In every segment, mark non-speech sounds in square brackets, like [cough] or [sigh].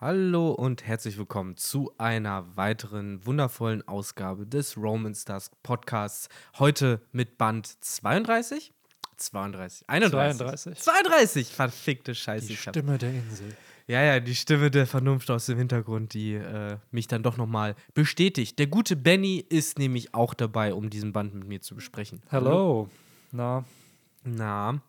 Hallo und herzlich willkommen zu einer weiteren wundervollen Ausgabe des Romans Dusk Podcasts. Heute mit Band 32? 32, 31. 32. 32, verfickte Scheiße. Die hab- Stimme der Insel. Ja, ja, die Stimme der Vernunft aus dem Hintergrund, die äh, mich dann doch nochmal bestätigt. Der gute Benny ist nämlich auch dabei, um diesen Band mit mir zu besprechen. Hello. Na, Na.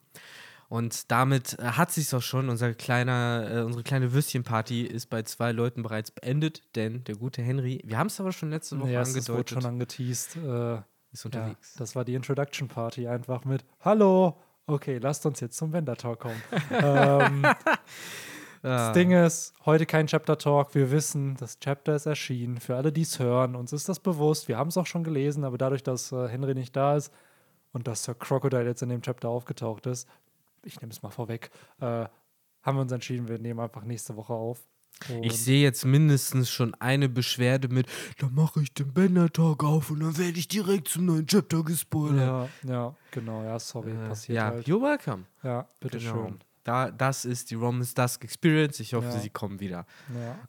Und damit äh, hat sich's auch schon. Unser kleiner, äh, unsere kleine Würstchenparty ist bei zwei Leuten bereits beendet, denn der gute Henry, wir haben es aber schon letzte Woche ja, es wurde angedeutet, schon angeteased. Äh, ist ja, unterwegs. das war die Introduction Party einfach mit Hallo. Okay, lasst uns jetzt zum Vendor Talk kommen. [laughs] ähm, [laughs] Ah, das Ding ist, heute kein Chapter Talk. Wir wissen, das Chapter ist erschienen. Für alle, die es hören, uns ist das bewusst. Wir haben es auch schon gelesen, aber dadurch, dass äh, Henry nicht da ist und dass Sir Crocodile jetzt in dem Chapter aufgetaucht ist, ich nehme es mal vorweg, äh, haben wir uns entschieden, wir nehmen einfach nächste Woche auf. Und ich sehe jetzt mindestens schon eine Beschwerde mit, da mache ich den Bender-Talk auf und dann werde ich direkt zum neuen Chapter gespoilert. Ja, ja, genau, ja, sorry, Äh, passiert ja, halt. you're welcome. Ja, bitteschön. Genau. Da, das ist die Romans Dusk Experience. Ich hoffe, Ja. sie kommen wieder.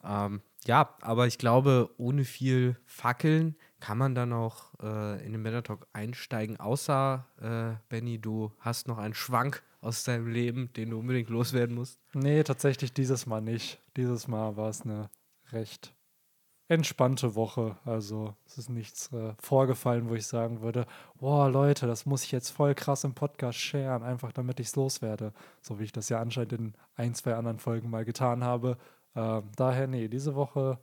Ja. Ähm, ja, aber ich glaube, ohne viel Fackeln kann man dann auch äh, in den Männer Talk einsteigen. Außer, äh, Benny, du hast noch einen Schwank aus deinem Leben, den du unbedingt loswerden musst. Nee, tatsächlich dieses Mal nicht. Dieses Mal war es eine recht entspannte Woche. Also es ist nichts äh, vorgefallen, wo ich sagen würde, boah Leute, das muss ich jetzt voll krass im Podcast sharen, einfach damit ich es loswerde. So wie ich das ja anscheinend in ein, zwei anderen Folgen mal getan habe. Ähm, daher, nee, diese Woche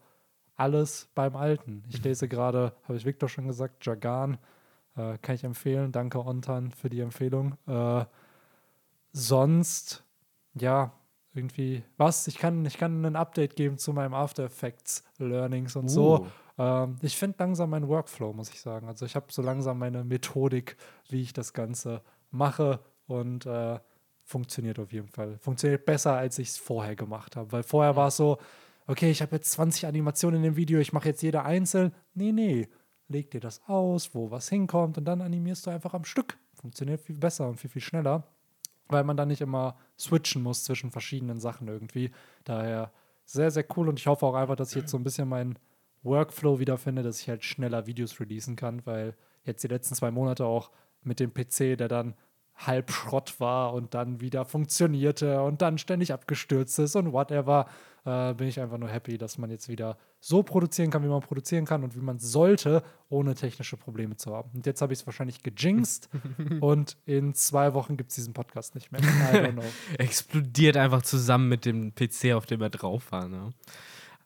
alles beim Alten. Ich lese gerade, habe ich Victor schon gesagt, Jagan. Äh, kann ich empfehlen. Danke, Ontan, für die Empfehlung. Äh, sonst, ja, irgendwie, was? Ich kann, ich kann ein Update geben zu meinem After Effects Learnings und so. Ähm, ich finde langsam meinen Workflow, muss ich sagen. Also ich habe so langsam meine Methodik, wie ich das Ganze mache und äh, funktioniert auf jeden Fall. Funktioniert besser, als ich es vorher gemacht habe. Weil vorher war es so, okay, ich habe jetzt 20 Animationen in dem Video, ich mache jetzt jede einzeln. Nee, nee. Leg dir das aus, wo was hinkommt und dann animierst du einfach am Stück. Funktioniert viel besser und viel, viel schneller weil man dann nicht immer switchen muss zwischen verschiedenen Sachen irgendwie. Daher sehr, sehr cool und ich hoffe auch einfach, dass ich jetzt so ein bisschen meinen Workflow wiederfinde, dass ich halt schneller Videos releasen kann, weil jetzt die letzten zwei Monate auch mit dem PC, der dann halb Schrott war und dann wieder funktionierte und dann ständig abgestürzt ist und whatever, äh, bin ich einfach nur happy, dass man jetzt wieder so produzieren kann, wie man produzieren kann und wie man sollte, ohne technische Probleme zu haben. Und jetzt habe ich es wahrscheinlich gejinxt [laughs] und in zwei Wochen gibt es diesen Podcast nicht mehr. [laughs] Explodiert einfach zusammen mit dem PC, auf dem er drauf war. Ne?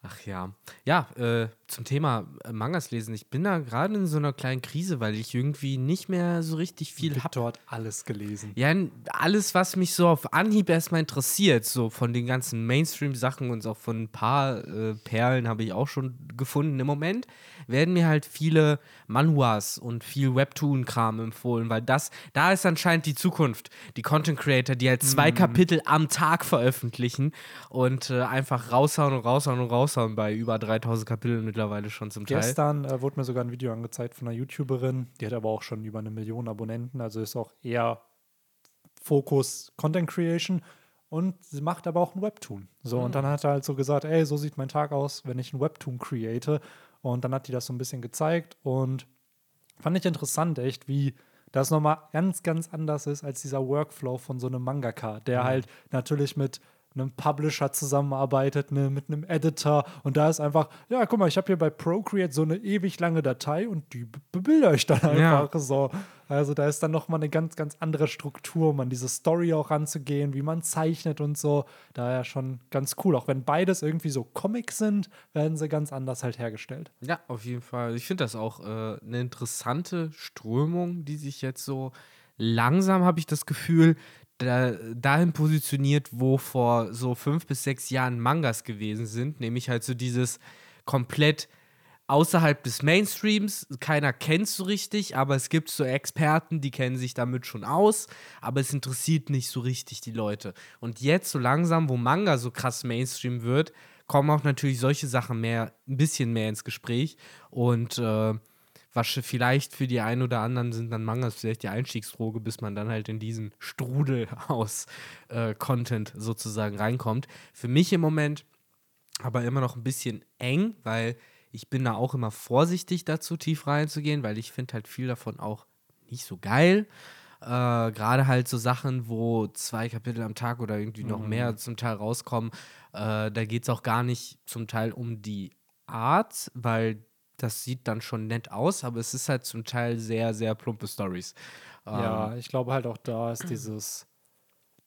Ach ja. Ja, äh, zum Thema äh, Mangas lesen. Ich bin da gerade in so einer kleinen Krise, weil ich irgendwie nicht mehr so richtig viel habe. Hat alles gelesen. Ja, alles, was mich so auf Anhieb erstmal interessiert, so von den ganzen Mainstream-Sachen und auch von ein paar äh, Perlen habe ich auch schon gefunden. Im Moment werden mir halt viele Manhwas und viel Webtoon-Kram empfohlen, weil das, da ist anscheinend die Zukunft. Die Content-Creator, die halt zwei Kapitel am Tag veröffentlichen und äh, einfach raushauen und raushauen und raushauen bei über 3000 Kapiteln mittlerweile schon zum Teil. Gestern äh, wurde mir sogar ein Video angezeigt von einer YouTuberin, die hat aber auch schon über eine Million Abonnenten, also ist auch eher Fokus Content Creation und sie macht aber auch ein Webtoon. So, und dann hat er halt so gesagt, ey, so sieht mein Tag aus, wenn ich ein Webtoon create. Und dann hat die das so ein bisschen gezeigt und fand ich interessant, echt, wie das nochmal ganz, ganz anders ist als dieser Workflow von so einem Mangaka, der halt natürlich mit einem Publisher zusammenarbeitet, ne, mit einem Editor und da ist einfach, ja, guck mal, ich habe hier bei Procreate so eine ewig lange Datei und die be- bebilder ich dann Ja. einfach so. Also da ist dann nochmal eine ganz, ganz andere Struktur, um an diese Story auch ranzugehen, wie man zeichnet und so. Daher schon ganz cool. Auch wenn beides irgendwie so Comics sind, werden sie ganz anders halt hergestellt. Ja, auf jeden Fall. Ich finde das auch äh, eine interessante Strömung, die sich jetzt so langsam, habe ich das Gefühl, dahin positioniert, wo vor so fünf bis sechs Jahren Mangas gewesen sind. Nämlich halt so dieses komplett außerhalb des Mainstreams. Keiner kennt so richtig, aber es gibt so Experten, die kennen sich damit schon aus, aber es interessiert nicht so richtig die Leute. Und jetzt so langsam, wo Manga so krass Mainstream wird, kommen auch natürlich solche Sachen mehr, ein bisschen mehr ins Gespräch. Und äh, was vielleicht für die einen oder anderen sind dann Mangas vielleicht die Einstiegsdroge, bis man dann halt in diesen Strudel [laughs] aus äh, Content sozusagen reinkommt. Für mich im Moment aber immer noch ein bisschen eng, weil ich bin da auch immer vorsichtig dazu, tief reinzugehen, weil ich finde halt viel davon auch nicht so geil. Äh, Gerade halt so Sachen, wo zwei Kapitel am Tag oder irgendwie noch mehr zum Teil rauskommen, äh, da geht es auch gar nicht zum Teil um die Art, weil das sieht dann schon nett aus, aber es ist halt zum Teil sehr, sehr plumpe Stories. Ja, ich glaube halt auch da ist dieses,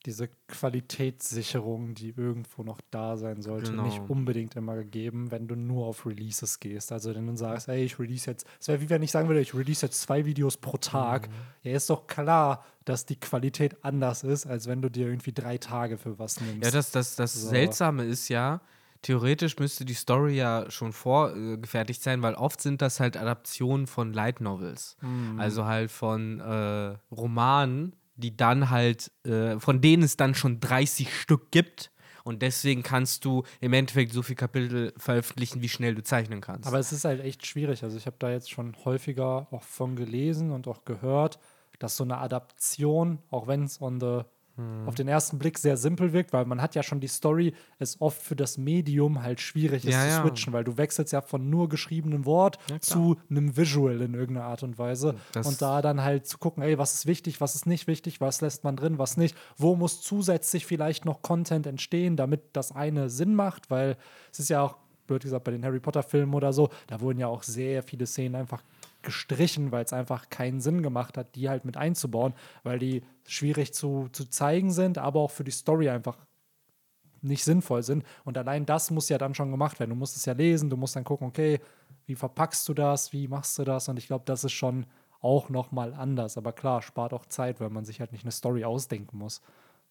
diese Qualitätssicherung, die irgendwo noch da sein sollte, Genau. nicht unbedingt immer gegeben, wenn du nur auf Releases gehst. Also wenn du sagst, ey, ich release jetzt, es wäre wie wenn ich sagen würde, ich release jetzt zwei Videos pro Tag. Ja, ist doch klar, dass die Qualität anders ist, als wenn du dir irgendwie drei Tage für was nimmst. Ja, das, das, das So. Seltsame ist ja, theoretisch müsste die Story ja schon vorgefertigt sein, weil oft sind das halt Adaptionen von Light Novels. Mhm. Also halt von äh, Romanen, die dann halt, äh, von denen es dann schon 30 Stück gibt. Und deswegen kannst du im Endeffekt so viele Kapitel veröffentlichen, wie schnell du zeichnen kannst. Aber es ist halt echt schwierig. Also ich habe da jetzt schon häufiger auch von gelesen und auch gehört, dass so eine Adaption, auch wenn es on the Hm. auf den ersten Blick sehr simpel wirkt, weil man hat ja schon die Story, es oft für das Medium halt schwierig ist Ja, zu ja. switchen, weil du wechselst ja von nur geschriebenem Wort Ja, zu einem Visual in irgendeiner Art und Weise. Das- und da dann halt zu gucken, ey, was ist wichtig, was ist nicht wichtig, was lässt man drin, was nicht, wo muss zusätzlich vielleicht noch Content entstehen, damit das eine Sinn macht, weil es ist ja auch, blöd gesagt, bei den Harry Potter-Filmen oder so, da wurden ja auch sehr viele Szenen einfach gestrichen, weil es einfach keinen Sinn gemacht hat, die halt mit einzubauen, weil die schwierig zu, zu zeigen sind, aber auch für die Story einfach nicht sinnvoll sind. Und allein das muss ja dann schon gemacht werden. Du musst es ja lesen, du musst dann gucken, okay, wie verpackst du das, wie machst du das? Und ich glaube, das ist schon auch noch mal anders. Aber klar, spart auch Zeit, weil man sich halt nicht eine Story ausdenken muss.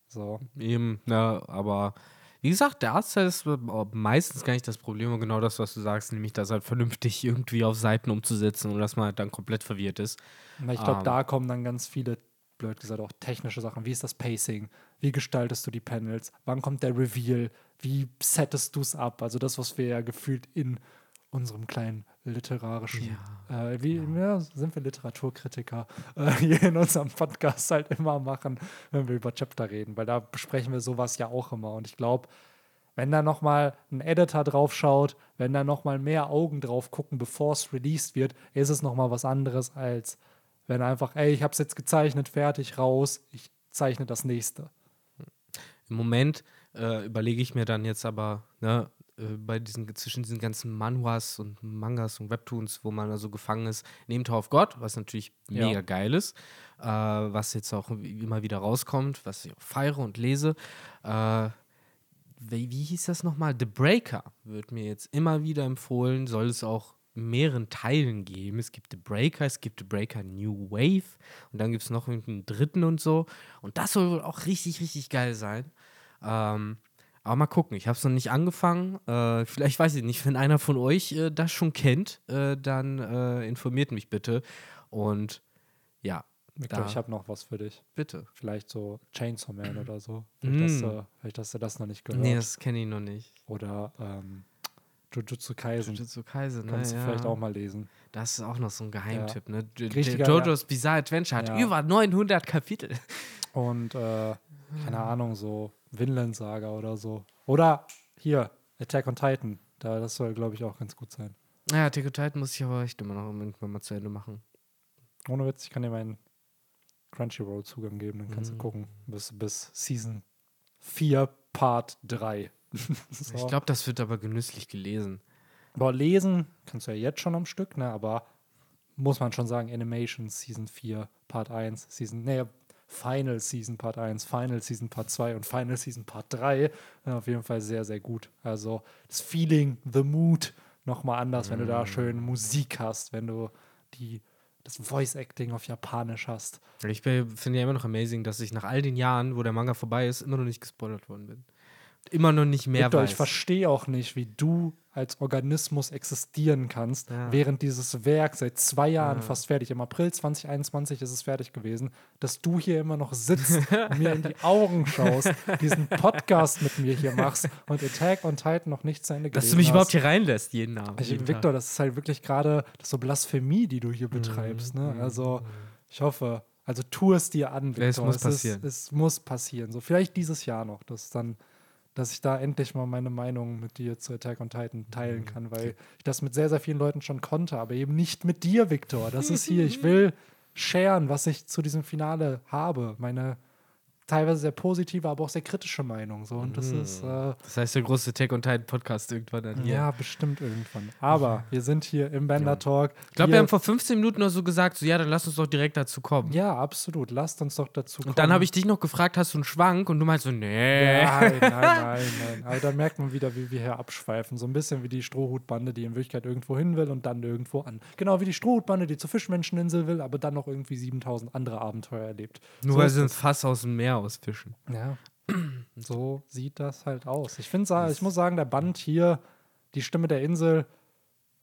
So. Eben, ne, aber wie gesagt, der Artstyle ist äh, meistens gar nicht das Problem und genau das, was du sagst, nämlich das halt vernünftig irgendwie auf Seiten umzusetzen und dass man halt dann komplett verwirrt ist. Ich glaube, Ähm. da kommen dann ganz viele, blöd gesagt, auch technische Sachen. Wie ist das Pacing? Wie gestaltest du die Panels? Wann kommt der Reveal? Wie settest du es ab? Also das, was wir ja gefühlt in unserem kleinen literarischen, äh, wie ja, sind wir Literaturkritiker, [laughs] äh, hier in unserem Podcast halt immer machen, wenn wir über Chapter reden, weil da besprechen wir sowas ja auch immer. Und ich glaube, wenn da noch mal ein Editor drauf schaut, wenn da noch mal mehr Augen drauf gucken, bevor es released wird, ist es noch mal was anderes als wenn einfach, ey, ich habe es jetzt gezeichnet, fertig, raus, ich zeichne das nächste. Im Moment äh, überlege ich mir dann jetzt aber, ne, äh, bei diesen, zwischen diesen ganzen Manhwas und Mangas und Webtoons, wo man also gefangen ist, neben Tower of God, was natürlich Ja. mega geil ist, äh, was jetzt auch immer wieder rauskommt, was ich auch feiere und lese. Äh, wie, wie hieß das nochmal? The Breaker wird mir jetzt immer wieder empfohlen, soll es auch mehreren Teilen geben. Es gibt The Breaker, es gibt The Breaker New Wave und dann gibt es noch einen dritten und so. Und das soll wohl auch richtig, richtig geil sein. Ähm, aber mal gucken, ich habe es noch nicht angefangen. Äh, vielleicht weiß ich nicht, wenn einer von euch äh, das schon kennt, äh, dann äh, informiert mich bitte. Und ja, Victor, Da. ich habe noch was für dich. bitte. Vielleicht so Chainsaw Man oder so. Vielleicht, hast, Mm. vielleicht hast du das noch nicht gehört. Nee, das kenne ich noch nicht. oder ähm, Jujutsu Kaisen. Jujutsu Kaisen, ne? Kannst du ja. vielleicht auch mal lesen. Das ist auch noch so ein Geheimtipp, ne? Jo- Richtiger, JoJo's Bizarre Adventure hat Ja. über 900 Kapitel. Und äh, keine Ahnung, so Vinland Saga oder so. Oder hier, Attack on Titan. Da, das soll, glaube ich, auch ganz gut sein. Naja, Attack on Titan muss ich aber echt immer noch irgendwann mal zu Ende machen. Ohne Witz, ich kann dir meinen Crunchyroll-Zugang geben, dann Mhm. kannst du gucken. Bis, bis Season 4, Part 3. [laughs] so. Ich glaube, das wird aber genüsslich gelesen. Aber lesen kannst du ja jetzt schon am Stück, ne? Aber muss man schon sagen, Animation Season 4, Part 1, Season, nee, Final Season Part 1, Final Season Part 2 und Final Season Part 3. Ja, auf jeden Fall sehr, sehr gut. Also das Feeling, the mood nochmal anders, wenn du da schön Musik hast, wenn du die, das Voice Acting auf Japanisch hast. Ich finde ja immer noch amazing, dass ich nach all den Jahren, wo der Manga vorbei ist, immer noch nicht gespoilert worden bin. Immer noch nicht mehr Victor, weiß. ich verstehe auch nicht, wie du als Organismus existieren kannst, Ja. während dieses Werk seit zwei Jahren Ja. fast fertig, im April 2021 ist es fertig gewesen, dass du hier immer noch sitzt und [laughs] mir in die Augen schaust, diesen Podcast mit mir hier machst und Attack on Titan noch nicht zu Ende Dass du mich hast. überhaupt hier reinlässt, jeden Abend. Ich, jeden Victor, das ist halt wirklich gerade ist so Blasphemie, die du hier betreibst. Ne? Also ich hoffe, also tu es dir an, Victor. Es muss Ist, passieren. es muss passieren. So vielleicht dieses Jahr noch, dass dann dass ich da endlich mal meine Meinung mit dir zu Attack on Titan Mhm. teilen kann, weil ich das mit sehr, sehr vielen Leuten schon konnte, aber eben nicht mit dir, Viktor. Das ist hier, ich [laughs] will sharen, was ich zu diesem Finale habe. Meine teilweise sehr positive, aber auch sehr kritische Meinung. So. Und das ist, äh, Das heißt, der große Tech und Titan Podcast irgendwann dann hier. ja, bestimmt irgendwann. Aber wir sind hier im Bender Talk. Ich glaube, wir haben vor 15 Minuten noch so gesagt, so ja, dann lass uns doch direkt dazu kommen. Ja, absolut. Lasst uns doch dazu kommen. Und dann habe ich dich noch gefragt, hast du einen Schwank? Und du meinst so, nee. [laughs] Nein, nein, nein, nein. Also da merkt man wieder, wie wir hier abschweifen. So ein bisschen wie die Strohhutbande, die in Wirklichkeit irgendwo hin will und dann irgendwo an. Genau wie die Strohhutbande, die zur Fischmenscheninsel will, aber dann noch irgendwie 7000 andere Abenteuer erlebt. Nur so weil sie ein. Fass aus dem Meer ausfischen. Ja, [clears throat] so sieht das halt aus. Ich finde, ich muss sagen, der Band hier, die Stimme der Insel,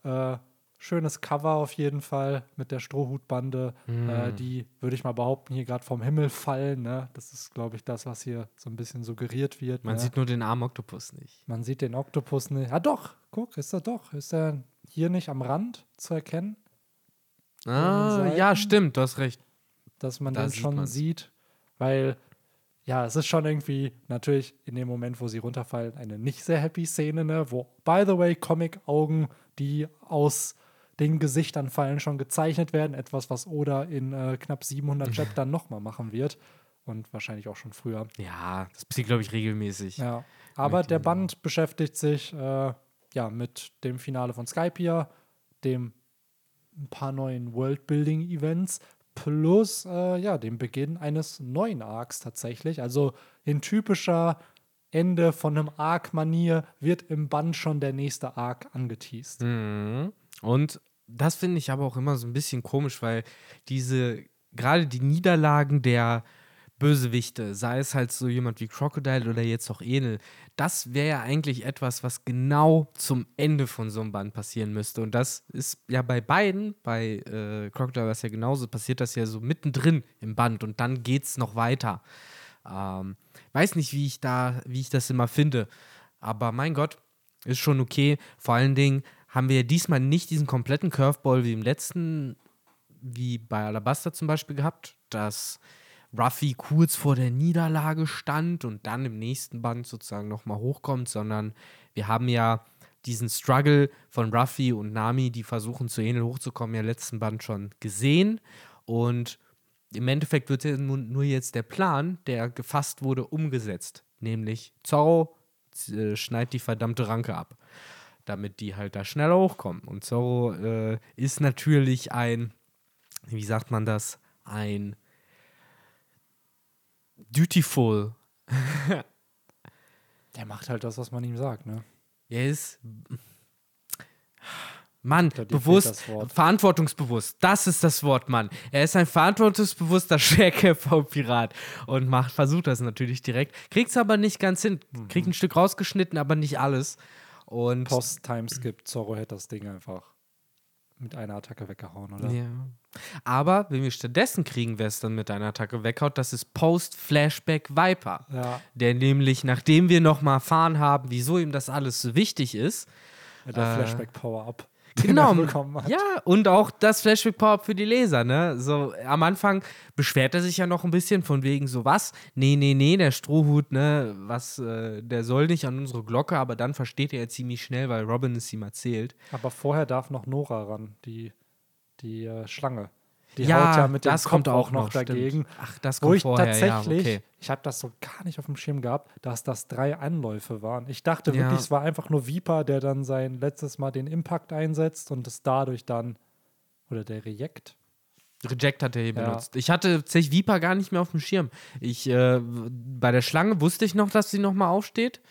äh, schönes Cover auf jeden Fall mit der Strohhutbande. Äh, die würde ich mal behaupten, hier gerade vom Himmel fallen. Ne? Das ist, glaube ich, das, was hier so ein bisschen suggeriert wird. Man ne? sieht nur den armen Oktopus nicht. Man sieht den Oktopus nicht. Ah, doch, guck, ist er doch. Ist er hier nicht am Rand zu erkennen, Ah, ja, stimmt, du hast recht. dass man Da den sieht schon man's. sieht? Weil, ja, es ist schon irgendwie natürlich in dem Moment, wo sie runterfallen, eine nicht sehr happy Szene, ne? wo, by the way, Comic-Augen, die aus den Gesichtern fallen, schon gezeichnet werden. Etwas, was Oda in äh, knapp 700 Chaptern nochmal machen wird. Und wahrscheinlich auch schon früher. Ja, das passiert, glaube ich, regelmäßig. Ja, aber der Band beschäftigt sich äh, ja mit dem Finale von Skypiea, dem ein paar neuen Worldbuilding-Events plus äh, ja dem Beginn eines neuen Arcs tatsächlich. Also in typischer Ende von einem Arc-Manier wird im Band schon der nächste Arc angeteased. Mhm. Und das finde ich aber auch immer so ein bisschen komisch, weil diese, gerade die Niederlagen der Bösewichte, sei es halt so jemand wie Crocodile oder jetzt auch Enel, das wäre ja eigentlich etwas, was genau zum Ende von so einem Band passieren müsste. Und das ist ja bei beiden, bei äh, Crocodile war es ja genauso, passiert das ja so mittendrin im Band und dann geht es noch weiter. Ähm, weiß nicht, wie ich da, wie ich das immer finde. Aber mein Gott, ist schon okay. Vor allen Dingen haben wir ja diesmal nicht diesen kompletten Curveball wie im letzten, wie bei Alabaster zum Beispiel gehabt, dass Ruffy kurz vor der Niederlage stand und dann im nächsten Band sozusagen nochmal hochkommt, sondern wir haben ja diesen Struggle von Ruffy und Nami, die versuchen zu Enel hochzukommen, ja letzten Band schon gesehen. Und im Endeffekt wird ja nur jetzt der Plan, der gefasst wurde, umgesetzt. Nämlich Zorro äh, schneidet die verdammte Ranke ab, damit die halt da schneller hochkommen. Und Zorro äh, ist natürlich ein, wie sagt man das, ein dutiful. [laughs] Der macht halt das, was man ihm sagt, ne? Er ist. Mann, bewusst, das verantwortungsbewusst. Das ist das Wort, Mann. Er ist ein verantwortungsbewusster [laughs] Schwerkämpfer-Pirat und macht, versucht das natürlich direkt. Kriegt's aber nicht ganz hin. Mhm. Kriegt ein Stück rausgeschnitten, aber nicht alles. Und Post-Timeskip, Zorro hätte das Ding einfach mit einer Attacke weggehauen, oder? Ja. Aber wenn wir stattdessen kriegen, wer es dann mit einer Attacke weghaut, das ist Post-Flashback Viper. Ja, Der nämlich, nachdem wir nochmal erfahren haben, wieso ihm das alles so wichtig ist, mit der Äh, Flashback-Power-Up. Genau. Hat. Ja, und auch das Flashback Power für die Leser, ne? So am Anfang beschwert er sich ja noch ein bisschen von wegen so was? Nee, nee, nee, der Strohhut, ne, was äh, der soll nicht an unsere Glocke, aber dann versteht er ja ziemlich schnell, weil Robin es ihm erzählt. Aber vorher darf noch Nora ran, die, die äh, Schlange. Die Ja, haut ja mit dem das Kopf kommt auch noch noch, dagegen. Ach, das Wo kommt ich vorher, ja, tatsächlich, okay. ich habe das so gar nicht auf dem Schirm gehabt, dass das drei Anläufe waren. Ich dachte Ja. wirklich, es war einfach nur Viper, der dann sein letztes Mal den Impact einsetzt und es dadurch dann, oder der Reject. Reject hat er hier Ja. benutzt. Ich hatte tatsächlich Viper gar nicht mehr auf dem Schirm. Ich, äh, bei der Schlange wusste ich noch, dass sie nochmal aufsteht.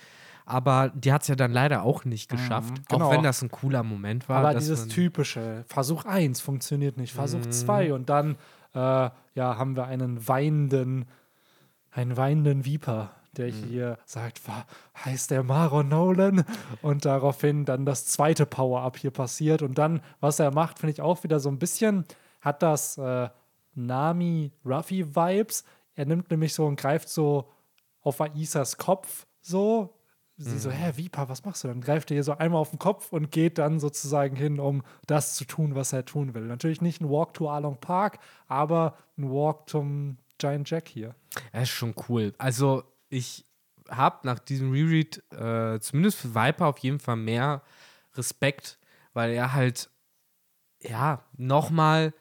Aber die hat es ja dann leider auch nicht geschafft. genau. Auch wenn das ein cooler Moment war. Aber dieses typische, Versuch 1 funktioniert nicht, Versuch Mhm. 2 und dann äh, ja, haben wir einen weinenden, einen weinenden Viper, der Mhm. hier sagt, "Wa- heißt der Maron Nolan? Und daraufhin dann das zweite Power-Up hier passiert. Und dann, was er macht, finde ich auch wieder so ein bisschen, hat das äh, Nami-Ruffy-Vibes. Er nimmt nämlich so und greift so auf Aisas Kopf so. Sie so, hä, Viper, was machst du? Dann greift er ihr so einmal auf den Kopf und geht dann sozusagen hin, um das zu tun, was er tun will. Natürlich nicht ein Walk to Arlong Park, aber ein Walk zum Giant Jack hier. Das ist schon cool. Also, ich habe nach diesem Reread äh, zumindest für Viper auf jeden Fall mehr Respekt, weil er halt, ja, nochmal,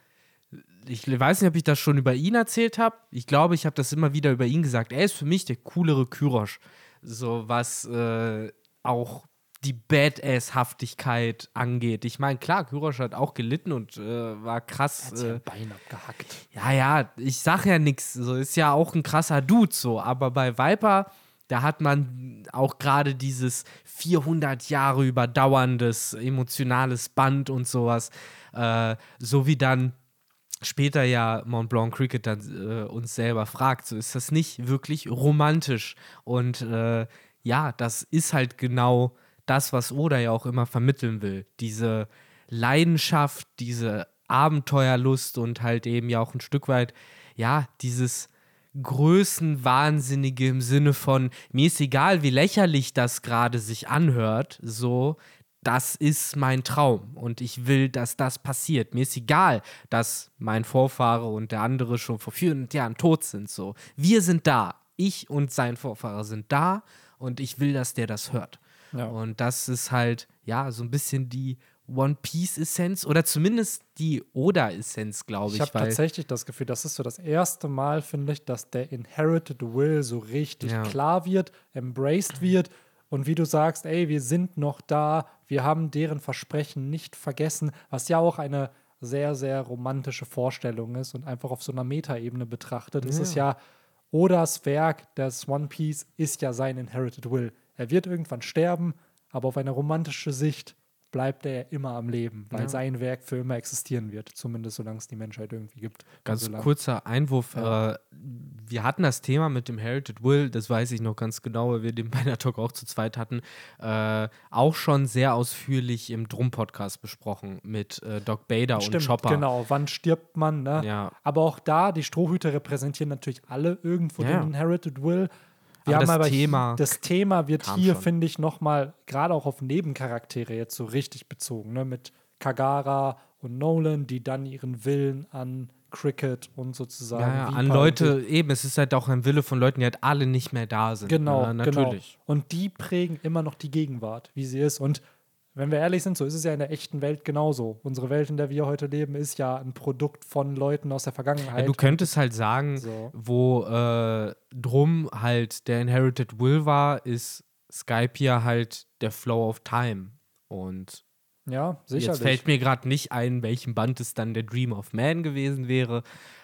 ich weiß nicht, ob ich das schon über ihn erzählt habe. Ich glaube, ich habe das immer wieder über ihn gesagt. Er ist für mich der coolere Kyrosch. So was äh, auch die Badass-Haftigkeit angeht. Ich meine, klar, Kyrosch hat auch gelitten und äh, war krass. Hat äh, Bein abgehackt. Ja, ja, ich sag ja nichts. So ist ja auch ein krasser Dude so. Aber bei Viper, da hat man auch gerade dieses 400 Jahre überdauerndes emotionales Band und sowas. Äh, so wie dann später ja Mont Blanc Cricket dann äh, uns selber fragt, so ist das nicht wirklich romantisch. Und äh, ja, das ist halt genau das, was Oda ja auch immer vermitteln will. Diese Leidenschaft, diese Abenteuerlust und halt eben ja auch ein Stück weit, ja, dieses Größenwahnsinnige im Sinne von, mir ist egal, wie lächerlich das gerade sich anhört, so, das ist mein Traum und ich will, dass das passiert. Mir ist egal, dass mein Vorfahre und der andere schon vor 400 Jahren tot sind, so. Wir sind da. Ich und sein Vorfahrer sind da und ich will, dass der das hört. Ja. Und das ist halt, ja, so ein bisschen die One Piece-Essenz oder zumindest die Oda-Essenz, glaube ich. Ich habe tatsächlich das Gefühl, das ist so das erste Mal, finde ich, dass der Inherited Will so richtig Ja. klar wird, embraced wird. Und wie du sagst, ey, wir sind noch da, wir haben deren Versprechen nicht vergessen, was ja auch eine sehr, sehr romantische Vorstellung ist und einfach auf so einer Metaebene betrachtet. Es ist ja Odas Werk, das One Piece, ist ja sein Inherited Will. Er wird irgendwann sterben, aber auf eine romantische Sicht bleibt er immer am Leben, weil Ja. sein Werk für immer existieren wird, zumindest solange es die Menschheit irgendwie gibt. Ganz Und solange- kurzer Einwurf. Äh, wir hatten das Thema mit dem Heritage Will, das weiß ich noch ganz genau, weil wir den [laughs] bei der Talk auch zu zweit hatten, äh, auch schon sehr ausführlich im Drum-Podcast besprochen mit äh, Doc Bader und Stimmt, Chopper. genau. Wann stirbt man? Ne? Ja. Aber auch da, die Strohhüte repräsentieren natürlich alle irgendwo Ja. den Inherited Will. Wir Aber haben das aber Thema das Thema wird hier, finde ich, nochmal gerade auch auf Nebencharaktere jetzt so richtig bezogen. Ne? Mit Kagara und Nolan, die dann ihren Willen an Cricket und sozusagen Ja, ja, an Leute, eben, es ist halt auch ein Wille von Leuten, die halt alle nicht mehr da sind. Genau, Ja, natürlich. genau. Und die prägen immer noch die Gegenwart, wie sie ist. Und wenn wir ehrlich sind, so ist es ja in der echten Welt genauso. Unsere Welt, in der wir heute leben, ist ja ein Produkt von Leuten aus der Vergangenheit. Ja, du könntest halt sagen, So. wo äh, drum halt der Inherited Will war, ist Skype hier halt der Flow of Time. Und ja, sicherlich. Jetzt fällt mir gerade nicht ein, welchem Band es dann der Dream of Man gewesen wäre.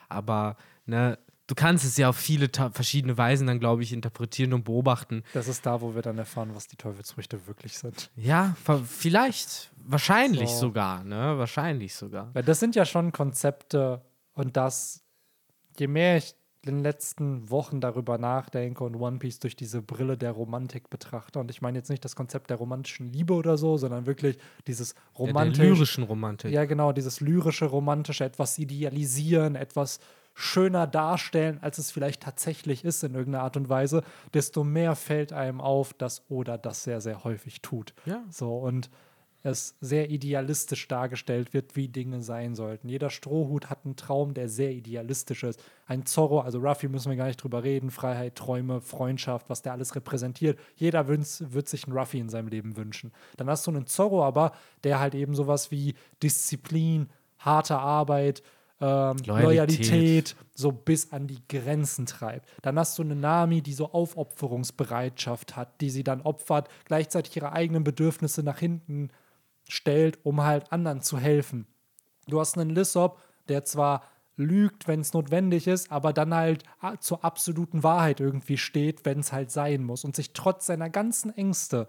Aber ne, du kannst es ja auf viele verschiedene Weisen dann, glaube ich, interpretieren und beobachten. das ist da, wo wir dann erfahren, was die Teufelsfrüchte wirklich sind. Ja, vielleicht, wahrscheinlich So. sogar, ne? Wahrscheinlich sogar. Weil das sind ja schon Konzepte und das, je mehr ich in den letzten Wochen darüber nachdenke und One Piece durch diese Brille der Romantik betrachte, und ich meine jetzt nicht das Konzept der romantischen Liebe oder so, sondern wirklich dieses Der, der romantisch, lyrischen Romantik. Ja, genau, dieses lyrische, romantische, etwas idealisieren, etwas schöner darstellen, als es vielleicht tatsächlich ist in irgendeiner Art und Weise, desto mehr fällt einem auf, dass Oda das sehr, sehr häufig tut. Ja. So und es sehr idealistisch dargestellt wird, wie Dinge sein sollten. Jeder Strohhut hat einen Traum, der sehr idealistisch ist. Ein Zorro, also Ruffy müssen wir gar nicht drüber reden, Freiheit, Träume, Freundschaft, was der alles repräsentiert. Jeder wird sich einen Ruffy in seinem Leben wünschen. Dann hast du einen Zorro aber, der halt eben sowas wie Disziplin, harte Arbeit, ähm, Loyalität. Loyalität so bis an die Grenzen treibt. Dann hast du eine Nami, die so Aufopferungsbereitschaft hat, die sie dann opfert, gleichzeitig ihre eigenen Bedürfnisse nach hinten stellt, um halt anderen zu helfen. Du hast einen Lissop, der zwar lügt, wenn es notwendig ist, aber dann halt zur absoluten Wahrheit irgendwie steht, wenn es halt sein muss und sich trotz seiner ganzen Ängste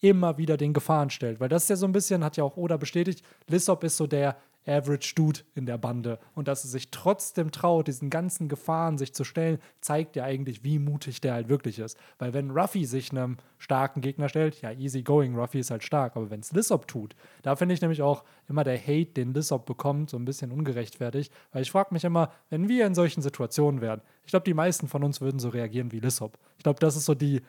immer wieder den Gefahren stellt. Weil das ist ja so ein bisschen, hat ja auch Oda bestätigt, Lissop ist so der Average Dude in der Bande. Und dass er sich trotzdem traut, diesen ganzen Gefahren sich zu stellen, zeigt ja eigentlich, wie mutig der halt wirklich ist. Weil wenn Ruffy sich einem starken Gegner stellt, ja, easy going, Ruffy ist halt stark. Aber wenn es Lissop tut, da finde ich nämlich auch immer der Hate, den Lissop bekommt, so ein bisschen ungerechtfertigt. Weil ich frage mich immer, wenn wir in solchen Situationen wären, ich glaube, die meisten von uns würden so reagieren wie Lissop. Ich glaube, das ist so die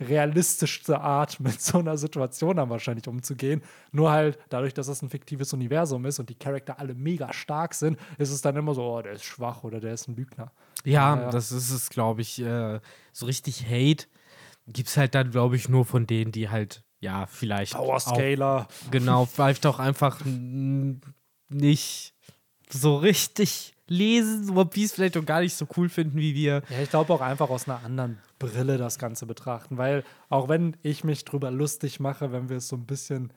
realistischste Art, [laughs] mit so einer Situation dann wahrscheinlich umzugehen. Nur halt dadurch, dass es ein fiktives Universum ist und die Charakter alle mega stark sind, ist es dann immer so, oh, der ist schwach oder der ist ein Lügner. Ja, Ja, ja. das ist es, glaube ich, äh, so richtig Hate. gibt es halt dann, glaube ich, nur von denen, die halt, ja, vielleicht. Power auch- Scaler. Genau, vielleicht auch einfach nicht so richtig lesen, One Piece vielleicht auch gar nicht so cool finden wie wir. Ja, ich glaube auch einfach aus einer anderen Brille das Ganze betrachten, weil auch wenn ich mich drüber lustig mache, wenn wir es so ein bisschen,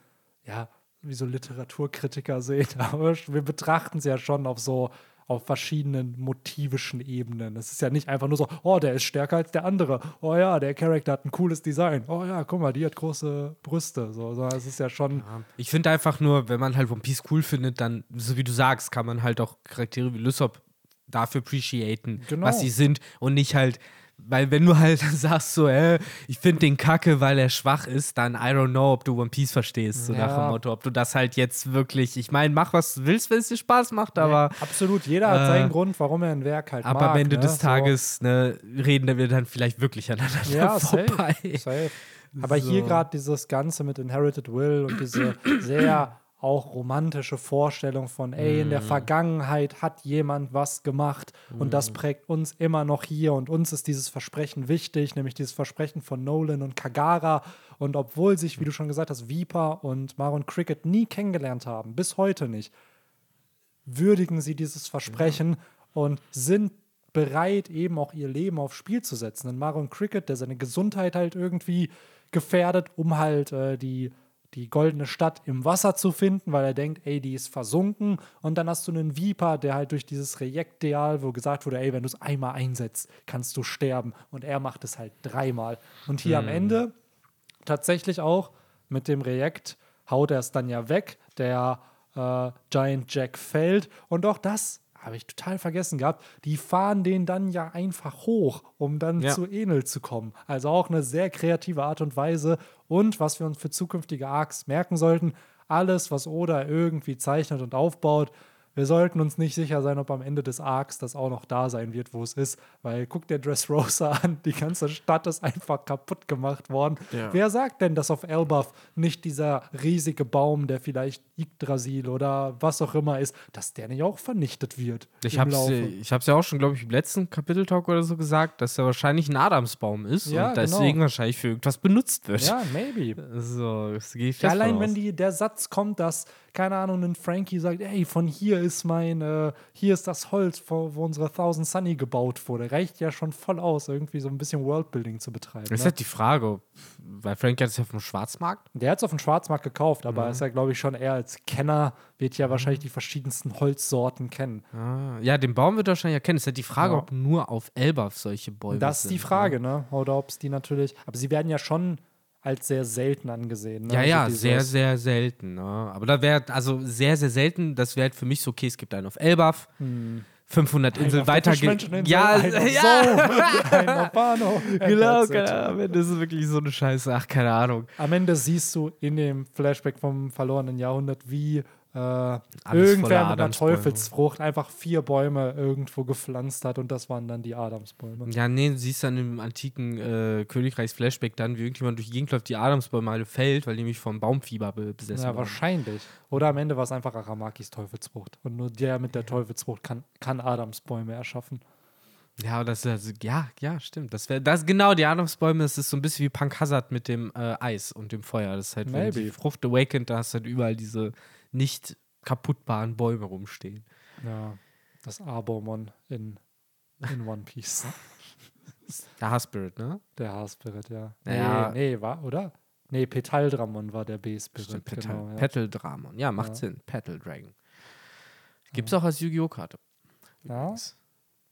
ja, wie so Literaturkritiker sehen, [laughs] aber wir betrachten es ja schon auf so auf verschiedenen motivischen Ebenen. Es ist ja nicht einfach nur so, oh, der ist stärker als der andere. Oh ja, der Charakter hat ein cooles Design. Oh ja, guck mal, die hat große Brüste. So, sondern es ist ja schon, Ich finde einfach nur, wenn man halt One Piece cool findet, dann, so wie du sagst, kann man halt auch Charaktere wie Lysop dafür appreciaten, Genau. was sie sind und nicht halt, weil wenn du halt [laughs] sagst so, äh, ich finde den kacke, weil er schwach ist, dann I don't know, ob du One Piece verstehst, so nach Ja. dem Motto, ob du das halt jetzt wirklich, ich meine, mach was du willst, wenn es dir Spaß macht, aber absolut, jeder hat äh, seinen Grund, warum er ein Werk halt aber mag. am Ende ne? des So. Tages ne, reden wir dann vielleicht wirklich aneinander Ja, [laughs] safe, vorbei. safe. Aber hier So. gerade dieses Ganze mit Inherited Will und diese sehr auch romantische Vorstellung von, ey, in der Mhm. Vergangenheit hat jemand was gemacht und das prägt uns immer noch hier und uns ist dieses Versprechen wichtig, nämlich dieses Versprechen von Nolan und Kagara. Und obwohl sich, wie du schon gesagt hast, Viper und Maron Cricket nie kennengelernt haben, bis heute nicht, würdigen sie dieses Versprechen und sind bereit, eben auch ihr Leben aufs Spiel zu setzen. Denn Maron Cricket, der seine Gesundheit halt irgendwie gefährdet, um halt äh, die, die goldene Stadt im Wasser zu finden, weil er denkt, ey, die ist versunken. Und dann hast du einen Viper, der halt durch dieses Rejektdeal, wo gesagt wurde, ey, wenn du es einmal einsetzt, kannst du sterben. Und er macht es halt dreimal. Und hier am Ende tatsächlich auch mit dem React haut er es dann ja weg. Der äh, Giant Jack fällt. Und auch das habe ich total vergessen gehabt. Die fahren den dann ja einfach hoch, um dann Ja. zu Enel zu kommen. Also auch eine sehr kreative Art und Weise. Und was wir uns für zukünftige Arcs merken sollten, alles, was Oda irgendwie zeichnet und aufbaut, wir sollten uns nicht sicher sein, ob am Ende des Arcs das auch noch da sein wird, wo es ist. Weil guck dir Dressrosa an, die ganze Stadt ist einfach kaputt gemacht worden. Ja. Wer sagt denn, dass auf Elbaf nicht dieser riesige Baum, der vielleicht Yggdrasil oder was auch immer ist, dass der nicht auch vernichtet wird Ich hab's, Laufe? äh, ja auch schon, glaube ich, im letzten Kapiteltalk oder so gesagt, dass er wahrscheinlich ein Adamsbaum ist Ja, und genau. deswegen wahrscheinlich für irgendwas benutzt wird. Ja, maybe. So, das gehe ich Ja, allein wenn die, der Satz kommt, dass, keine Ahnung, ein Frankie sagt, ey, von hier ist mein, äh, hier ist das Holz, wo, wo unsere Thousand Sunny gebaut wurde, reicht ja schon voll aus, irgendwie so ein bisschen Worldbuilding zu betreiben. Das ist Ne? halt die Frage, weil Frank hat es ja vom Schwarzmarkt. Der hat es auf dem Schwarzmarkt gekauft, Mhm. aber ist ja, glaube ich, schon eher als Kenner, wird ja wahrscheinlich die verschiedensten Holzsorten kennen. Ah, ja, den Baum wird er wahrscheinlich erkennen. Ist halt die Frage, Ja. ob nur auf Elbaf solche Bäume Das ist die Frage, ne? Oder ob es die natürlich, aber sie werden ja schon als sehr selten angesehen. Ne? Ja, Also ja, dieses- sehr, sehr selten. Ne? Aber da wäre, also sehr, sehr selten, das wäre halt für mich so, okay, es gibt einen auf Elbaf, 500 Inseln Hm. auf der weiter. Ja, [laughs] ja, So, ein auf [laughs] Bahnhof. genau, genau. Am Ende ist es wirklich so eine Scheiße. Ach, keine Ahnung. Am Ende siehst du in dem Flashback vom verlorenen Jahrhundert, wie äh, irgendwer mit einer. Teufelsfrucht einfach vier Bäume irgendwo gepflanzt hat und das waren dann die Adamsbäume. Ja, nee, du siehst dann im antiken äh, Königreichs-Flashback dann, wie irgendjemand durch die Gegend läuft, die Adamsbäume alle fällt, weil die nämlich vom Baumfieber be besessen Ja, wahrscheinlich. Oder am Ende war es einfach Aramakis Teufelsfrucht. Und nur der mit der Teufelsfrucht kann, kann Adamsbäume erschaffen. Ja, das ist also, ja, ja, stimmt. Das wäre das genau die Adamsbäume, das ist so ein bisschen wie Punk Hazard mit dem äh, Eis und dem Feuer. Das ist halt, wenn die Maybe. Frucht awakened, da hast du halt überall diese nicht kaputtbaren Bäume rumstehen. Ja, das Arbomon in, in One Piece. [laughs] Der Haarspirit, ne? Der Haarspirit, ja. Ja. Nee, nee, war, oder? Nee, Petaldramon war der B-Spirit. Petal, Genau, ja. Petal Dramon. Ja, macht Ja. Sinn. Petal Dragon. Gibt's auch als Yu-Gi-Oh! Karte. ja,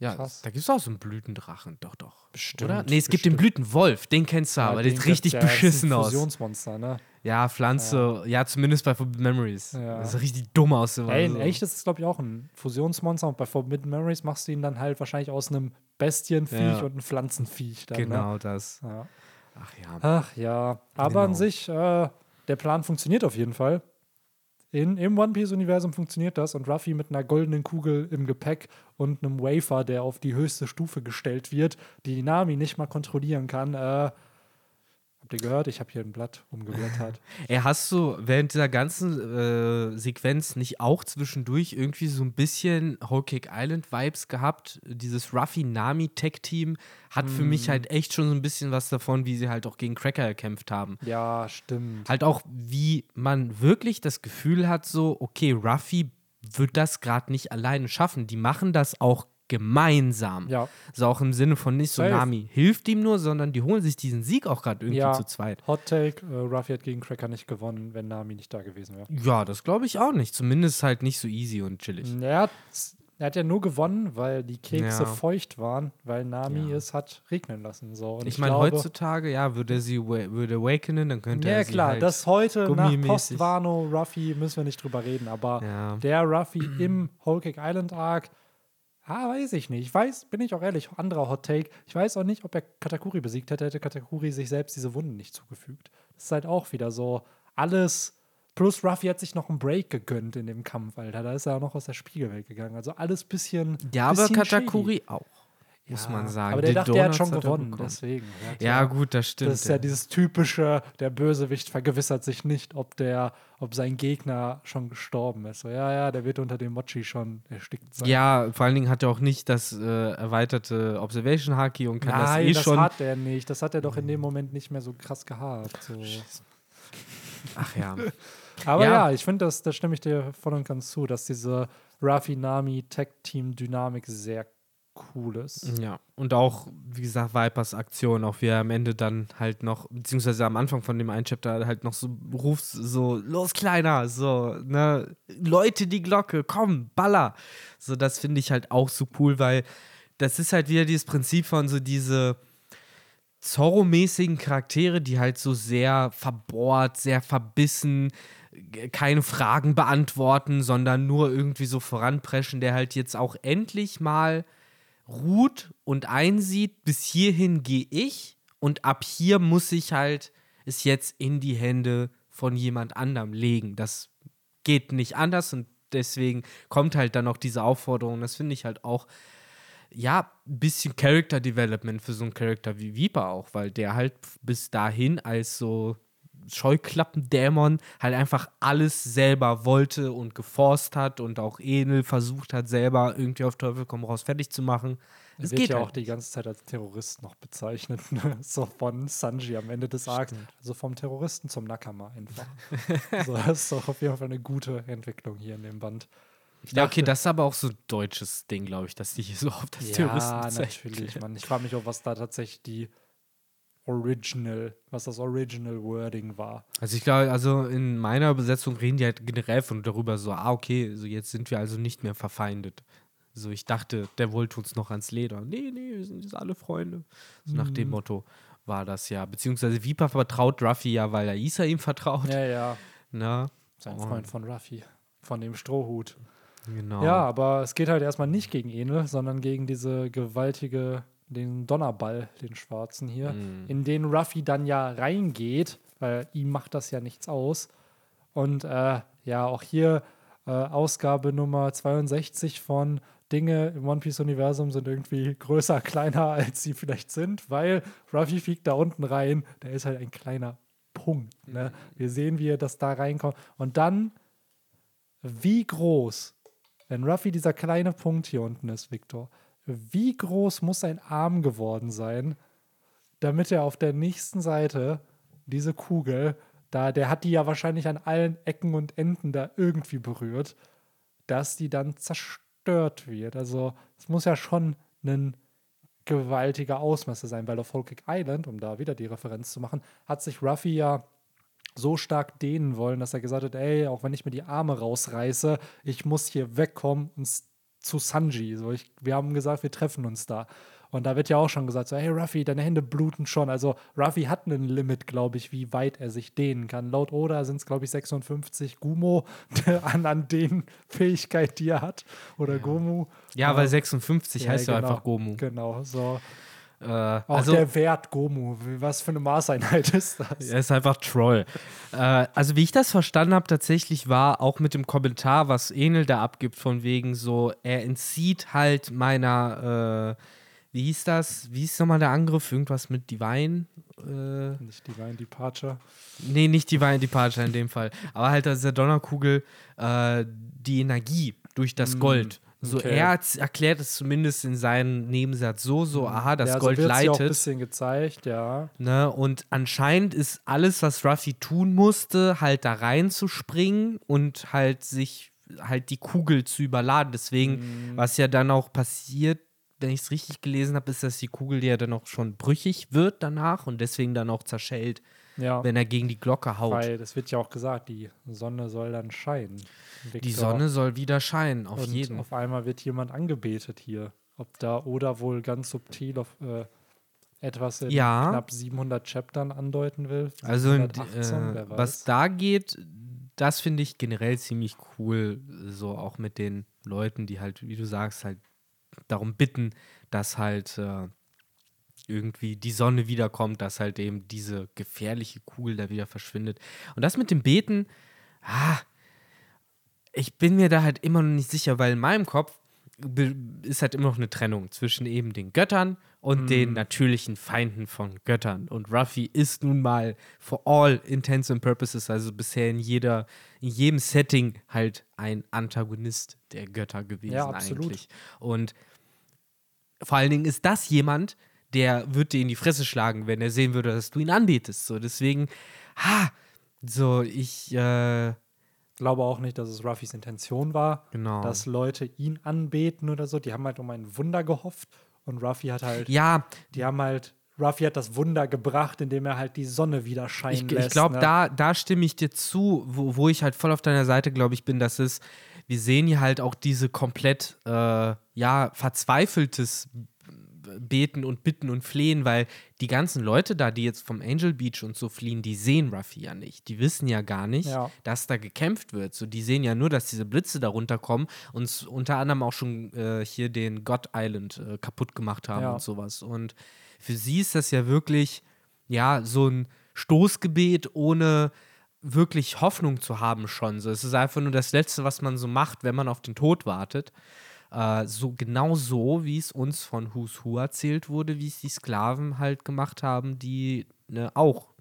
Ja, Krass. da gibt es auch so einen Blütendrachen. Doch, doch. Bestimmt, Oder? Nee, es gibt den Blütenwolf. Den kennst du aber. Der sieht richtig ja, das ist beschissen ein aus. Fusionsmonster, ne? Ja, Pflanze. Ja, zumindest bei Forbidden Memories. Ja. Das sieht richtig dumm aus. Ey, in so. echt ist es, glaube ich, auch ein Fusionsmonster und bei Forbidden Memories machst du ihn dann halt wahrscheinlich aus einem Bestienviech Ja. und einem Pflanzenviech. Dann, Genau das. Ne? Ja. Ach ja. Ach ja, aber Genau. an sich, äh, der Plan funktioniert auf jeden Fall. In, Im One Piece-Universum funktioniert das und Ruffy mit einer goldenen Kugel im Gepäck und einem Wafer, der auf die höchste Stufe gestellt wird, die Nami nicht mal kontrollieren kann. Äh, Habt ihr gehört? Ich habe hier ein Blatt umgeblättert. [laughs] Ey, hast du während dieser ganzen äh, Sequenz nicht auch zwischendurch irgendwie so ein bisschen Whole Cake Island Vibes gehabt? Dieses Ruffy Nami Tech Team hat für mich Mm. halt echt schon so ein bisschen was davon, wie sie halt auch gegen Cracker gekämpft haben. ja, stimmt. Halt auch, wie man wirklich das Gefühl hat, so, okay, Ruffy wird das gerade nicht alleine schaffen. Die machen das auch gemeinsam. Ja. So auch im Sinne von nicht so, Safe. Nami hilft ihm nur, sondern die holen sich diesen Sieg auch gerade irgendwie Ja. zu zweit. Hot Take, äh, Ruffy hat gegen Cracker nicht gewonnen, wenn Nami nicht da gewesen wäre. Ja, das glaube ich auch nicht. Zumindest halt nicht so easy und chillig. Er hat, er hat ja nur gewonnen, weil die Kekse Ja. feucht waren, weil Nami Ja. es hat regnen lassen. So. Und Ich meine, glaube- heutzutage, ja, würde er sie würde awakenen, dann könnte Ja, er sie klar, halt, das heute nach Post-Wano Ruffy müssen wir nicht drüber reden, aber Ja. der Ruffy im Whole Cake Island Arc, ah, weiß ich nicht. Ich weiß, bin ich auch ehrlich, anderer Hot Take. Ich weiß auch nicht, ob er Katakuri besiegt hätte, hätte Katakuri sich selbst diese Wunden nicht zugefügt. Das ist halt auch wieder so alles. Plus Ruffy hat sich noch einen Break gegönnt in dem Kampf, Alter. Da ist er auch noch aus der Spiegelwelt gegangen. Also alles bisschen. Ja, aber bisschen Katakuri shady. auch, muss Ja, man sagen. Aber der Die dachte, er hat Donuts schon hat gewonnen, deswegen. Ja, Ja, gut, das stimmt. Das ist ja dieses typische, der Bösewicht vergewissert sich nicht, ob der, ob sein Gegner schon gestorben ist. So, ja, ja, der wird unter dem Mochi schon erstickt sein. Ja, vor allen Dingen hat er auch nicht das äh, erweiterte Observation Haki und kann Nein, das eh das schon. hat er nicht. Das hat er doch in dem Moment nicht mehr so krass gehabt. So. Ach ja. [laughs] Aber Ja. ja, ich finde, das, da stimme ich dir voll und ganz zu, dass diese Rafi-Nami-Tech-Team-Dynamik sehr cool ist. Ja, und auch, wie gesagt, Vipers Aktion, auch wie er am Ende dann halt noch, beziehungsweise am Anfang von dem einen Chapter halt noch so ruft, so, los Kleiner, so, ne, Leute die Glocke, komm, baller. So, das finde ich halt auch so cool, weil das ist halt wieder dieses Prinzip von so diese Zorro-mäßigen Charaktere, die halt so sehr verbohrt, sehr verbissen, g- keine Fragen beantworten, sondern nur irgendwie so voranpreschen, der halt jetzt auch endlich mal ruht und einsieht, bis hierhin gehe ich und ab hier muss ich halt es jetzt in die Hände von jemand anderem legen. Das geht nicht anders und deswegen kommt halt dann auch diese Aufforderung. Das finde ich halt auch, ja, ein bisschen Character Development für so einen Charakter wie Viper auch, weil der halt bis dahin als so Scheuklappendämon halt einfach alles selber wollte und geforst hat und auch Enel versucht hat, selber irgendwie auf Teufel komm raus fertig zu machen. Er Es wird geht ja halt auch die ganze Zeit als Terrorist noch bezeichnet. Ne? [laughs] So von Sanji am Ende des Arcs. Also vom Terroristen zum Nakama einfach. [laughs] so, das ist doch auf jeden Fall eine gute Entwicklung hier in dem Band. Ich Ja, okay, das ist aber auch so ein deutsches Ding, glaube ich, dass die hier so auf das ja, Terroristenzeichen natürlich, kleben. Mann. Ich frage mich auch, was da tatsächlich die Original, was das Original Wording war. Also ich glaube, also in meiner Übersetzung reden die halt generell von darüber so, ah, okay, so jetzt sind wir also nicht mehr verfeindet. So, ich dachte, der wollte uns noch ans Leder. Nee, nee, wir sind jetzt alle Freunde. So nach Mhm. dem Motto war das ja. Beziehungsweise Viper vertraut Ruffy ja, weil er Isa ihm vertraut. Ja, ja. Ne? Sein Oh. Freund von Ruffy. Von dem Strohhut. Genau. Ja, aber es geht halt erstmal nicht gegen Enel, sondern gegen diese gewaltige, den Donnerball, den schwarzen hier, Mhm. in den Ruffy dann ja reingeht, weil ihm macht das ja nichts aus. Und äh, ja, auch hier äh, Ausgabe Nummer 62 von Dinge im One Piece-Universum sind irgendwie größer, [laughs] kleiner, als sie vielleicht sind, weil Ruffy fliegt da unten rein, der ist halt ein kleiner Punkt. Ne? Wir sehen, wie er das da reinkommt. Und dann, wie groß, wenn Ruffy dieser kleine Punkt hier unten ist, Victor, wie groß muss sein Arm geworden sein, damit er auf der nächsten Seite diese Kugel, da, der hat die ja wahrscheinlich an allen Ecken und Enden da irgendwie berührt, dass die dann zerstört wird. Also es muss ja schon ein gewaltiger Ausmesser sein, weil auf Cake Island, um da wieder die Referenz zu machen, hat sich Ruffy ja so stark dehnen wollen, dass er gesagt hat, ey, auch wenn ich mir die Arme rausreiße, ich muss hier wegkommen und zu Sanji. So, ich, wir haben gesagt, wir treffen uns da. Und da wird ja auch schon gesagt, so, hey Ruffy, deine Hände bluten schon. Also Ruffy hat ein Limit, glaube ich, wie weit er sich dehnen kann. Laut Oda sind es, glaube ich, 56 Gumo [laughs] an, an den Fähigkeit, die er hat. Oder Gomu. Ja, weil 56 heißt ja genau, einfach Gomu. Genau, so. Äh, Auch also, der Wert Gomu. Was für eine Maßeinheit [laughs] ist das? Er ist einfach Troll. äh, also, wie ich das verstanden habe, tatsächlich war auch mit dem Kommentar, was Enel da abgibt, von wegen so, er entzieht halt meiner, äh, wie hieß das? Wie hieß nochmal der Angriff? Irgendwas mit Divine? Äh, Nicht Divine Departure. nee, nicht Divine Departure in dem Fall. Aber halt aus der Donnerkugel äh, die Energie durch das Mm, Gold. So, okay. er hat- erklärt es zumindest in seinem Nebensatz so, so, aha, das ja, Gold so wird's ja auch ein leitet. bisschen gezeigt, ja. Ne? Und anscheinend ist alles, was Ruffy tun musste, halt da reinzuspringen und halt sich halt die Kugel zu überladen. Deswegen, Mhm. was ja dann auch passiert, wenn ich es richtig gelesen habe, ist, dass die Kugel ja dann auch schon brüchig wird danach und deswegen dann auch zerschellt, Ja, wenn er gegen die Glocke haut. weil das wird ja auch gesagt, die Sonne soll dann scheinen. die Victor. Sonne soll wieder scheinen, auf Und jeden. auf einmal wird jemand angebetet hier. Ob da oder wohl ganz subtil auf äh, etwas in Ja. knapp 700 Chaptern andeuten will. Also, in, 718, äh, was da geht, das finde ich generell ziemlich cool. So auch mit den Leuten, die halt, wie du sagst, halt darum bitten, dass halt äh, irgendwie die Sonne wiederkommt, dass halt eben diese gefährliche Kugel da wieder verschwindet. Und das mit dem Beten, ah, ich bin mir da halt immer noch nicht sicher, weil in meinem Kopf ist halt immer noch eine Trennung zwischen eben den Göttern und den natürlichen Feinden von Göttern. Und Ruffy ist nun mal for all intents and purposes, also bisher in jeder, in jedem Setting halt ein Antagonist der Götter gewesen Ja, absolut. eigentlich. Und vor allen Dingen ist das jemand, der wird dir in die Fresse schlagen, wenn er sehen würde, dass du ihn anbetest. So, deswegen, ha, so, ich, äh, glaube auch nicht, dass es Ruffys Intention war, Genau. dass Leute ihn anbeten oder so. Die haben halt um ein Wunder gehofft und Ruffy hat halt, ja, die haben halt, Ruffy hat das Wunder gebracht, indem er halt die Sonne wieder scheinen Ich, lässt. ich glaube, ne? da, da stimme ich dir zu, wo, wo ich halt voll auf deiner Seite, glaube ich, bin, dass es, wir sehen hier halt auch diese komplett, äh, ja, verzweifeltes Beten und Bitten und Flehen, weil die ganzen Leute da, die jetzt vom Angel Beach und so fliehen, die sehen Ruffy ja nicht. Die wissen ja gar nicht, Ja. dass da gekämpft wird. So, die sehen ja nur, dass diese Blitze da runterkommen und unter anderem auch schon äh, hier den God Island äh, kaputt gemacht haben Ja. und sowas. Und für sie ist das ja wirklich, ja, so ein Stoßgebet ohne wirklich Hoffnung zu haben schon. So, es ist einfach nur das Letzte, was man so macht, wenn man auf den Tod wartet. Äh, so genau so, wie es uns von Who's Who erzählt wurde, wie es die Sklaven halt gemacht haben, die ne, auch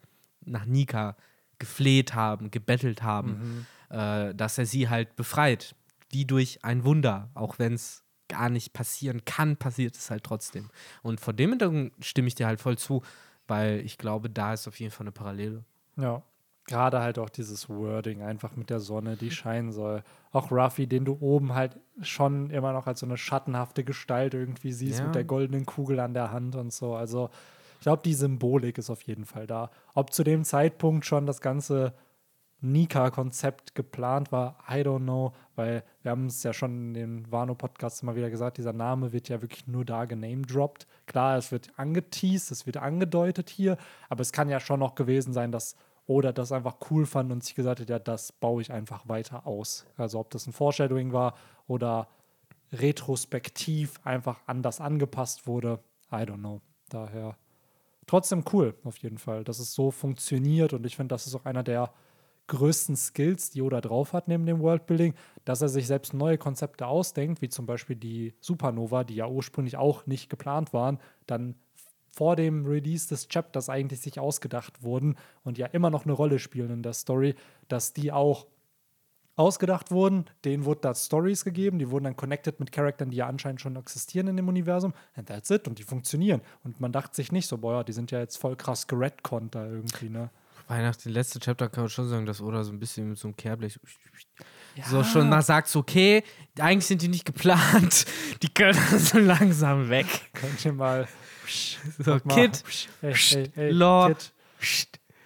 nach Nika gefleht haben, gebettelt haben, äh, dass er sie halt befreit. Wie durch ein Wunder, auch wenn es gar nicht passieren kann, passiert es halt trotzdem. Und vor dem Hintergrund stimme ich dir halt voll zu, weil ich glaube, da ist auf jeden Fall eine Parallele. Ja. Gerade halt auch dieses Wording, einfach mit der Sonne, die scheinen soll. Auch Ruffy, den du oben halt schon immer noch als so eine schattenhafte Gestalt irgendwie siehst, Ja. mit der goldenen Kugel an der Hand und so. Also, ich glaube, die Symbolik ist auf jeden Fall da. Ob zu dem Zeitpunkt schon das ganze Nika-Konzept geplant war, I don't know, weil wir haben es ja schon in den Wano-Podcasts immer wieder gesagt, dieser Name wird ja wirklich nur da genamedroppt. Klar, es wird angeteased, es wird angedeutet hier, aber es kann ja schon noch gewesen sein, dass Oda das einfach cool fand und sich gesagt hat, ja, das baue ich einfach weiter aus. Also ob das ein Foreshadowing war oder retrospektiv einfach anders angepasst wurde, I don't know. Daher trotzdem cool, auf jeden Fall, dass es so funktioniert. Und ich finde, das ist auch einer der größten Skills, die Oda drauf hat neben dem Worldbuilding, dass er sich selbst neue Konzepte ausdenkt, wie zum Beispiel die Supernova, die ja ursprünglich auch nicht geplant waren, dann vor dem Release des Chapters eigentlich sich ausgedacht wurden und ja immer noch eine Rolle spielen in der Story, dass die auch ausgedacht wurden, denen wurden da Stories gegeben, die wurden dann connected mit Charakteren, die ja anscheinend schon existieren in dem Universum. And that's it. Und die funktionieren. Und man dachte sich nicht so, boah, ja, die sind ja jetzt voll krass geredconnt da irgendwie, ne? Weil nach dem letzten Chapter kann man schon sagen, dass Oda so ein bisschen mit so einem Kehrblech so schon mal sagt, okay, eigentlich sind die nicht geplant, die können [laughs] so langsam weg. Könnt ihr mal. So, Kid, Hey, hey, hey, Lore. Kid.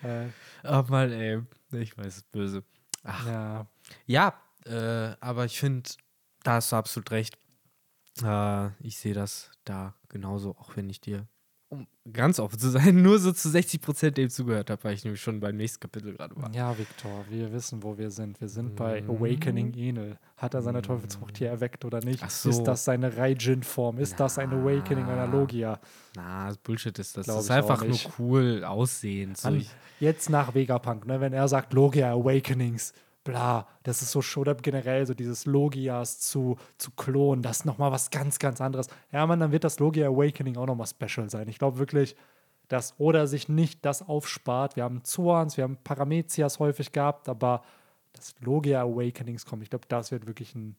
Äh, oh Mann, ey, ich weiß, es ist böse. Ach, ja. Ja, äh, aber ich finde, da hast du absolut recht. Äh, ich sehe das da genauso, auch wenn ich dir, um ganz offen zu sein, [laughs] nur so zu 60 Prozent dem zugehört habe, weil ich nämlich schon beim nächsten Kapitel gerade war. ja, Victor, wir wissen, wo wir sind. Wir sind bei Mhm. Awakening Enel. Hat er seine Teufelsfrucht hier erweckt oder nicht? Ach so. Ist das seine Raijin-Form? Ist das ein Awakening einer Logia? Na, das Bullshit ist das. Glaub Das ist einfach nur cool aussehen. So, jetzt nach Vegapunk, ne, wenn er sagt Logia Awakenings, bla, das ist so Shodan generell, so dieses Logias zu, zu klonen, das ist nochmal was ganz, ganz anderes. Ja, man, dann wird das Logia Awakening auch nochmal special sein. Ich glaube wirklich, dass Oda sich nicht das aufspart. Wir haben Zorns, wir haben Paramezias häufig gehabt, aber das Logia Awakenings kommt. Ich glaube, das wird wirklich ein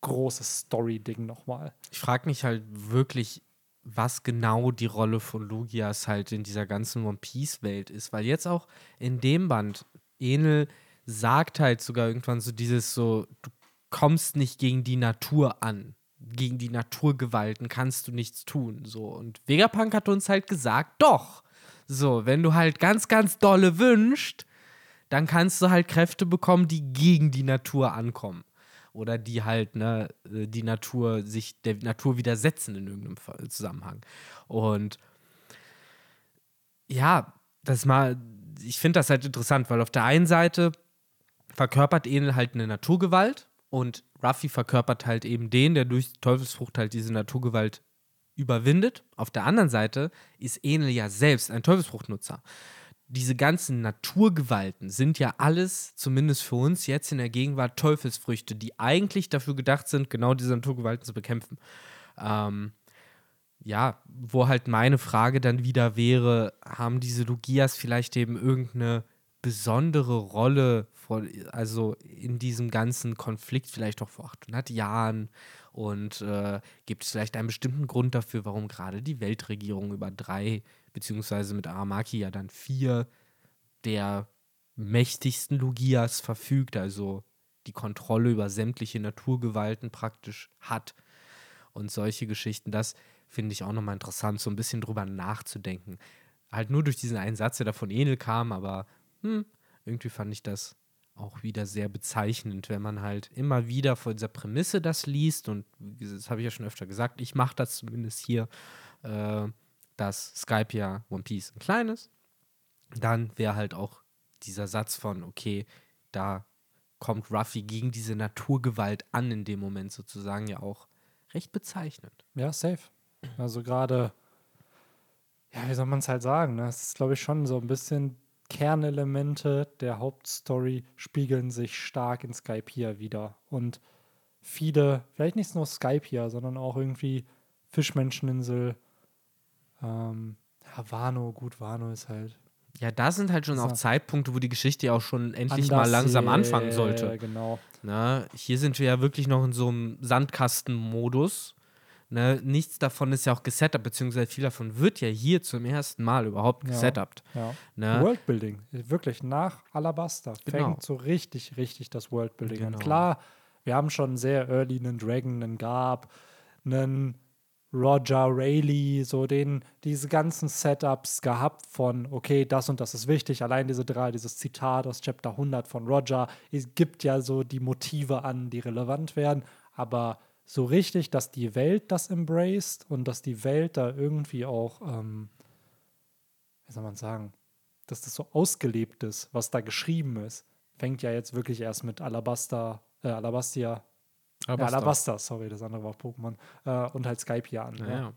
großes Story-Ding nochmal. Ich frage mich halt wirklich, was genau die Rolle von Logias halt in dieser ganzen One Piece-Welt ist. Weil jetzt auch in dem Band, Enel sagt halt sogar irgendwann so dieses so, du kommst nicht gegen die Natur an. Gegen die Naturgewalten kannst du nichts tun. So. Und Vegapunk hat uns halt gesagt, doch. So, wenn du halt ganz, ganz dolle wünschst, dann kannst du halt Kräfte bekommen, die gegen die Natur ankommen. Oder die halt, ne, äh, die Natur sich der Natur widersetzen in irgendeinem Zusammenhang. Und ja, das mal, ich finde das halt interessant, weil auf der einen Seite verkörpert Enel halt eine Naturgewalt und Ruffy verkörpert halt eben den, der durch Teufelsfrucht halt diese Naturgewalt überwindet. Auf der anderen Seite ist Enel ja selbst ein Teufelsfruchtnutzer diese ganzen Naturgewalten sind ja alles, zumindest für uns jetzt in der Gegenwart, Teufelsfrüchte, die eigentlich dafür gedacht sind, genau diese Naturgewalten zu bekämpfen. Ähm, ja, wo halt meine Frage dann wieder wäre, haben diese Logias vielleicht eben irgendeine besondere Rolle vor, also in diesem ganzen Konflikt vielleicht auch vor 800 Jahren und äh, gibt es vielleicht einen bestimmten Grund dafür, warum gerade die Weltregierung über drei beziehungsweise mit Aramaki ja dann vier der mächtigsten Logias verfügt, also die Kontrolle über sämtliche Naturgewalten praktisch hat. Und solche Geschichten, das finde ich auch nochmal interessant, so ein bisschen drüber nachzudenken. Halt nur durch diesen einen Satz, der da von Enel kam, aber hm, irgendwie fand ich das auch wieder sehr bezeichnend, wenn man halt immer wieder vor dieser Prämisse das liest. Und das habe ich ja schon öfter gesagt, ich mache das zumindest hier. Äh, dass Skype ja One Piece ein kleines, dann wäre halt auch dieser Satz von, okay, da kommt Ruffy gegen diese Naturgewalt an in dem Moment sozusagen ja auch recht bezeichnend. Ja, safe. Also gerade, ja, wie soll man es halt sagen? Ne? Es ist, glaube ich, schon so ein bisschen Kernelemente der Hauptstory spiegeln sich stark in Skype hier wieder. Und viele, vielleicht nicht nur Skype hier, sondern auch irgendwie Fischmenscheninsel, ähm, ja, Wano, gut, Wano ist halt. Ja, da sind halt schon auch Zeitpunkte, wo die Geschichte ja auch schon endlich mal langsam anfangen sollte. Ja, genau. Na, hier sind wir ja wirklich noch in so einem Sandkastenmodus. Ne, nichts davon ist ja auch gesetupt, beziehungsweise viel davon wird ja hier zum ersten Mal überhaupt gesetupt. Ja, ja. Ne? Worldbuilding, wirklich nach Alabaster genau. fängt so richtig, richtig das Worldbuilding genau. an. Klar, wir haben schon sehr early einen Dragon, einen Gab, einen Roger Rayleigh, so den, diese ganzen Setups gehabt von, okay, das und das ist wichtig. Allein diese drei, dieses Zitat aus Chapter 100 von Roger, es gibt ja so die Motive an, die relevant werden, aber so richtig, dass die Welt das embraced und dass die Welt da irgendwie auch, ähm, wie soll man sagen, dass das so ausgelebt ist, was da geschrieben ist, fängt ja jetzt wirklich erst mit Alabaster, äh, Alabastia Alabasta. Ja, Alabasta, sorry, das andere war Pokémon. Äh, und halt Skype hier an. Ja, ja.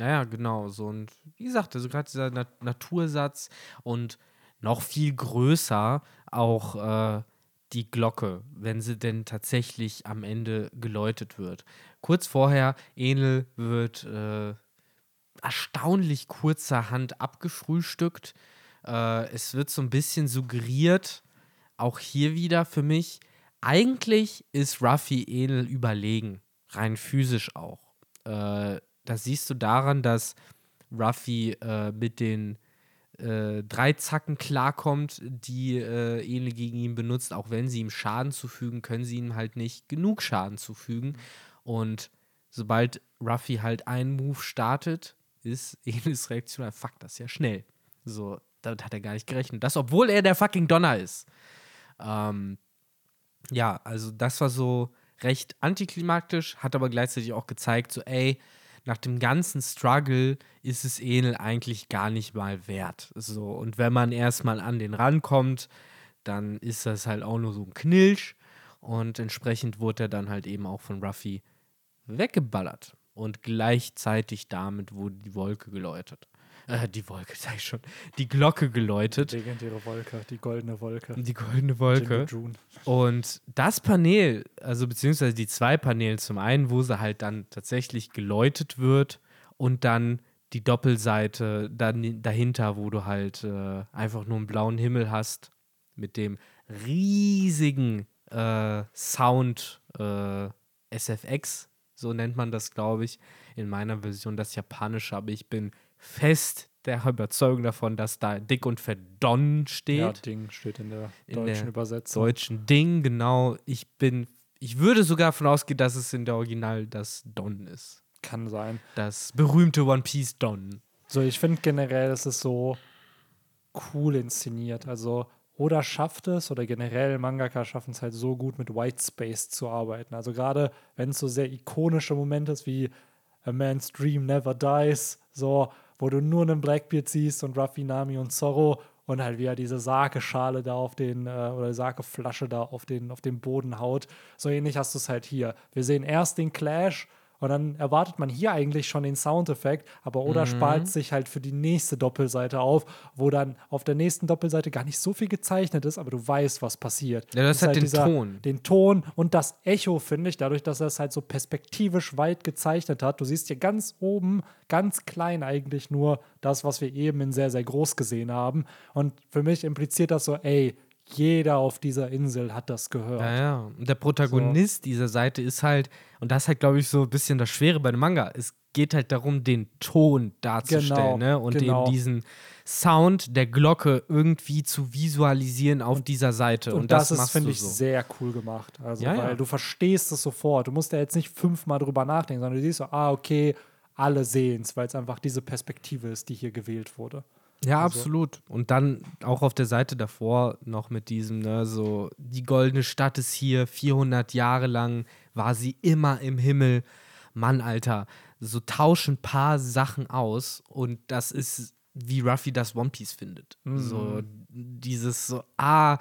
ja, ja genau. So und wie gesagt, also gerade dieser Na Natursatz und noch viel größer auch äh, die Glocke, wenn sie denn tatsächlich am Ende geläutet wird. Kurz vorher, Enel wird äh, erstaunlich kurzerhand abgefrühstückt. Äh, es wird so ein bisschen suggeriert, auch hier wieder für mich, eigentlich ist Ruffy Enel überlegen, rein physisch auch. Äh, das siehst du daran, dass Ruffy äh, mit den äh, drei Zacken klarkommt, die äh, Enel gegen ihn benutzt. Auch wenn sie ihm Schaden zufügen, können sie ihm halt nicht genug Schaden zufügen. Und sobald Ruffy halt einen Move startet, ist [laughs] Enels Reaktion, fuck, das ist ja schnell. So, damit hat er gar nicht gerechnet. Das, obwohl er der fucking Donner ist. Ähm, ja, also das war so recht antiklimaktisch, hat aber gleichzeitig auch gezeigt, so, ey, nach dem ganzen Struggle ist es Enel eigentlich gar nicht mal wert. So, und wenn man erstmal an den rankommt, dann ist das halt auch nur so ein Knilch. Und entsprechend wurde er dann halt eben auch von Ruffy weggeballert. Und gleichzeitig damit wurde die Wolke geläutet. Äh, die Wolke, [laughs] sag ich schon, die Glocke geläutet. Die legendäre Wolke, die goldene Wolke. Die goldene Wolke. Und das Panel, also beziehungsweise die zwei Paneele, zum einen, wo sie halt dann tatsächlich geläutet wird und dann die Doppelseite dann dahinter, wo du halt äh, einfach nur einen blauen Himmel hast mit dem riesigen äh, Sound äh, SFX, so nennt man das, glaube ich, in meiner Version das japanische, aber ich bin fest der Überzeugung davon, dass da dick und Don steht. Ja, Ding steht in der In deutschen der Übersetzung. deutschen Ding, genau. Ich bin, ich würde sogar davon ausgehen, dass es in der Original das Don ist. Kann sein. Das berühmte One Piece Don. So, ich finde generell, es ist so cool inszeniert. Also, oder schafft es, oder generell Mangaka schaffen es halt so gut, mit White Space zu arbeiten. Also, gerade wenn es so sehr ikonische Momente ist, wie A Man's Dream Never Dies, so, wo du nur einen Blackbeard siehst und Ruffy, Nami und Zorro und halt wie er diese Sake-Schale da auf den, äh, oder Sake-Flasche da auf den, auf den Boden haut. So ähnlich hast du es halt hier. Wir sehen erst den Clash und dann erwartet man hier eigentlich schon den Soundeffekt, aber Oda Mhm. spart sich halt für die nächste Doppelseite auf, wo dann auf der nächsten Doppelseite gar nicht so viel gezeichnet ist, aber du weißt, was passiert. Ja, das ist hat den dieser, Ton. Den Ton und das Echo, finde ich, dadurch, dass er es halt so perspektivisch weit gezeichnet hat. Du siehst hier ganz oben, ganz klein eigentlich nur das, was wir eben in sehr, sehr groß gesehen haben. Und für mich impliziert das so, ey, jeder auf dieser Insel hat das gehört. Ja, ja. Und der Protagonist dieser Seite ist halt, und das ist halt, glaube ich, so ein bisschen das Schwere bei dem Manga. Es geht halt darum, den Ton darzustellen, Genau, ne? Und genau. eben diesen Sound der Glocke irgendwie zu visualisieren auf dieser Seite. Und, Und, das, das, ist, finde ich, so. sehr cool gemacht. Also, Ja, ja. weil du verstehst es sofort. Du musst ja jetzt nicht fünfmal drüber nachdenken, sondern du siehst so, ah, okay, alle sehen es, weil es einfach diese Perspektive ist, die hier gewählt wurde. Ja, Also- absolut. Und dann auch auf der Seite davor noch mit diesem, ne, so, die goldene Stadt ist hier, 400 Jahre lang war sie immer im Himmel. Mann, Alter, so tauschen ein paar Sachen aus und das ist, wie Ruffy das One Piece findet. So, dieses so, ah,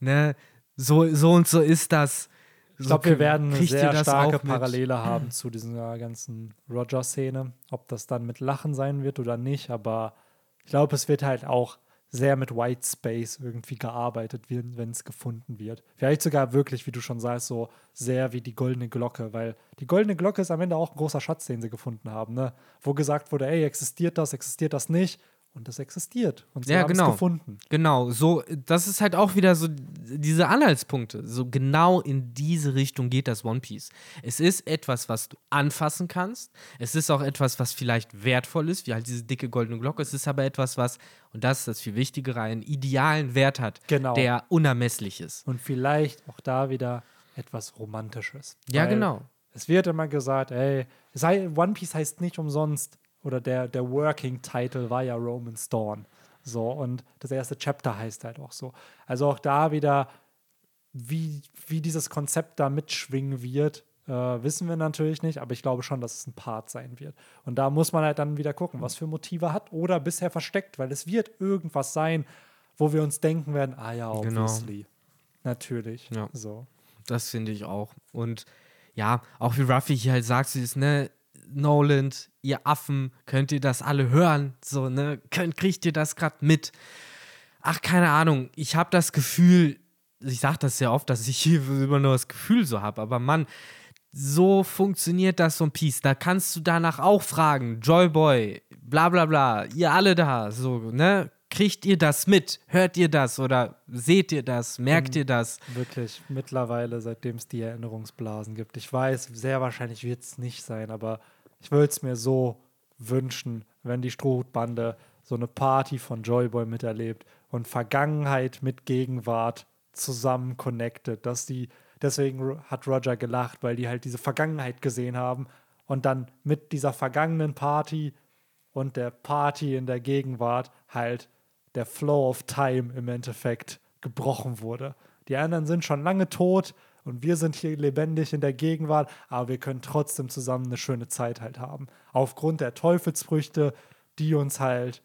ne, so, so und so ist das. Ich glaube, wir werden eine sehr starke auch mit? Parallele haben zu dieser ganzen Roger-Szene. Ob das dann mit Lachen sein wird oder nicht, aber ich glaube, es wird halt auch sehr mit White Space irgendwie gearbeitet, wenn es gefunden wird. Vielleicht sogar wirklich, wie du schon sagst, so sehr wie die goldene Glocke, weil die goldene Glocke ist am Ende auch ein großer Schatz, den sie gefunden haben, ne? Wo gesagt wurde, ey, existiert das, existiert das nicht? Und das existiert. Und sie Ja, haben genau. es gefunden. Genau, so, das ist halt auch wieder so diese Anhaltspunkte. So genau in diese Richtung geht das One Piece. Es ist etwas, was du anfassen kannst. Es ist auch etwas, was vielleicht wertvoll ist, wie halt diese dicke goldene Glocke. Es ist aber etwas, was, und das ist das viel Wichtigere, einen idealen Wert hat, Genau. der unermesslich ist. Und vielleicht auch da wieder etwas Romantisches. Ja, genau. Es wird immer gesagt, ey, One Piece heißt nicht umsonst, oder der, der Working Title war ja Roman's Dawn. So, und das erste Chapter heißt halt auch so. Also auch da wieder, wie, wie dieses Konzept da mitschwingen wird, äh, wissen wir natürlich nicht, aber ich glaube schon, dass es ein Part sein wird. Und da muss man halt dann wieder gucken, was für Motive hat oder bisher versteckt, weil es wird irgendwas sein, wo wir uns denken werden, ah ja, Genau. obviously. Natürlich. Ja. So. Das finde ich auch. Und ja, auch wie Ruffy hier halt sagt, sie ist, ne, Noland, ihr Affen, könnt ihr das alle hören? So, ne, könnt, kriegt ihr das gerade mit? Ach, keine Ahnung. Ich habe das Gefühl, ich sage das sehr oft, dass ich hier immer nur das Gefühl so habe, aber Mann, so funktioniert das so ein Piece. Da kannst du danach auch fragen, Joyboy, bla bla bla, ihr alle da, so, ne? Kriegt ihr das mit? Hört ihr das oder seht ihr das? Merkt ihr das? Wirklich, mittlerweile, seitdem es die Erinnerungsblasen gibt. Ich weiß, sehr wahrscheinlich wird es nicht sein, aber ich würde es mir so wünschen, wenn die Strohhutbande so eine Party von Joyboy miterlebt und Vergangenheit mit Gegenwart zusammen connected, dass die, deswegen hat Roger gelacht, weil die halt diese Vergangenheit gesehen haben und dann mit dieser vergangenen Party und der Party in der Gegenwart halt der Flow of Time im Endeffekt gebrochen wurde. Die anderen sind schon lange tot und wir sind hier lebendig in der Gegenwart, aber wir können trotzdem zusammen eine schöne Zeit halt haben. Aufgrund der Teufelsfrüchte, die uns halt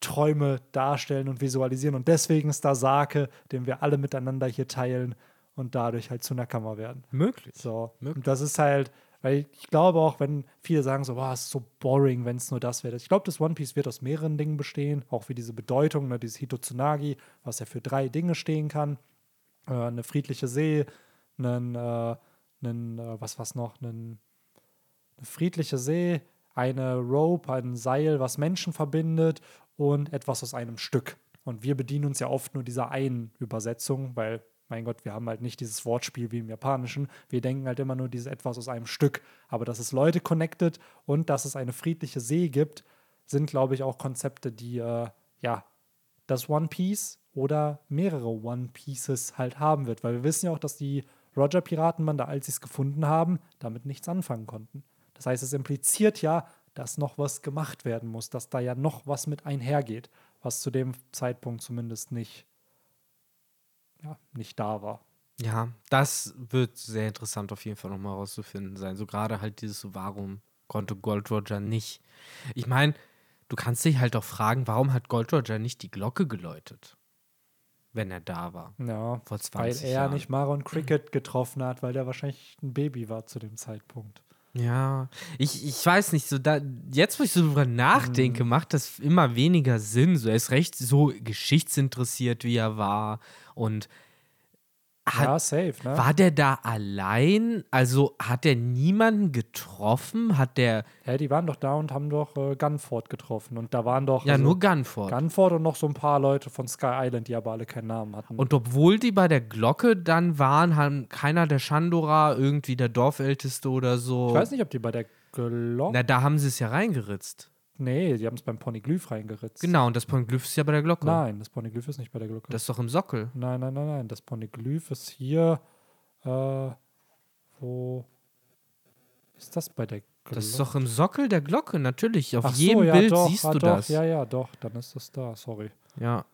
Träume darstellen und visualisieren. Und deswegen ist da Sake, den wir alle miteinander hier teilen und dadurch halt zu Nakama werden. Möglich. So. Möglich. Und das ist halt, Weil ich glaube auch, wenn viele sagen so, boah, es ist so boring, wenn es nur das wäre. Ich glaube, das One Piece wird aus mehreren Dingen bestehen, auch wie diese Bedeutung, ne, dieses Hitotsunagi, was ja für drei Dinge stehen kann. Äh, eine friedliche See, einen, äh, einen äh, was was noch, einen, eine friedliche See, eine Rope, ein Seil, was Menschen verbindet und etwas aus einem Stück. Und wir bedienen uns ja oft nur dieser einen Übersetzung, weil, mein Gott, wir haben halt nicht dieses Wortspiel wie im Japanischen. Wir denken halt immer nur dieses etwas aus einem Stück. Aber dass es Leute connected und dass es eine friedliche See gibt, sind, glaube ich, auch Konzepte, die, äh, ja, das One Piece oder mehrere One Pieces halt haben wird. Weil wir wissen ja auch, dass die Roger-Piratenbande, als sie es gefunden haben, damit nichts anfangen konnten. Das heißt, es impliziert ja, dass noch was gemacht werden muss, dass da ja noch was mit einhergeht, was zu dem Zeitpunkt zumindest nicht, ja, nicht da war. Ja, das wird sehr interessant auf jeden Fall nochmal herauszufinden sein. So gerade halt dieses, warum konnte Gold Roger nicht. Ich meine, du kannst dich halt auch fragen, warum hat Gold Roger nicht die Glocke geläutet, wenn er da war? Ja, Vor weil 20 er Jahren. nicht Maron Cricket getroffen hat, weil der wahrscheinlich ein Baby war zu dem Zeitpunkt. Ja, ich, ich weiß nicht, so da, jetzt, wo ich so drüber nachdenke, macht das immer weniger Sinn. So, er ist recht so geschichtsinteressiert, wie er war. Und hat, ja, safe, ne? war der da allein? Also hat er niemanden getroffen? Hat der. Ja, die waren doch da und haben doch äh, Gunford getroffen. Und da waren doch Ja, also nur Gunford. Gunford und noch so ein paar Leute von Sky Island, die aber alle keinen Namen hatten. Und obwohl die bei der Glocke dann waren, haben keiner der Chandora, irgendwie der Dorfälteste oder so. ich weiß nicht, ob die bei der Glocke. Na, da haben sie es ja reingeritzt. Nee, die haben es beim Ponyglyph reingeritzt. Genau, und das Ponyglyph ist ja bei der Glocke. Nein, das Ponyglyph ist nicht bei der Glocke. Das ist doch im Sockel. nein, nein, nein, nein. Das Ponyglyph ist hier. Äh, wo ist das bei der Glocke? Das ist doch im Sockel der Glocke, natürlich. Auf Ach so, jedem ja, Bild doch, siehst ah, du doch, das. Ja, ja, doch, dann ist das da, sorry. Ja.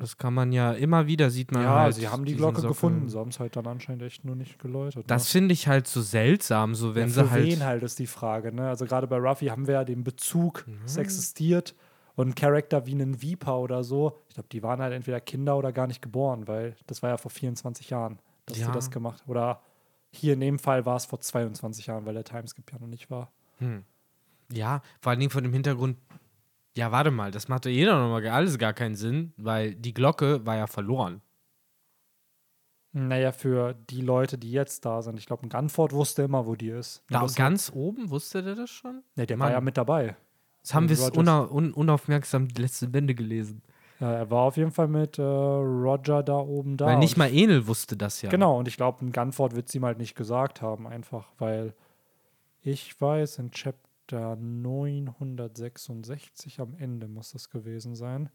Das kann man ja immer wieder sieht man ja, halt. sie haben die Glocke Sockel. gefunden. Sie haben es halt dann anscheinend echt nur nicht geläutet. Das ne? finde ich halt so seltsam, so wenn ja, sie für halt. wen halt ist die Frage, ne? Also gerade bei Ruffy haben wir ja den Bezug, Mhm. es existiert. Und ein Charakter wie einen Viper oder so, ich glaube, die waren halt entweder Kinder oder gar nicht geboren, weil das war ja vor 24 Jahren, dass Ja. die das gemacht Oder hier in dem Fall war es vor 22 Jahren, weil der Timeskip ja noch nicht war. Hm. Ja, vor allen Dingen von dem Hintergrund. Ja, warte mal, das macht ja jeder nochmal alles gar keinen Sinn, weil die Glocke war ja verloren. Naja, für die Leute, die jetzt da sind. Ich glaube, ein Gunford wusste immer, wo die ist. Da ganz oben, wusste der das schon? Nee, der Mann. war ja mit dabei. Das haben wir una un unaufmerksam die letzte Bände gelesen. Ja, er war auf jeden Fall mit äh, Roger da oben da. weil nicht mal Enel wusste das ja. Genau, und ich glaube, ein Gunford wird es ihm halt nicht gesagt haben, einfach, weil ich weiß, in Chapter 966 am Ende muss das gewesen sein.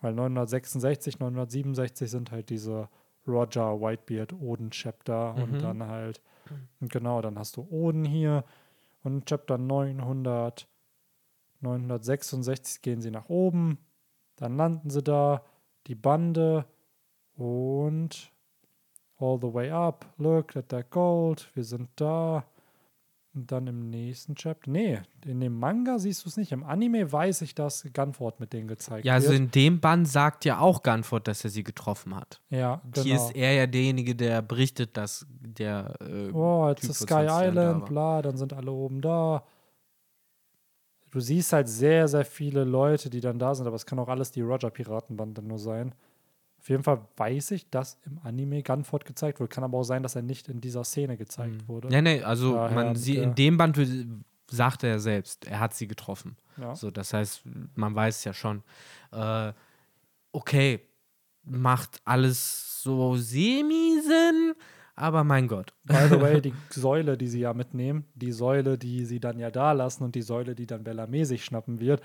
Weil 966, 967 sind halt diese Roger Whitebeard Oden Chapter Mhm. und dann halt, und genau, dann hast du Oden hier und Chapter 900, 966 gehen sie nach oben, dann landen sie da, die Bande und all the way up, look at that gold, wir sind da. Und dann im nächsten Chapter. Nee, in dem Manga siehst du es nicht. Im Anime weiß ich, dass Gunford mit denen gezeigt Ja, also wird. in dem Band sagt ja auch Gunford, dass er sie getroffen hat. ja, genau. Hier ist er ja derjenige, der berichtet, dass der. Äh, oh, jetzt Typ ist Sky 20 Jahren da Island, bla, dann sind alle oben da. Du siehst halt sehr, sehr viele Leute, die dann da sind, aber es kann auch alles die Roger-Piratenbande nur sein. Auf jeden Fall weiß ich, dass im Anime Gunford gezeigt wurde. Kann aber auch sein, dass er nicht in dieser Szene gezeigt wurde. Nee, nee, also Daher man sie, in dem Band wird- sagt er selbst, er hat sie getroffen. Ja. So, das heißt, man weiß es ja schon. Äh, okay, macht alles so semi-Sinn, aber mein Gott. By the way, [laughs] die Säule, die sie ja mitnehmen, die Säule, die sie dann ja da lassen und die Säule, die dann Bellarmé sich schnappen wird,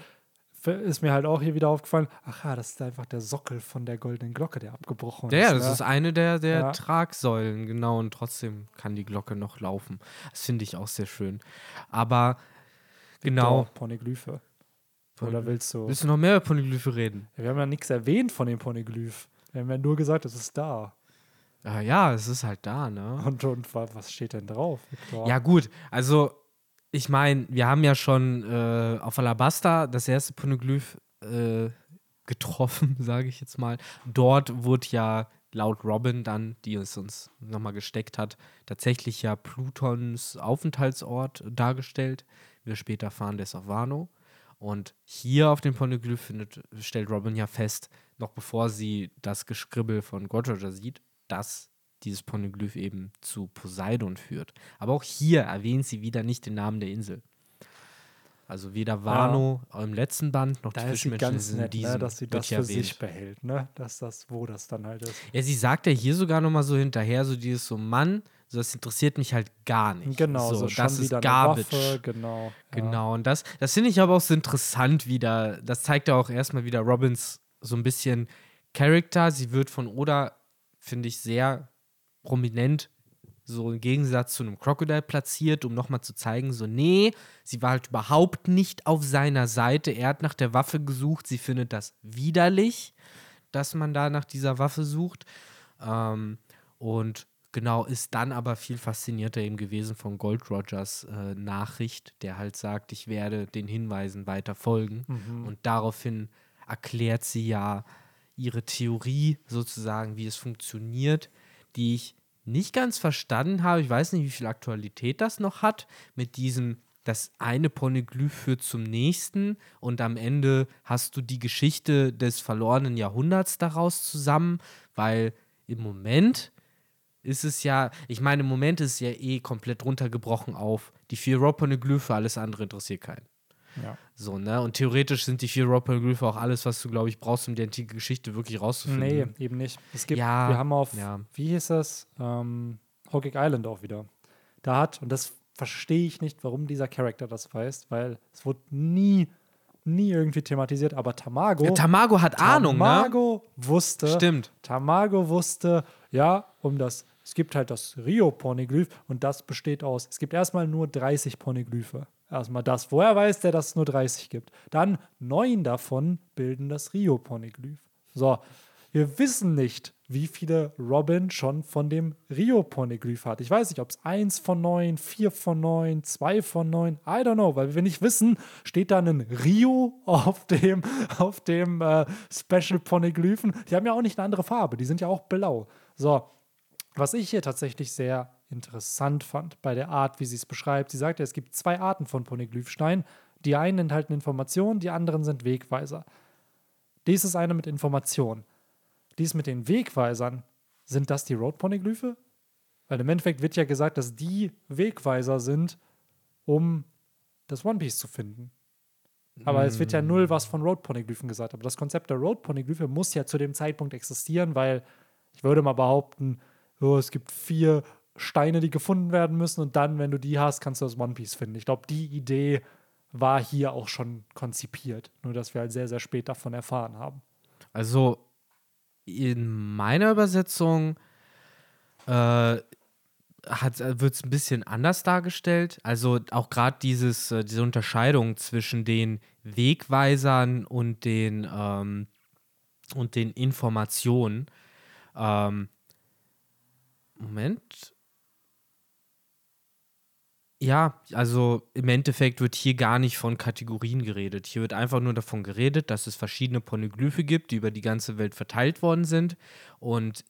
ist mir halt auch hier wieder aufgefallen, ach ja, das ist einfach der Sockel von der goldenen Glocke, der abgebrochen Ja, ja, ist. das ne? ist eine der, der Ja. Tragsäulen, genau, und trotzdem kann die Glocke noch laufen. Das finde ich auch sehr schön. Aber genau. Poneglyphe. Oder willst du? Willst du noch mehr über Poneglyphe reden? Wir haben ja nichts erwähnt von dem Poneglyph. Wir haben ja nur gesagt, es ist da. Ah, ja, es ist halt da, ne? Und, und wa- was steht denn drauf, Victor? Ja, gut, also ich meine, wir haben ja schon äh, auf Alabasta das erste Poneglyph äh, getroffen, [laughs] sage ich jetzt mal. Dort wurde ja laut Robin dann, die es uns nochmal gesteckt hat, tatsächlich ja Plutons Aufenthaltsort dargestellt. Wir später erfahren, der ist auf Wano. Und hier auf dem Poneglyph findet, stellt Robin ja fest, noch bevor sie das Geschribbel von Gold Roger sieht, dass dieses Poneglyph eben zu Poseidon führt. Aber auch hier erwähnt sie wieder nicht den Namen der Insel. Also weder Wano ja. im letzten Band noch da die Fischmenschen in ne, diesem, ne, dass sie das für erwähnt. sich behält, ne? Dass das, wo das dann halt ist. Ja, sie sagt ja hier sogar noch mal so hinterher, so dieses so, Mann, so das interessiert mich halt gar nicht. Genau, so, so das ist Garbage. Waffe, genau. Ja. Genau, und das, das finde ich aber auch so interessant wieder. Das zeigt ja auch erstmal wieder Robins so ein bisschen Charakter. Sie wird von Oda, finde ich, sehr prominent so im Gegensatz zu einem Crocodile platziert, um nochmal zu zeigen, so, nee, sie war halt überhaupt nicht auf seiner Seite. Er hat nach der Waffe gesucht. Sie findet das widerlich, dass man da nach dieser Waffe sucht. Ähm, und genau, ist dann aber viel faszinierter eben gewesen von Gold Rogers äh, Nachricht, der halt sagt, ich werde den Hinweisen weiter folgen. Mhm. Und daraufhin erklärt sie ja ihre Theorie sozusagen, wie es funktioniert die ich nicht ganz verstanden habe. Ich weiß nicht, wie viel Aktualität das noch hat mit diesem, das eine Poneglyph führt zum nächsten und am Ende hast du die Geschichte des verlorenen Jahrhunderts daraus zusammen, weil im Moment ist es ja, ich meine, im Moment ist es ja eh komplett runtergebrochen auf die vier Raw-Poneglyphe, alles andere interessiert keinen. Ja. So, ne? Und theoretisch sind die vier Rockpolyglyphe auch alles, was du, glaube ich, brauchst, um die antike Geschichte wirklich rauszufinden. Nee, eben nicht. Es gibt, ja, wir haben auf, ja. wie hieß das? Ähm, Hawking Island auch wieder. Da hat, und das verstehe ich nicht, warum dieser Charakter das weiß, weil es wurde nie, nie irgendwie thematisiert, aber Tamago. Ja, Tamago hat Ahnung, ne? Tamago wusste. Stimmt. Tamago wusste, ja, um das, es gibt halt das Rio-Poneglyph und das besteht aus, es gibt erstmal nur 30 Poneglyphe. Erstmal das. Woher weiß der, dass es nur 30 gibt? Dann neun davon bilden das Rio-Poneglyph. So, wir wissen nicht, wie viele Robin schon von dem Rio-Poneglyph hat. Ich weiß nicht, ob es eins von neun, vier von neun, zwei von neun, I don't know, weil wir nicht wissen, steht da ein Rio auf dem, auf dem äh, Special Poneglyphen. Die haben ja auch nicht eine andere Farbe, die sind ja auch blau. So, was ich hier tatsächlich sehr interessant fand bei der Art, wie sie es beschreibt. Sie sagt ja, es gibt zwei Arten von Poneglyphstein. Die einen enthalten Informationen, die anderen sind Wegweiser. Dies ist eine mit Informationen. Dies mit den Wegweisern, sind das die Road-Poneglyphe? Weil im Endeffekt wird ja gesagt, dass die Wegweiser sind, um das One Piece zu finden. Aber mm. es wird ja null was von Road-Poneglyphen gesagt. Aber das Konzept der Road-Poneglyphe muss ja zu dem Zeitpunkt existieren, weil ich würde mal behaupten, oh, es gibt vier Steine, die gefunden werden müssen und dann, wenn du die hast, kannst du das One Piece finden. Ich glaube, die Idee war hier auch schon konzipiert, nur dass wir halt sehr, sehr spät davon erfahren haben. Also in meiner Übersetzung äh, wird es ein bisschen anders dargestellt. Also auch gerade dieses, äh, diese Unterscheidung zwischen den Wegweisern und den, ähm, und den Informationen. Ähm, Moment. Ja, also im Endeffekt wird hier gar nicht von Kategorien geredet. Hier wird einfach nur davon geredet, dass es verschiedene Poneglyphe gibt, die über die ganze Welt verteilt worden sind. Und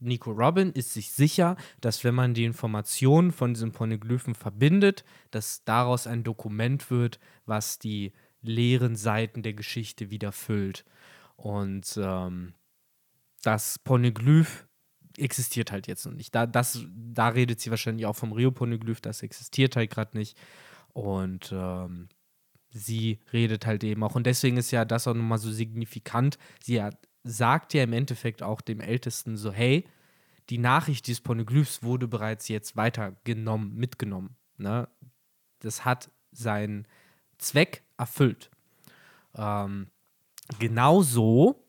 Nico Robin ist sich sicher, dass wenn man die Informationen von diesen Poneglyphen verbindet, dass daraus ein Dokument wird, was die leeren Seiten der Geschichte wieder füllt. Und ähm, das Poneglyph existiert halt jetzt noch nicht. Da, das, da redet sie wahrscheinlich auch vom Rio-Poneglyph, das existiert halt gerade nicht. Und ähm, sie redet halt eben auch. Und deswegen ist ja das auch nochmal so signifikant. Sie hat, sagt ja im Endeffekt auch dem Ältesten so: hey, die Nachricht dieses Poneglyphs wurde bereits jetzt weitergenommen, mitgenommen. Ne? Das hat seinen Zweck erfüllt. Ähm, genauso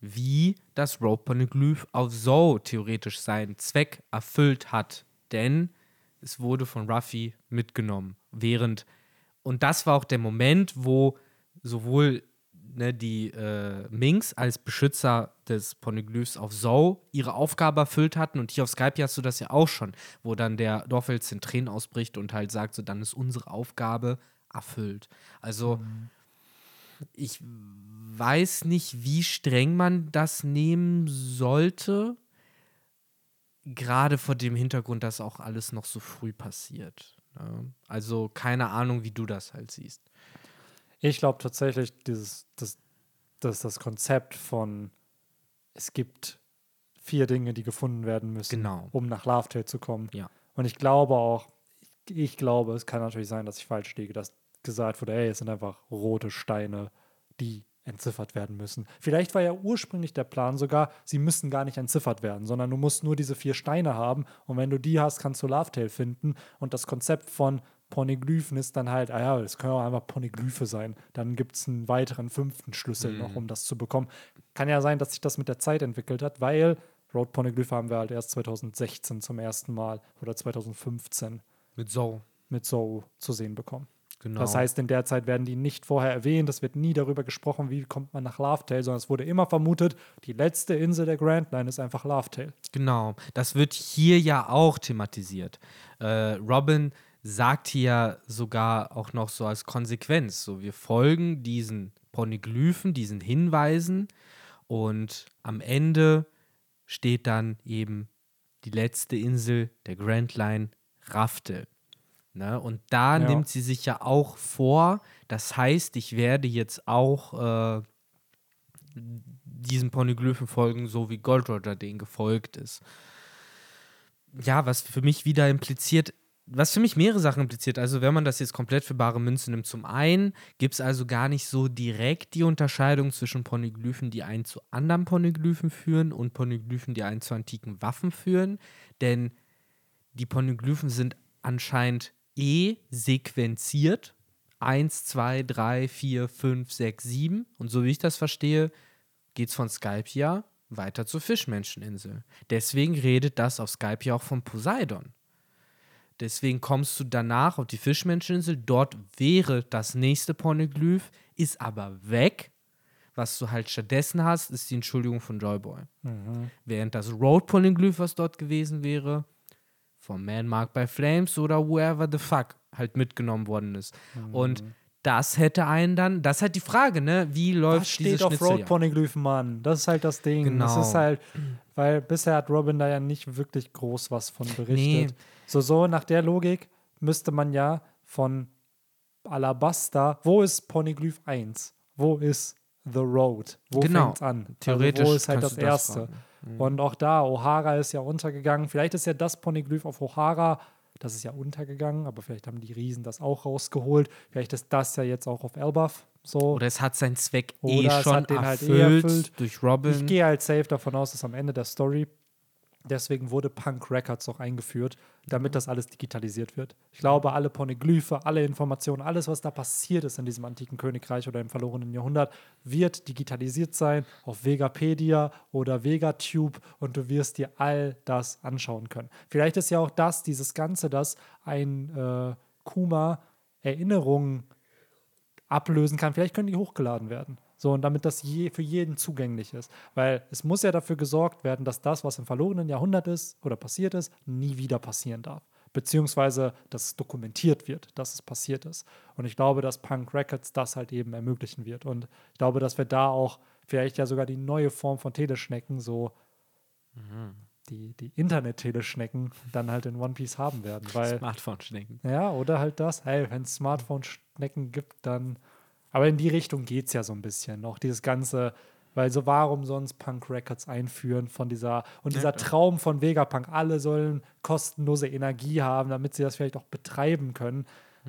wie das Rope Poneglyph auf So theoretisch seinen Zweck erfüllt hat. Denn es wurde von Ruffy mitgenommen. Während, und das war auch der Moment, wo sowohl ne, die äh, Minks als Beschützer des Poneglyphs auf So ihre Aufgabe erfüllt hatten. Und hier auf Skype hast du das ja auch schon, wo dann der Dorfels in Tränen ausbricht und halt sagt, so dann ist unsere Aufgabe erfüllt. Also mhm. Ich weiß nicht, wie streng man das nehmen sollte. gerade vor dem Hintergrund, dass auch alles noch so früh passiert. Ne? Also keine Ahnung, wie du das halt siehst. Ich glaube tatsächlich, dieses, das, das, das Konzept von es gibt vier Dinge, die gefunden werden müssen, Genau. um nach Lovetale zu kommen. Ja. Und ich glaube auch, ich glaube, es kann natürlich sein, dass ich falsch liege, dass gesagt wurde, ey, es sind einfach rote Steine, die entziffert werden müssen. Vielleicht war ja ursprünglich der Plan sogar, sie müssen gar nicht entziffert werden, sondern du musst nur diese vier Steine haben und wenn du die hast, kannst du Lovetale finden und das Konzept von Poneglyphen ist dann halt, ah ja, das können auch einfach Poneglyphe sein. Dann gibt es einen weiteren fünften Schlüssel noch, um das zu bekommen. Kann ja sein, dass sich das mit der Zeit entwickelt hat, weil Road Poneglyphe haben wir halt erst 2016 zum ersten Mal oder 2015 Mit so. mit Zou zu sehen bekommen. Genau. Das heißt, in der Zeit werden die nicht vorher erwähnt. Es wird nie darüber gesprochen, wie kommt man nach Lovetale, sondern es wurde immer vermutet, die letzte Insel der Grand Line ist einfach Lovetale. Genau, das wird hier ja auch thematisiert. Äh, Robin sagt hier sogar auch noch so als Konsequenz, so wir folgen diesen Poneglyphen, diesen Hinweisen und am Ende steht dann eben die letzte Insel der Grand Line, Raftel. Ne? Und da Ja. nimmt sie sich ja auch vor, das heißt, ich werde jetzt auch äh, diesen Poneglyphen folgen, so wie Gold Roger den gefolgt ist. Ja, was für mich wieder impliziert, was für mich mehrere Sachen impliziert. Also, wenn man das jetzt komplett für bare Münze nimmt, zum einen gibt es also gar nicht so direkt die Unterscheidung zwischen Poneglyphen, die einen zu anderen Poneglyphen führen und Poneglyphen, die einen zu antiken Waffen führen. Denn die Poneglyphen sind anscheinend eh sequenziert. 1, 2, 3, 4, 5, 6, 7. Und so wie ich das verstehe, geht es von Skypia weiter zur Fischmenscheninsel. Deswegen redet das auf Skypia auch von Poseidon. Deswegen kommst du danach auf die Fischmenscheninsel. Dort wäre das nächste Poneglyph, ist aber weg. Was du halt stattdessen hast, ist die Entschuldigung von Joyboy. Während das Road Poneglyph, was dort gewesen wäre, vom Man Marked by Flames oder whoever the fuck halt mitgenommen worden ist. Und das hätte einen dann, das ist halt die Frage, ne? Wie läuft diese steht auf Road? Poneglyphen, Mann? Das ist halt das Ding. Das Genau. ist halt, weil bisher hat Robin da ja nicht wirklich groß was von berichtet. Nee. So, so nach der Logik müsste man ja von Alabasta, wo ist Poneglyph 1? Wo ist The Road? Wo Genau. fängt's an? Theoretisch also wo ist halt das das Erste? fragen. Mhm. Und auch da, O'Hara ist ja untergegangen. Vielleicht ist ja das Poneglyph auf O'Hara, das ist ja untergegangen, aber vielleicht haben die Riesen das auch rausgeholt. Vielleicht ist das ja jetzt auch auf Elbaf so. Oder es hat seinen Zweck eh Oder schon den halt eh erfüllt, erfüllt. durch Robin. Ich gehe halt safe davon aus, dass am Ende der Story, deswegen wurde Punk Records auch eingeführt, damit das alles digitalisiert wird. Ich glaube, alle Poneglyphe, alle Informationen, alles, was da passiert ist in diesem antiken Königreich oder im verlorenen Jahrhundert, wird digitalisiert sein auf Vegapedia oder Vegatube und du wirst dir all das anschauen können. Vielleicht ist ja auch das, dieses Ganze, dass ein äh, Kuma Erinnerungen ablösen kann. Vielleicht können die hochgeladen werden. So, und damit das je, für jeden zugänglich ist. Weil es muss ja dafür gesorgt werden, dass das, was im verlorenen Jahrhundert ist oder passiert ist, nie wieder passieren darf. Beziehungsweise, dass es dokumentiert wird, dass es passiert ist. Und ich glaube, dass Punk Records das halt eben ermöglichen wird. Und ich glaube, dass wir da auch vielleicht ja sogar die neue Form von Teleschnecken, so die, die Internet-Teleschnecken, dann halt in One Piece haben werden. Smartphone-Schnecken. ja, oder halt das. Hey, wenn es Smartphone-Schnecken gibt, dann. Aber in die Richtung geht es ja so ein bisschen. Auch dieses Ganze, weil so warum sonst Punk Records einführen von dieser und dieser Traum von Vegapunk, alle sollen kostenlose Energie haben, damit sie das vielleicht auch betreiben können.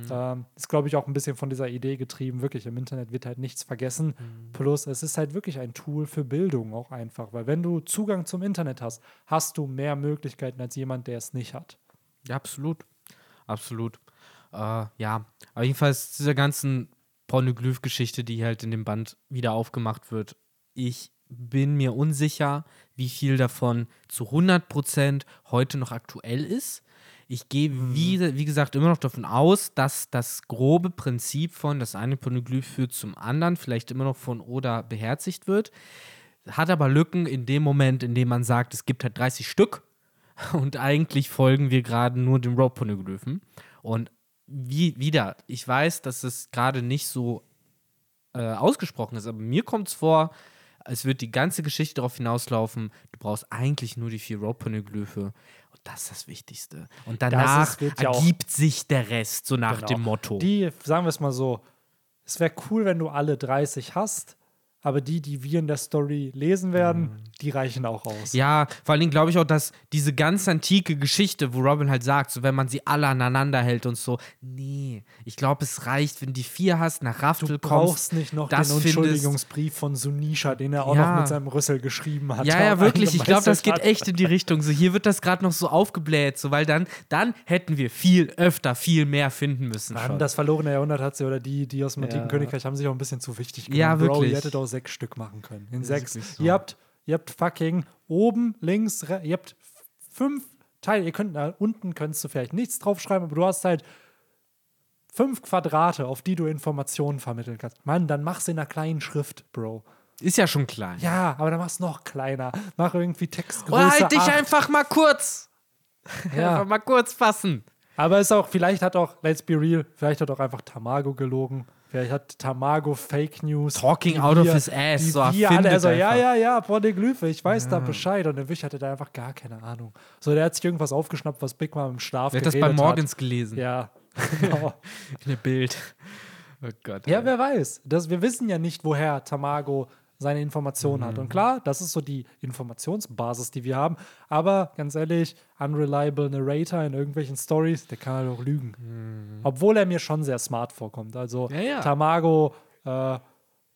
Ähm, ist, glaube ich, auch ein bisschen von dieser Idee getrieben. Wirklich, im Internet wird halt nichts vergessen. Plus, es ist halt wirklich ein Tool für Bildung auch einfach. Weil, wenn du Zugang zum Internet hast, hast du mehr Möglichkeiten als jemand, der es nicht hat. Ja, absolut. Absolut. Äh, ja, aber jedenfalls dieser ganzen Pornoglyph-Geschichte, die halt in dem Band wieder aufgemacht wird, ich bin mir unsicher, wie viel davon zu 100% heute noch aktuell ist. Ich gehe, wie, wie gesagt, immer noch davon aus, dass das grobe Prinzip von das eine Poneglyph führt zum anderen vielleicht immer noch von Oda beherzigt wird. Hat aber Lücken in dem Moment, in dem man sagt, es gibt halt 30 Stück und eigentlich folgen wir gerade nur dem Rope-Poneglyphen. Und wie, wieder, ich weiß, dass es gerade nicht so äh, ausgesprochen ist, aber mir kommt es vor, es wird die ganze Geschichte darauf hinauslaufen, du brauchst eigentlich nur die vier Rope-Poneglyphe. Und das ist das Wichtigste. Und danach ist- ja ergibt sich der Rest, so nach Genau. dem Motto. Die, sagen wir es mal so, es wäre cool, wenn du alle 30 hast, aber die, die wir in der Story lesen werden, die reichen auch aus. Mhm. Ja, vor allen Dingen glaube ich auch, dass diese ganz antike Geschichte, wo Robin halt sagt, so wenn man sie alle aneinander hält und so, nee, ich glaube, es reicht, wenn die vier hast, nach Raftel Du kommst. brauchst nicht noch den Entschuldigungsbrief von Sunisha, den er auch Ja. noch mit seinem Rüssel geschrieben hat. Ja, ja, [laughs] wirklich. Ich glaube, das geht echt in die Richtung. So, hier wird das gerade noch so aufgebläht, so, weil dann, dann hätten wir viel öfter, viel mehr finden müssen. Mann, das verlorene Jahrhundert hat sie, oder die, die aus dem antiken Ja. Königreich haben sich auch ein bisschen zu wichtig genommen. Ja, Bro, wirklich. ihr hättet auch sechs Stück machen können. In sechs. so. Ihr habt, ihr habt fucking oben, links, ihr habt fünf Teile. Ihr könnt, na, unten könntest du vielleicht nichts draufschreiben, aber du hast halt fünf Quadrate, auf die du Informationen vermitteln kannst. Mann, dann mach's in einer kleinen Schrift, Bro. Ist ja schon klein. Ja, aber dann mach's noch kleiner. Mach irgendwie Textgröße Oder halt dich 8. einfach mal kurz. [laughs] Ja. Einfach mal kurz fassen. Aber ist auch, vielleicht hat auch, let's be real, vielleicht hat auch einfach Tamago gelogen. Vielleicht hat Tamago Fake News. Talking out of wir- his ass, Die so wir alle, also, ja, ja, ja, Poneglyphe, ich weiß da Bescheid. Und der Wisch hatte da einfach gar keine Ahnung. So, der hat sich irgendwas aufgeschnappt, was Big Mom im Schlaf Wer hat das bei Morgens gelesen? Hat. Ja, [laughs] genau. In dem Bild. Oh Gott. ja, ey. wer weiß. Das, wir wissen ja nicht, woher Tamago seine Informationen hat. Mhm. Und klar, das ist so die Informationsbasis, die wir haben. Aber ganz ehrlich, unreliable Narrator in irgendwelchen Stories, der kann halt auch lügen. Obwohl er mir schon sehr smart vorkommt. Also Mhm. Ja, ja. Tamago, äh,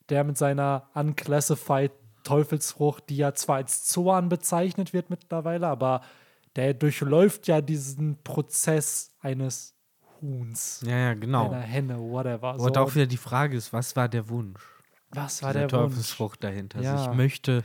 der mit seiner unclassified Teufelsfrucht, die ja zwar als Zoan bezeichnet wird mittlerweile, aber der durchläuft ja diesen Prozess eines Huhns, Ja, ja, genau. einer Henne, whatever. Und auch wieder die Frage ist, was war der Wunsch? Was war der Wunsch? Teufelsfrucht dahinter. Ja. Also ich möchte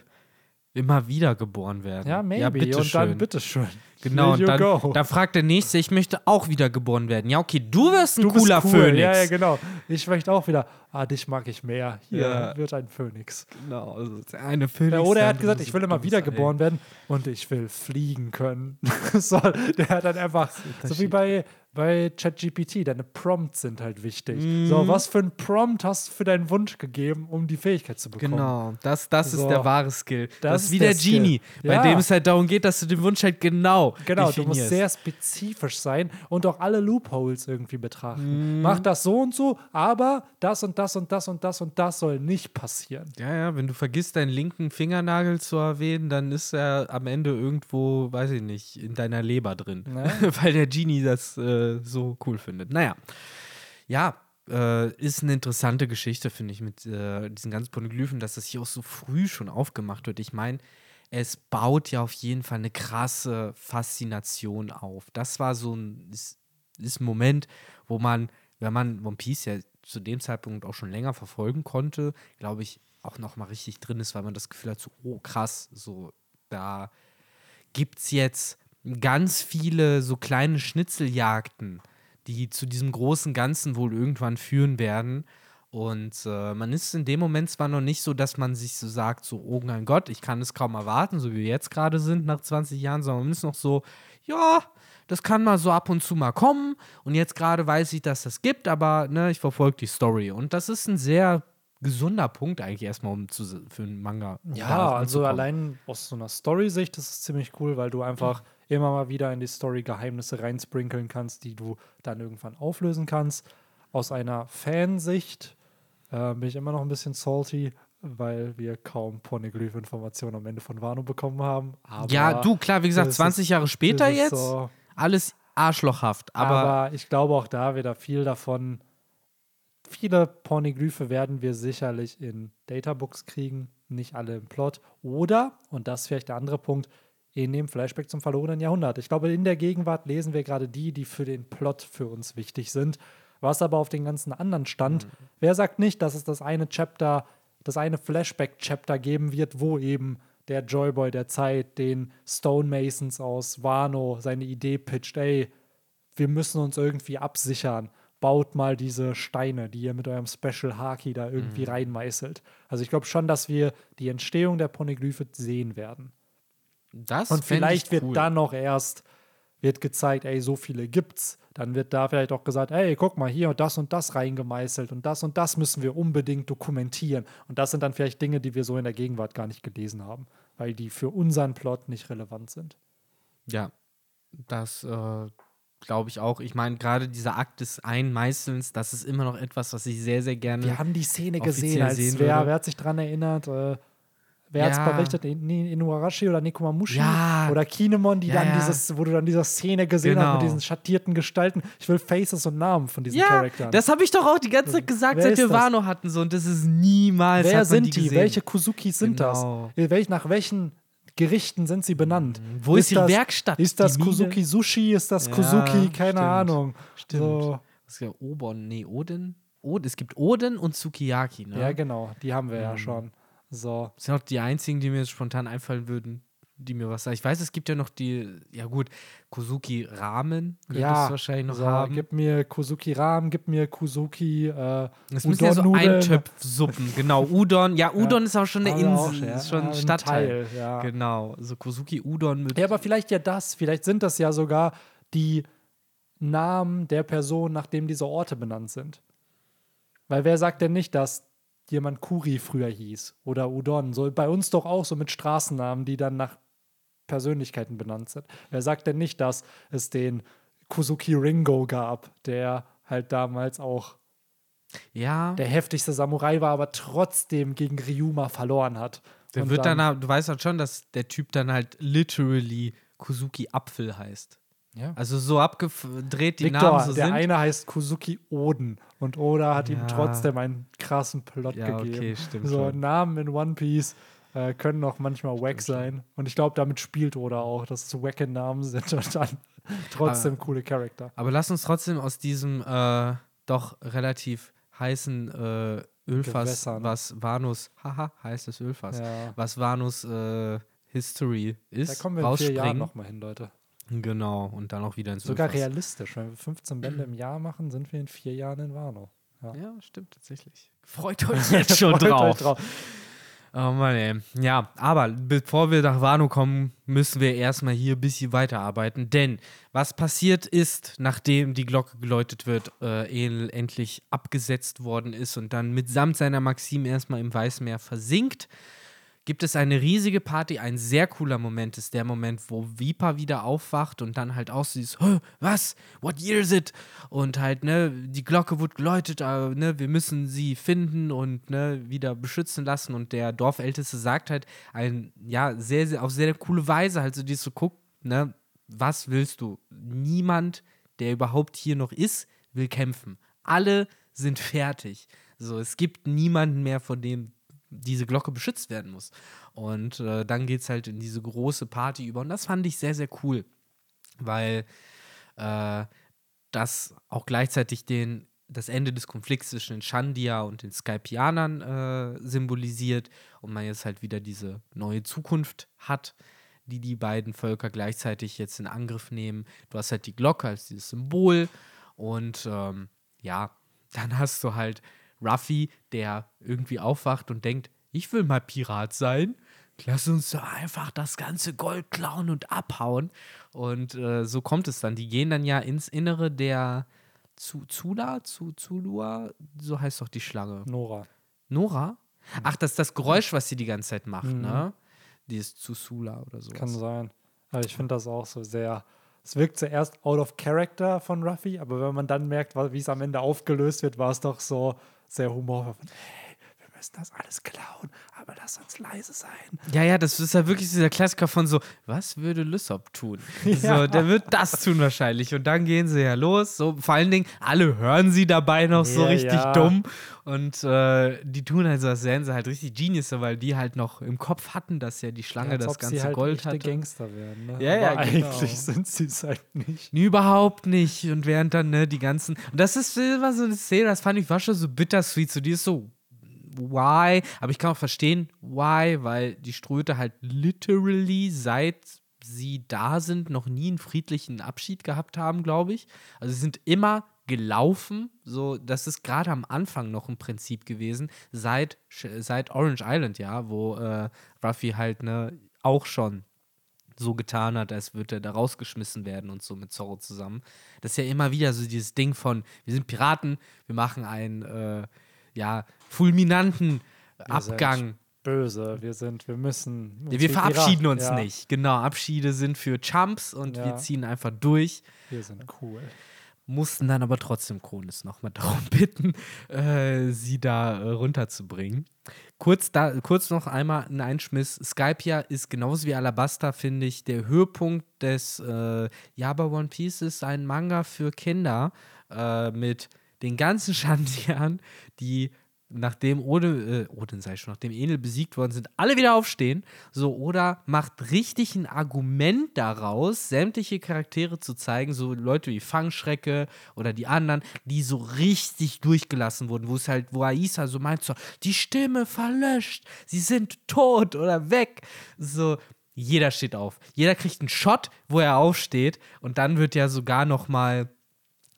immer wieder geboren werden. Ja, maybe. Ja, bitte und dann schön. bitteschön. Genau, und dann go. da fragt der Nächste, ich möchte auch wieder geboren werden. Ja, okay, du wirst ein du cooler cool. Phönix. Ja, ja, genau. Ich möchte auch wieder, ah, dich mag ich mehr. Hier Ja. wird ein Phönix. Genau, also eine Phönix. Ja, oder er hat dann gesagt, ist ich will immer du bist wieder ein- geboren werden und ich will fliegen können. [laughs] so, der hat dann einfach, so wie bei, bei ChatGPT, deine Prompts sind halt wichtig. So, Mhm. was für ein Prompt hast du für deinen Wunsch gegeben, um die Fähigkeit zu bekommen? Genau, das, das ist So. der wahre Skill. Das, Das ist ist wie der der Genie, Skill. bei Ja. dem es halt darum geht, dass du den Wunsch halt genau Genau, du musst sehr spezifisch sein und auch alle Loopholes irgendwie betrachten. Mhm. Mach das so und so, aber das und das und das und das und das soll nicht passieren. Ja, ja, wenn du vergisst, deinen linken Fingernagel zu erwähnen, dann ist er am Ende irgendwo, weiß ich nicht, in deiner Leber drin. [laughs] Weil der Genie das äh, so cool findet. Naja. Ja, äh, ist eine interessante Geschichte, finde ich, mit äh, diesen ganzen Poneglyphen, dass das hier auch so früh schon aufgemacht wird. Ich meine, es baut ja auf jeden Fall eine krasse Faszination auf. Das war so ein, ist, ist ein Moment, wo man, wenn man One Piece ja zu dem Zeitpunkt auch schon länger verfolgen konnte, glaube ich, auch noch mal richtig drin ist, weil man das Gefühl hat, so, oh krass, so, da gibt es jetzt ganz viele so kleine Schnitzeljagden, die zu diesem großen Ganzen wohl irgendwann führen werden. Und äh, man ist in dem Moment zwar noch nicht so, dass man sich so sagt, so, oh mein Gott, ich kann es kaum erwarten, so wie wir jetzt gerade sind nach 20 Jahren, sondern man ist noch so, ja, das kann mal so ab und zu mal kommen. Und jetzt gerade weiß ich, dass das gibt, aber ne, ich verfolge die Story. Und das ist ein sehr gesunder Punkt eigentlich erstmal, um zu, für einen Manga. um Ja, also allein aus so einer Story-Sicht ist es ziemlich cool, weil du einfach immer mal wieder in die Story Geheimnisse reinsprinkeln kannst, die du dann irgendwann auflösen kannst. Aus einer Fansicht äh, bin ich immer noch ein bisschen salty, weil wir kaum Poneglyph-Informationen am Ende von Wano bekommen haben. Aber ja, du, klar, wie gesagt, das 20 ist- Jahre später jetzt, so- alles arschlochhaft. Aber, aber, ich glaube auch da wieder viel davon. Viele Pornoglyphe werden wir sicherlich in Databooks kriegen, nicht alle im Plot. Oder, und das ist vielleicht der andere Punkt, in dem Flashback zum verlorenen Jahrhundert. Ich glaube, in der Gegenwart lesen wir gerade die, die für den Plot für uns wichtig sind. Was aber auf den ganzen anderen stand. Wer sagt nicht, dass es das eine Chapter, das eine Flashback-Chapter geben wird, wo eben der Joyboy der Zeit den Stonemasons aus Wano seine Idee pitcht, ey, wir müssen uns irgendwie absichern. Baut mal diese Steine, die ihr mit eurem Special Haki da irgendwie Mhm. reinmeißelt. Also ich glaube schon, dass wir die Entstehung der Poneglyphe sehen werden. das Und vielleicht ich wird cool. dann noch erst wird gezeigt, ey, so viele gibt's. Dann wird da vielleicht auch gesagt, ey, guck mal, hier und das und das reingemeißelt und das und das müssen wir unbedingt dokumentieren. Und das sind dann vielleicht Dinge, die wir so in der Gegenwart gar nicht gelesen haben, weil die für unseren Plot nicht relevant sind. Ja, das äh, glaube ich auch. Ich meine, gerade dieser Akt des Einmeißelns, das ist immer noch etwas, was ich sehr, sehr gerne. Wir haben die Szene gesehen, als sehen wer, wer hat sich daran erinnert? Äh, wer hat es Ja. berichtet? In- Inuarashi oder Nekomamushi? Ja. Oder Kinemon, die Ja, dann ja. dieses, wo du dann diese Szene gesehen hast Genau. mit diesen schattierten Gestalten. Ich will Faces und Namen von diesen ja, Charakteren. das habe ich doch auch die ganze Zeit gesagt, seit ist wir? Wano hatten so und das ist niemals. Wer sind die? gesehen. Welche Kusukis sind Genau. das? Welch, nach welchen Gerichten sind sie benannt? Wo ist ihre das, Werkstatt? Ist das Die? Kusuki Sushi? Ist das Ja, Kusuki? Keine stimmt. Ahnung. Stimmt. So, Das ist ja Obon, nee, Odin. Od es gibt Odin und Sukiyaki, ne? ja, genau. Die haben wir ja Mhm. schon. So. Das sind auch die einzigen, die mir jetzt spontan einfallen würden, die mir was sagen. Ich weiß, es gibt ja noch die, ja gut, Kozuki Ramen könntest Ja, du wahrscheinlich noch so, haben. gib mir Kusuki Ramen, gib mir Kusuki äh, Es müssen ja so. Eintöpfsuppen, genau. Udon, [laughs] ja, Udon ist auch schon eine wir auch, Insel, ja. ist schon Ja, ein Stadtteil. Teil, ja. Genau, so Kozuki Udon mit. Ja, aber vielleicht ja das. Vielleicht sind das ja sogar die Namen der Person, nach denen diese Orte benannt sind. Weil wer sagt denn nicht, dass jemand Kuri früher hieß oder Udon? So bei uns doch auch so mit Straßennamen, die dann nach Persönlichkeiten benannt sind. Wer sagt denn nicht, dass es den Kuzuki Ringo gab, der halt damals auch ja, der heftigste Samurai war, aber trotzdem gegen Ryuma verloren hat. der wird dann, du weißt halt schon, dass der Typ dann halt literally Kozuki Apfel heißt. Ja. Also so abgedreht die Victor, Namen so der sind. eine heißt Kuzuki Oden und Oda hat ihm Ja. trotzdem einen krassen Plot Ja, gegeben. okay, stimmt so schon. Namen in One Piece äh, können auch manchmal wack sein und ich glaube, damit spielt Oda auch, dass es wacke Namen sind [laughs] und dann trotzdem coole Charakter. Aber lass uns trotzdem aus diesem äh, doch relativ heißen äh, Ölfass, Gewässern. was Vanus, haha, heißes Ölfass, Ja. was Vanus äh, History Da ist, kommen wir in rausspringen. nochmal hin, Leute. Genau, und dann auch wieder ins Sogar Ölfass. realistisch. Wenn wir 15 Bände im Jahr machen, sind wir in vier Jahren in Wano. Ja, stimmt tatsächlich. Freut euch [laughs] jetzt schon Freut euch drauf. drauf. Oh Mann, ey. Ja, aber bevor wir nach Wano kommen, müssen wir erstmal hier ein bisschen weiterarbeiten. Denn was passiert ist, nachdem die Glocke geläutet wird, äh, El endlich abgesetzt worden ist und dann mitsamt seiner Maxim erstmal im Weißmeer versinkt, gibt es eine riesige Party. Ein sehr cooler Moment ist der Moment, wo Vipa wieder aufwacht und dann halt auch so dieses, "Hä, was? What year is it? Und halt, ne, die Glocke wird geläutet, aber, ne, wir müssen sie finden und, ne, wieder beschützen lassen. Und der Dorfälteste sagt halt ein, ja, sehr, sehr, auf sehr coole Weise, halt so dieses so, guck, ne, was willst du? Niemand, der überhaupt hier noch ist, will kämpfen. Alle sind fertig. So, es gibt niemanden mehr, von dem diese Glocke beschützt werden muss. Und äh, dann geht es halt in diese große Party über. Und das fand ich sehr, sehr cool, weil äh, das auch gleichzeitig den, das Ende des Konflikts zwischen den Shandia und den Skypianern äh, symbolisiert und man jetzt halt wieder diese neue Zukunft hat, die die beiden Völker gleichzeitig jetzt in Angriff nehmen. Du hast halt die Glocke als dieses Symbol und ähm, ja, dann hast du halt Ruffy, der irgendwie aufwacht und denkt, ich will mal Pirat sein. Lass uns doch einfach das ganze Gold klauen und abhauen. Und äh, so kommt es dann. Die gehen dann ja ins Innere der Zu Zula, Zu Zulua, so heißt doch die Schlange. Nora. Nora? Ach, das ist das Geräusch, was sie die ganze Zeit macht, Mhm. ne? Dieses Zusula oder so. Kann sein. Aber ich finde das auch so sehr. Es wirkt zuerst out of character von Ruffy, aber wenn man dann merkt, wie es am Ende aufgelöst wird, war es doch so sehr humorvoll. Müssen das alles klauen, aber lass uns leise sein. Ja, ja, das ist ja wirklich dieser Klassiker von so, was würde Lysop tun? [laughs] Ja. So, der wird das tun wahrscheinlich. Und dann gehen sie ja los. So, vor allen Dingen, alle hören sie dabei noch so Ja, richtig ja. dumm. Und äh, die tun halt so, als wären sie halt richtig Genius, weil die halt noch im Kopf hatten, dass ja die Schlange als das ganze halt Gold hatte. Gangster werden. Ne? Ja, ja, genau. eigentlich sind sie es halt nicht. Nee, [laughs] überhaupt nicht. Und während dann, ne, die ganzen. Und das ist immer so eine Szene, das fand ich war schon so bittersweet. So, die ist so, why? Aber ich kann auch verstehen, why, weil die Ströte halt literally seit sie da sind, noch nie einen friedlichen Abschied gehabt haben, glaube ich. Also sie sind immer gelaufen, so, das ist gerade am Anfang noch ein Prinzip gewesen, seit, seit Orange Island, ja, wo äh, Ruffy halt, ne, auch schon so getan hat, als würde er da rausgeschmissen werden und so mit Zorro zusammen. Das ist ja immer wieder so dieses Ding von, wir sind Piraten, wir machen einen, äh, ja, fulminanten Wir Abgang. sind böse, wir sind, wir müssen. uns wir verabschieden uns ja, nicht. Genau, Abschiede sind für Chumps und Ja. wir ziehen einfach durch. Wir sind cool. mussten dann aber trotzdem Kronis nochmal [laughs] darum bitten, äh, sie da äh, runterzubringen. Kurz, da, kurz noch einmal ein Einschmiss. Skypia ist genauso wie Alabasta, finde ich, der Höhepunkt des äh, Java One Piece ist ein Manga für Kinder äh, mit den ganzen [laughs] Shantian, die nachdem Odin, äh, Odin sei schon, nachdem Enel besiegt worden sind, alle wieder aufstehen. So, oder macht richtig ein Argument daraus, sämtliche Charaktere zu zeigen, so Leute wie Fangschrecke oder die anderen, die so richtig durchgelassen wurden, wo es halt, wo Aisa so meint, so, die Stimme verlöscht, sie sind tot oder weg. So, jeder steht auf. Jeder kriegt einen Shot, wo er aufsteht und dann wird ja sogar noch mal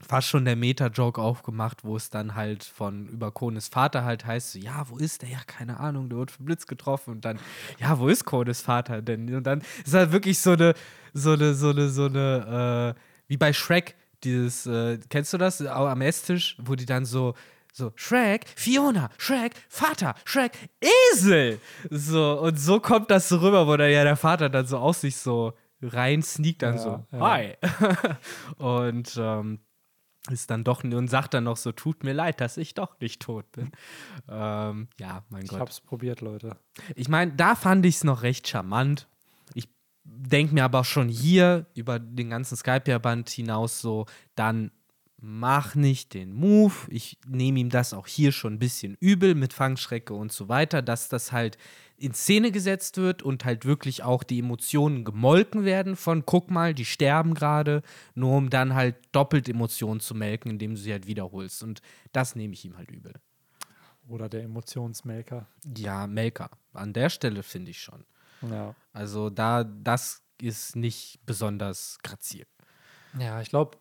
fast schon der Meta-Joke aufgemacht, wo es dann halt von über Kones Vater halt heißt, so, ja, wo ist der? Ja, keine Ahnung, der wird vom Blitz getroffen und dann, ja, wo ist Kones Vater denn? Und dann ist halt wirklich so eine, so eine, so eine, so eine, äh, wie bei Shrek, dieses, äh, kennst du das? Am Esstisch, wo die dann so, so, Shrek, Fiona, Shrek, Vater, Shrek, Esel! So, und so kommt das so rüber, wo dann ja der Vater dann so aus sich so rein sneakt dann Ja, so, ja. hi. [laughs] und ähm, ist dann doch und sagt dann noch so, tut mir leid, dass ich doch nicht tot bin. ähm, ja, mein Ich Gott. hab's probiert, Leute. Ich meine, da fand ich es noch recht charmant. Ich denke mir aber auch schon hier über den ganzen Skype-Band hinaus so, dann mach nicht den Move. Ich nehme ihm das auch hier schon ein bisschen übel mit Fangschrecke und so weiter, dass das halt in Szene gesetzt wird und halt wirklich auch die Emotionen gemolken werden von, guck mal, die sterben gerade, nur um dann halt doppelt Emotionen zu melken, indem du sie halt wiederholst. Und das nehme ich ihm halt übel. Oder der Emotionsmaker. Ja, Melker. An der Stelle finde ich schon. Ja. Also da, das ist nicht besonders grazil. Ja, ich glaube,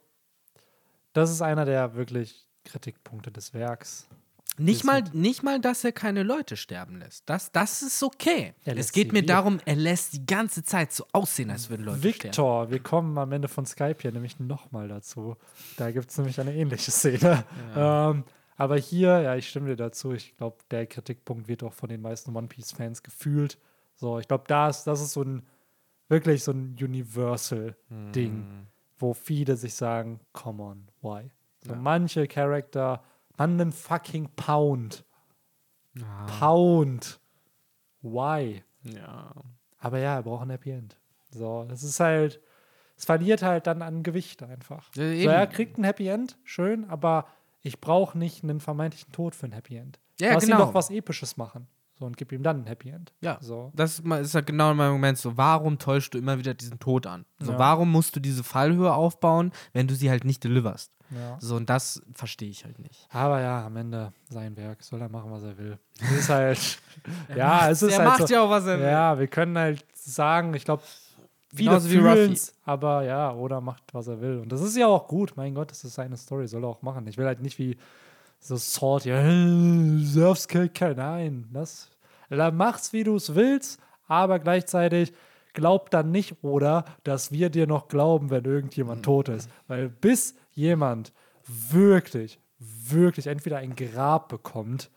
das ist einer der wirklich Kritikpunkte des Werks. Nicht mal, nicht mal, dass er keine Leute sterben lässt. Das, das ist okay. Es geht mir darum, er lässt die ganze Zeit so aussehen, als würden Leute sterben. Victor, wir kommen am Ende von Skype hier nämlich nochmal dazu. Da gibt es nämlich eine ähnliche Szene. Ähm, aber hier, ja, ich stimme dir dazu. Ich glaube, der Kritikpunkt wird auch von den meisten One Piece-Fans gefühlt. So, ich glaube, das, das ist so ein wirklich so ein Universal-Ding, wo viele sich sagen, come on, why? So manche Charakter, man einen fucking Pound. Pound. Why? Ja. Aber ja, er braucht ein Happy End. So, das ist halt, es verliert halt dann an Gewicht einfach. Ja, so, er kriegt ein Happy End, schön, aber ich brauche nicht einen vermeintlichen Tod für ein Happy End. Ja, Lass genau. ihn doch was Episches machen. So, und gib ihm dann ein Happy End. Ja. So. Das ist ja genau mein Moment so, warum täuschst du immer wieder diesen Tod an? So, Ja. warum musst du diese Fallhöhe aufbauen, wenn du sie halt nicht deliverst? Ja. So, und das verstehe ich halt nicht. Aber ja, am Ende sein Werk, soll er machen, was er will. Es ist halt, [laughs] ja, es ist er halt macht so, ja auch, was er will. Ja, wir können halt sagen, ich glaube, viele fühlen's, aber ja, oder macht, was er will. Und das ist ja auch gut, mein Gott, das ist seine Story, soll er auch machen. Ich will halt nicht wie so Sword, ja, surf's Kicker, nein, das, mach's, wie du es willst, aber gleichzeitig glaub dann nicht, oder, dass wir dir noch glauben, wenn irgendjemand tot ist. Weil bis jemand wirklich, wirklich entweder ein Grab bekommt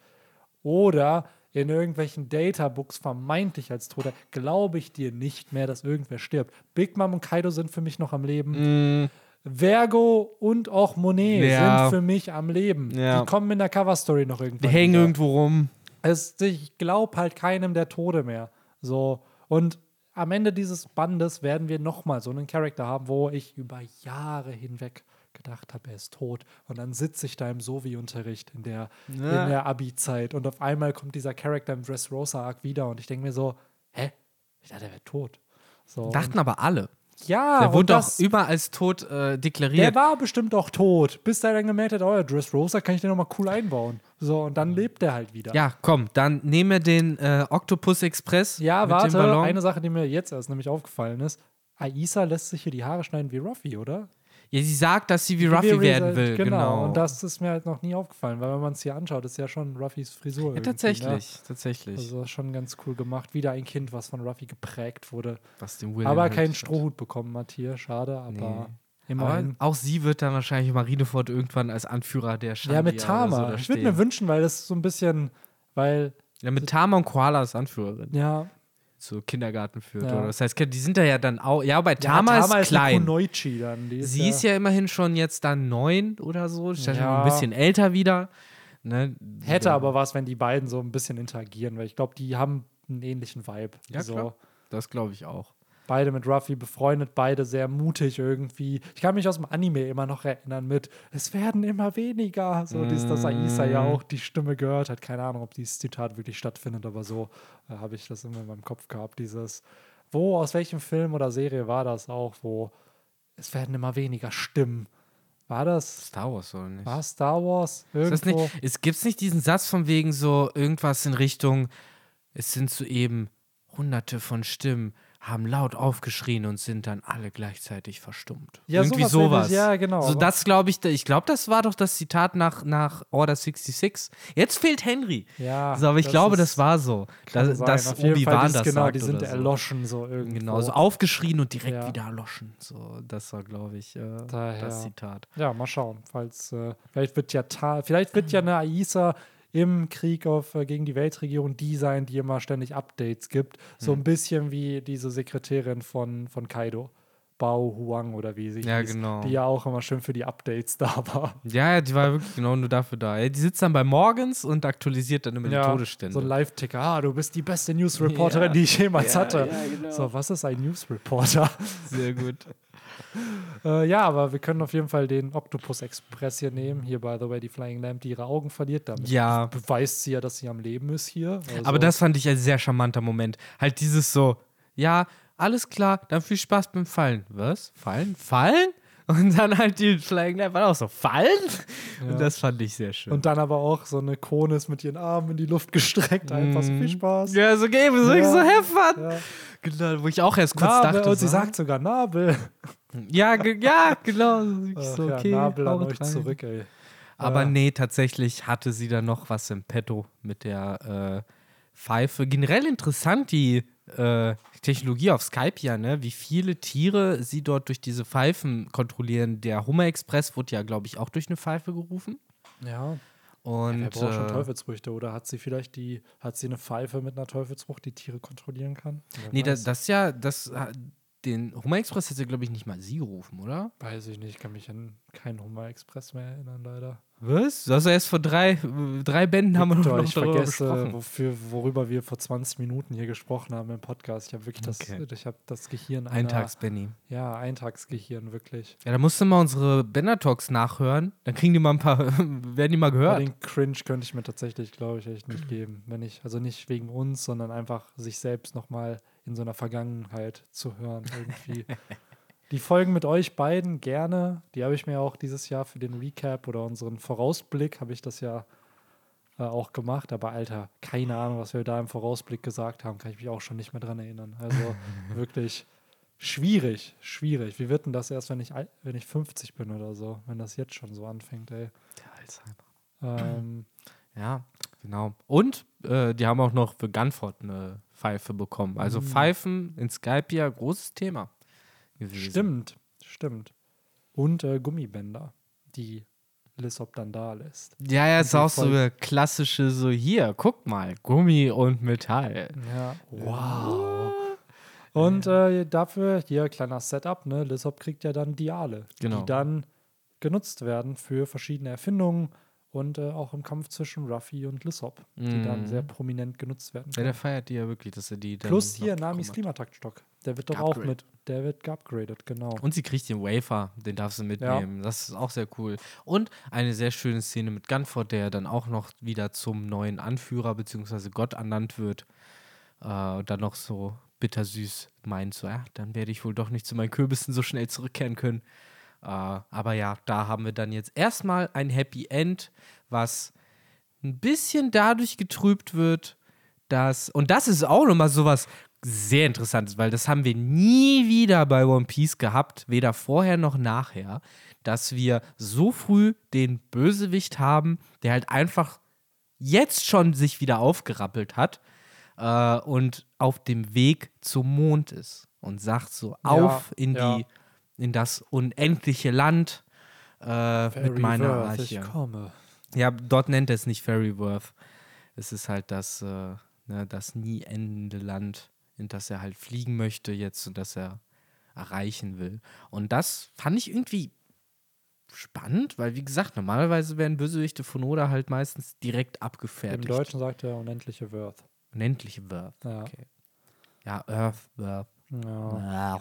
oder in irgendwelchen Databooks vermeintlich als Toter, glaube ich dir nicht mehr, dass irgendwer stirbt. Big Mom und Kaido sind für mich noch am Leben. Vergo und auch Monet Ja. sind für mich am Leben. Ja. Die kommen in der Cover-Story noch irgendwann. Die hängen wieder. irgendwo rum. Es, ich glaube halt keinem der Tode mehr. So. Und am Ende dieses Bandes werden wir nochmal so einen Charakter haben, wo ich über Jahre hinweg gedacht habe, er ist tot. Und dann sitze ich da im Sovi-Unterricht in der, Ja. in der Abi-Zeit und auf einmal kommt dieser Charakter im Dressrosa-Arc wieder und ich denke mir so, hä? Ich dachte, er wäre tot. So, Dachten aber alle. Ja, Der wurde doch überall als tot äh, der deklariert. war bestimmt auch tot, bis der dann gemerkt hat, oh ja, Dressrosa kann ich den nochmal cool einbauen. So, und dann lebt er halt wieder. Ja, komm, dann nehmen wir den äh, Octopus Express. Ja, mit warte, Dem Ballon. eine Sache, die mir jetzt erst nämlich aufgefallen ist. Aisa lässt sich hier die Haare schneiden wie Ruffy, oder? Ja, sie sagt, dass sie wie Ruffy werden will. Genau. Genau. Und das ist mir halt noch nie aufgefallen, weil wenn man es hier anschaut, ist ja schon Ruffys Frisur. ja, tatsächlich, Ne? tatsächlich. Also schon ganz cool gemacht. Wieder ein Kind, was von Ruffy geprägt wurde. was den Will aber halt keinen Strohhut bekommen hat hier. Schade, aber Nee. Aber immerhin. auch sie wird dann wahrscheinlich Marineford irgendwann als Anführer der Shandia ja, mit Tama. So ich würde mir wünschen, weil das so ein bisschen, weil, Ja, mit Tama und Koala als Anführerin. ja, So Kindergarten führt. Ja. Oder das heißt, die sind da ja dann auch. Ja, bei ja, Tama, ist eine klein. Dann. Die ist sie ist ja immerhin schon jetzt dann neun oder so. Ist ja. schon Ja. ein bisschen älter wieder. Ne? Hätte Ja. aber was, wenn die beiden so ein bisschen interagieren, weil ich glaube, die haben einen ähnlichen Vibe. Ja, so. klar. Das glaube ich auch. Beide mit Ruffy befreundet, beide sehr mutig irgendwie. Ich kann mich aus dem Anime immer noch erinnern mit, es werden immer weniger. So, dies, dass Aisa ja Mm. auch die Stimme gehört hat. Keine Ahnung, ob dieses Zitat wirklich stattfindet, aber so äh, habe ich das immer in meinem Kopf gehabt. Dieses, wo, aus welchem Film oder Serie war das auch, wo es werden immer weniger Stimmen. War das, Star Wars oder nicht? war Star Wars? Ist Irgendwo? nicht, es gibt nicht diesen Satz von wegen so irgendwas in Richtung, es sind soeben hunderte von Stimmen, haben laut aufgeschrien und sind dann alle gleichzeitig verstummt. Ja, Irgendwie sowas sowas. ja, genau. So das glaube ich, ich glaube, das war doch das Zitat nach, nach Order 66. Jetzt fehlt Henry. Ja, so, aber ich das glaube, das war so. Dass Fall, Obi-Wan die, das genau, sagt die sind oder so. erloschen so irgendwie. Genau, so aufgeschrien und direkt Ja. wieder erloschen. So, das war, glaube ich, äh, das Zitat. Ja, mal schauen. Falls, äh, vielleicht wird ja Ta vielleicht wird ja eine Aisa im Krieg auf, äh, gegen die Weltregierung die sein, die immer ständig Updates gibt. So Hm. ein bisschen wie diese Sekretärin von, von Kaido. Bao Huang oder wie sie Ja, hieß, genau. Die ja auch immer schön für die Updates da war. Ja, ja, die war wirklich genau nur dafür da. Ja, die sitzt dann bei Morgens und aktualisiert dann immer die Todesstände. so ein Live-Ticker. Ah, du bist die beste News-Reporterin, Ja. die ich jemals Ja, hatte. ja, genau. So, was ist ein News-Reporter? Sehr gut. [laughs] Äh, ja, aber wir können auf jeden Fall den Octopus Express hier nehmen. Hier, by the way, die Flying Lamp, die ihre Augen verliert. Damit Ja. beweist sie ja, dass sie am Leben ist hier. Also, Aber das fand ich ein sehr charmanter Moment. Halt dieses so, ja, alles klar, dann viel Spaß beim Fallen. Was? Fallen? Fallen? Und dann halt die Flying Lamp war auch so, fallen? Ja. Und das fand ich sehr schön. Und dann aber auch so eine Konis mit ihren Armen in die Luft gestreckt. Einfach so viel Spaß. Mhm. ja, so geben, so, Ja. so have fun. Ja. Genau, wo ich auch erst kurz Nabel, dachte. und sie so, sagt sogar Nabel. Ja, ge ja, genau. Ich [laughs] Ach so, ja, okay, Nabel an euch rein. zurück, ey. Aber Äh, nee, tatsächlich hatte sie da noch was im Petto mit der äh, Pfeife. Generell interessant die äh, Technologie auf Skype ja, ne? Wie viele Tiere sie dort durch diese Pfeifen kontrollieren. Der Hummer Express wurde ja, glaube ich, auch durch eine Pfeife gerufen. Ja, Und wer braucht schon äh, Teufelsfrüchte? Oder hat sie vielleicht die, hat sie eine Pfeife mit einer Teufelsfrucht, die Tiere kontrollieren kann? Wer nee, das, weiß. das ja, das den Hummer Express hat sie, glaube ich, nicht mal sie gerufen, oder? Weiß ich nicht, ich kann mich an keinen Hummer Express mehr erinnern, leider. Was? Also erst vor drei, drei Bänden haben wir noch, Victor, noch ich darüber vergesse, gesprochen. wofür, worüber wir vor 20 Minuten hier gesprochen haben im Podcast. Ich habe wirklich das, Okay. ich habe das Gehirn einer- Eintags-Benny. Ja, Eintagsgehirn, wirklich. Ja, da musst du mal unsere Banner Talks nachhören. Dann kriegen die mal ein paar, [laughs] werden die mal Aber gehört. den Cringe könnte ich mir tatsächlich, glaube ich, echt nicht geben. Wenn ich, also nicht wegen uns, sondern einfach sich selbst nochmal in so einer Vergangenheit zu hören. Irgendwie. [laughs] Die Folgen mit euch beiden gerne. Die habe ich mir auch dieses Jahr für den Recap oder unseren Vorausblick, habe ich das ja äh, auch gemacht. Aber Alter, keine Ahnung, was wir da im Vorausblick gesagt haben, kann ich mich auch schon nicht mehr dran erinnern. Also [laughs] wirklich schwierig, schwierig. Wie wird denn das erst, wenn ich, wenn ich 50 bin oder so? Wenn das jetzt schon so anfängt, ey. Der Alzheimer. Ähm, Ja, genau. Und äh, die haben auch noch für Gunford eine Pfeife bekommen. Also Mhm. Pfeifen in Skype ja großes Thema. gewesen. Stimmt, stimmt. Und äh, Gummibänder, die Lissop dann da lässt. Ja, ja, ist Und auch so eine klassische, so hier, guck mal, Gummi und Metall. Ja, wow. Und äh, dafür hier kleiner Setup, ne? Lissop kriegt ja dann Diale, Genau. die dann genutzt werden für verschiedene Erfindungen und äh, auch im Kampf zwischen Ruffy und Lissop, die dann Mhm. sehr prominent genutzt werden. Ja, können. der feiert die ja wirklich, dass er die dann Plus hier Namis. Klimataktstock. Der wird doch auch mit, der wird geupgradet, genau. Und sie kriegt den Wafer, den darf sie mitnehmen. Das ist auch sehr cool. Und eine sehr schöne Szene mit Gunford, der dann auch noch wieder zum neuen Anführer bzw. Gott ernannt wird. Äh, und dann noch so bittersüß meint, so, ja, dann werde ich wohl doch nicht zu meinen Kürbissen so schnell zurückkehren können. Äh, aber ja, da haben wir dann jetzt erstmal ein Happy End, was ein bisschen dadurch getrübt wird, dass, und das ist auch nochmal sowas sehr interessant ist, weil das haben wir nie wieder bei One Piece gehabt, weder vorher noch nachher, dass wir so früh den Bösewicht haben, der halt einfach jetzt schon sich wieder aufgerappelt hat äh, und auf dem Weg zum Mond ist und sagt so auf in ja. die in das unendliche Land äh, mit meiner Arche. Ich komme. Ja, dort nennt er es nicht Fairyworth. Es ist halt das, äh, ne, das nie endende Land, in das er halt fliegen möchte jetzt und das er erreichen will. Und das fand ich irgendwie spannend, weil wie gesagt, normalerweise werden Bösewichte von Oda halt meistens direkt Im abgefertigt. Deutschen sagt er unendliche Worth. Unendliche Worth. Ja. Okay. Ja, Earth, Worth. Ja.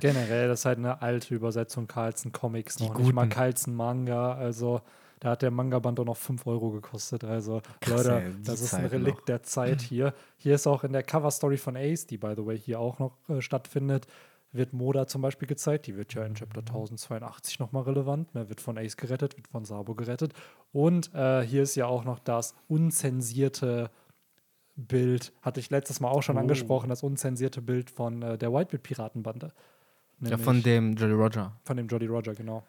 Generell, das ist halt eine alte Übersetzung Carlson Comics, Die noch nicht mal guten. Carlson Manga. Also da hat der Manga-Band auch noch 5 Euro gekostet. Also Krass, Leute, ey, das ist ein Relikt noch. der Zeit hier. Hier ist auch in der Cover-Story von Ace, die by the way hier auch noch äh, stattfindet, wird Moda zum Beispiel gezeigt. Die wird ja in Chapter 1082 nochmal relevant. Ne? Wird von Ace gerettet, wird von Sabo gerettet. Und äh, hier ist ja auch noch das unzensierte Bild, hatte ich letztes Mal auch schon Oh. angesprochen, das unzensierte Bild von äh, der Whitebeard-Piratenbande. Ja, von dem Jolly Roger. von dem Jolly Roger, genau.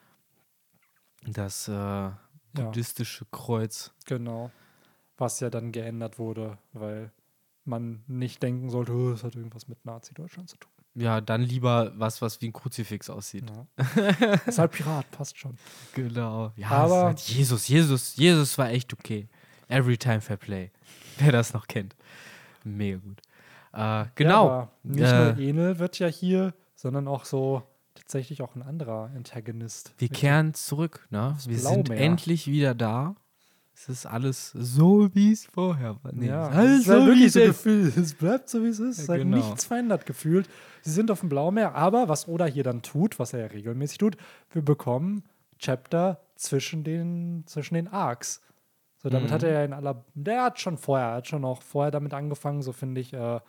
Das äh, buddhistische Kreuz. Genau. Was ja dann geändert wurde, weil man nicht denken sollte, oh, es hat irgendwas mit Nazi-Deutschland zu tun. Ja, dann lieber was, was wie ein Kruzifix aussieht. Ja. ist halt Pirat, passt schon. [laughs] Genau. Ja, Aber- aber halt Jesus, Jesus, Jesus war echt okay. Every time fair play. [laughs] Wer das noch kennt. Mega gut. Äh, genau. Ja, nicht Äh, nur Enel wird ja hier, sondern auch so tatsächlich auch ein anderer Antagonist. wir kehren zurück, ne? Wir sind Blaumeer. endlich wieder da. Es ist alles so, wie es vorher war. Nee, Ja, alles halt wie es so ist. gefühlt. Es bleibt so, wie es ist. Es Ja, halt genau. nichts verändert gefühlt. Sie sind auf dem Blaumeer, aber was Oda hier dann tut, was er ja regelmäßig tut, wir bekommen Chapter zwischen den, zwischen den Arcs. So, damit Mhm. hat er ja in aller, der hat schon vorher, er hat schon auch vorher damit angefangen, so finde ich, äh,